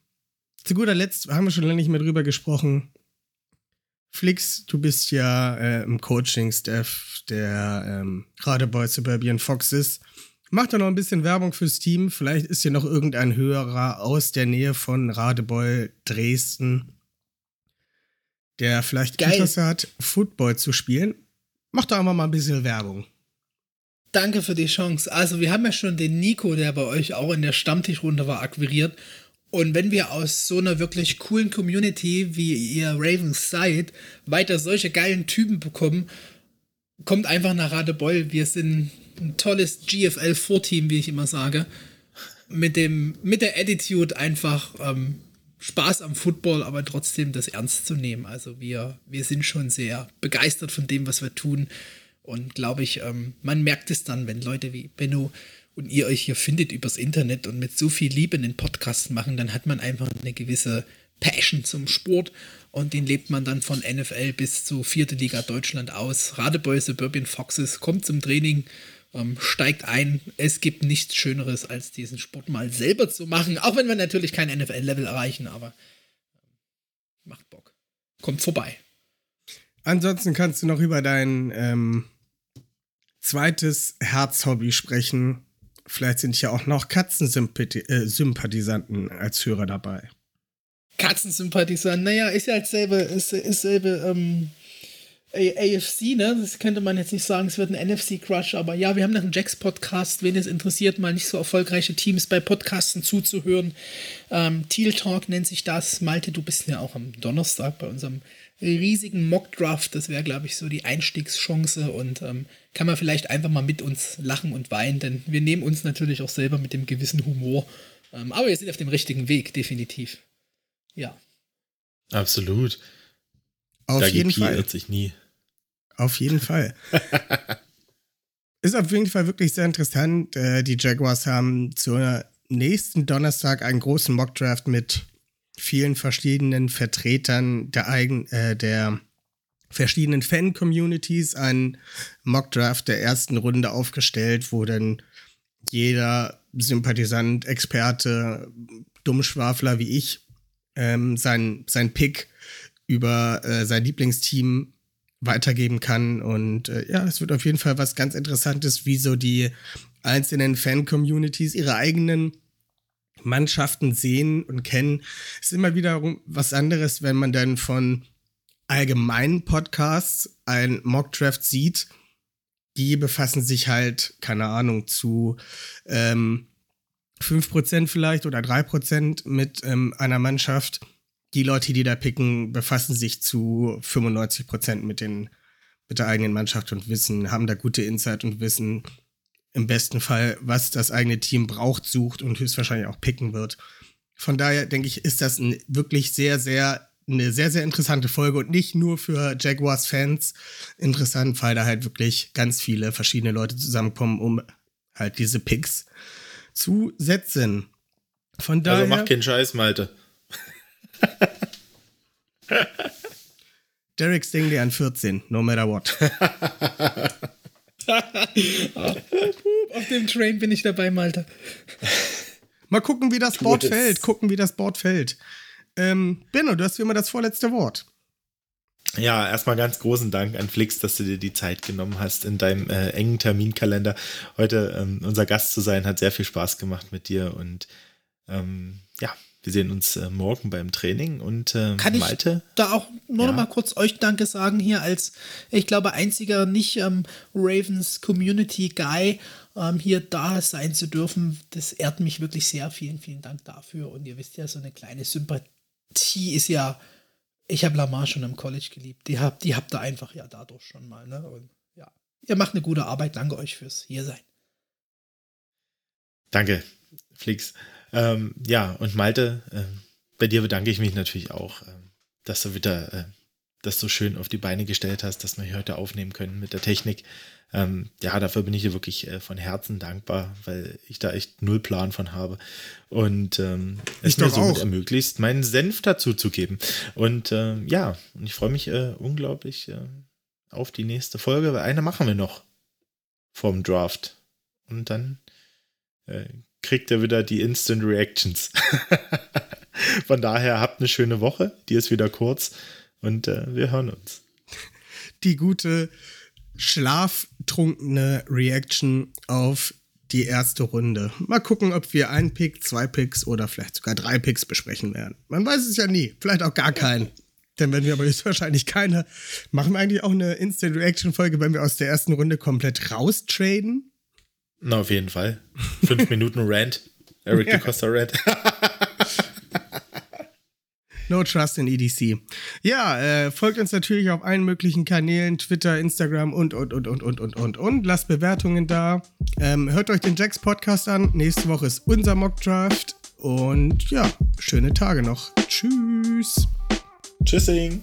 zu guter Letzt haben wir schon lange nicht mehr drüber gesprochen. Flix, du bist ja äh, im Coaching-Staff der ähm, Radebeul Suburban Foxes. Mach doch noch ein bisschen Werbung fürs Team. Vielleicht ist ja noch irgendein Hörer aus der Nähe von Radebeul Dresden, der vielleicht Geil. Interesse hat, Football zu spielen. Mach doch einfach mal ein bisschen Werbung. danke für die Chance. Also, wir haben ja schon den Nico, der bei euch auch in der Stammtischrunde war, akquiriert. Und wenn wir aus so einer wirklich coolen Community, wie ihr Ravens seid, weiter solche geilen Typen bekommen, kommt einfach nach Radebeul. Wir sind ein tolles GFL-Vorteam, wie ich immer sage. Mit, dem, mit der Attitude einfach ähm, Spaß am Football, aber trotzdem das ernst zu nehmen. Also wir, wir sind schon sehr begeistert von dem, was wir tun. Und glaube ich, ähm, man merkt es dann, wenn Leute wie Benno und ihr euch hier findet übers Internet und mit so viel Liebe einen Podcast machen, dann hat man einfach eine gewisse Passion zum Sport und den lebt man dann von NFL bis zu vierte Liga Deutschland aus. Radebeul Suburban Foxes kommt zum Training, ähm, steigt ein. Es gibt nichts Schöneres, als diesen Sport mal selber zu machen, auch wenn wir natürlich kein NFL-Level erreichen, aber ähm, macht Bock. Kommt vorbei. Ansonsten kannst du noch über dein ähm, zweites Herzhobby sprechen. Vielleicht sind ja auch noch Katzensympathisanten äh, als Hörer dabei. Katzensympathisant, naja, ist ja dasselbe, ist, ist selbe ähm, AFC, ne? Das könnte man jetzt nicht sagen, es wird ein NFC-Crush, aber ja, wir haben noch einen Jacks-Podcast, wen es interessiert, mal nicht so erfolgreiche Teams bei Podcasten zuzuhören. Ähm, Teal Talk nennt sich das. Malte, du bist ja auch am Donnerstag bei unserem riesigen Mock-Draft. Das wäre, glaube ich, so die Einstiegschance und ähm, kann man vielleicht einfach mal mit uns lachen und weinen, denn wir nehmen uns natürlich auch selber mit dem gewissen Humor. Ähm, aber wir sind auf dem richtigen Weg, definitiv. Ja. Absolut. Auf da jeden Fall. irrt sich nie. Auf jeden Fall. Ist auf jeden Fall wirklich sehr interessant. Äh, die Jaguars haben zur nächsten Donnerstag einen großen Mockdraft mit vielen verschiedenen Vertretern der eigen, äh, der verschiedenen Fan-Communities einen Mockdraft der ersten Runde aufgestellt, wo dann jeder Sympathisant, Experte, Dummschwafler wie ich ähm, sein, sein Pick über äh, sein Lieblingsteam weitergeben kann. Und äh, ja, es wird auf jeden Fall was ganz Interessantes, wie so die einzelnen Fan-Communities ihre eigenen Mannschaften sehen und kennen. Es ist immer wieder was anderes, wenn man dann von allgemeinen Podcasts ein Mockdraft sieht. Die befassen sich halt, keine Ahnung, zu ähm, 5% vielleicht oder 3% mit ähm, einer Mannschaft. Die Leute, die da picken, befassen sich zu 95% mit, den, mit der eigenen Mannschaft und wissen, haben da gute Insight und wissen im besten Fall, was das eigene Team braucht, sucht und höchstwahrscheinlich auch picken wird. Von daher denke ich, ist das ein wirklich sehr, sehr, eine sehr, sehr interessante Folge und nicht nur für Jaguars-Fans interessant, weil da halt wirklich ganz viele verschiedene Leute zusammenkommen, um halt diese Picks zu setzen. Von daher. Also mach keinen Scheiß, Malte. Derek Stingley an 14, no matter what. Auf dem Train bin ich dabei, Malte. Mal gucken, wie das Board fällt. Gucken, wie das Board fällt. Ähm, Benno, du hast wie immer das vorletzte Wort. Ja, erstmal ganz großen Dank an Flix, dass du dir die Zeit genommen hast, in deinem äh, engen Terminkalender heute ähm, unser Gast zu sein. Hat sehr viel Spaß gemacht mit dir und ähm, wir sehen uns äh, morgen beim Training und äh, Kann Malte. Ich da auch nur ja. noch mal kurz euch Danke sagen hier als, ich glaube, einziger nicht ähm, Ravens Community Guy ähm, hier da sein zu dürfen. Das ehrt mich wirklich sehr. Vielen, vielen Dank dafür. Und ihr wisst ja, so eine kleine Sympathie ist ja ich habe Lamar schon im College geliebt. Die habt, die habt ihr einfach ja dadurch schon mal. Ne? Und ja, ihr macht eine gute Arbeit. Danke euch fürs Hiersein. Danke, Flix. Ähm, ja, und Malte, äh, bei dir bedanke ich mich natürlich auch, äh, dass du wieder äh, das so schön auf die Beine gestellt hast, dass wir hier heute aufnehmen können mit der Technik. Ähm, ja, dafür bin ich dir wirklich äh, von Herzen dankbar, weil ich da echt null Plan von habe. Und ähm, es mir somit auch. ermöglicht, meinen Senf dazu zu geben. Und äh, ja, und ich freue mich äh, unglaublich äh, auf die nächste Folge, weil eine machen wir noch vom Draft. Und dann äh, kriegt er wieder die Instant Reactions. von daher habt eine schöne Woche. Die ist wieder kurz. Und äh, wir hören uns. Die gute schlaftrunkene Reaction auf die erste Runde. Mal gucken, ob wir ein Pick, zwei Picks oder vielleicht sogar drei Picks besprechen werden. Man weiß es ja nie. Vielleicht auch gar keinen. Denn wenn wir aber jetzt wahrscheinlich keine, machen wir eigentlich auch eine Instant Reaction Folge, wenn wir aus der ersten Runde komplett raustraden? Na, auf jeden Fall. Fünf Minuten Rant. Eric ja. DeCosta Rant. No Trust in EDC. Ja, äh, folgt uns natürlich auf allen möglichen Kanälen, Twitter, Instagram und, und, und, und, und, und, und, und. Lasst Bewertungen da. Ähm, hört euch den Jacks Podcast an. Nächste Woche ist unser Mock Draft. Und ja, schöne Tage noch. Tschüss. Tschüssing.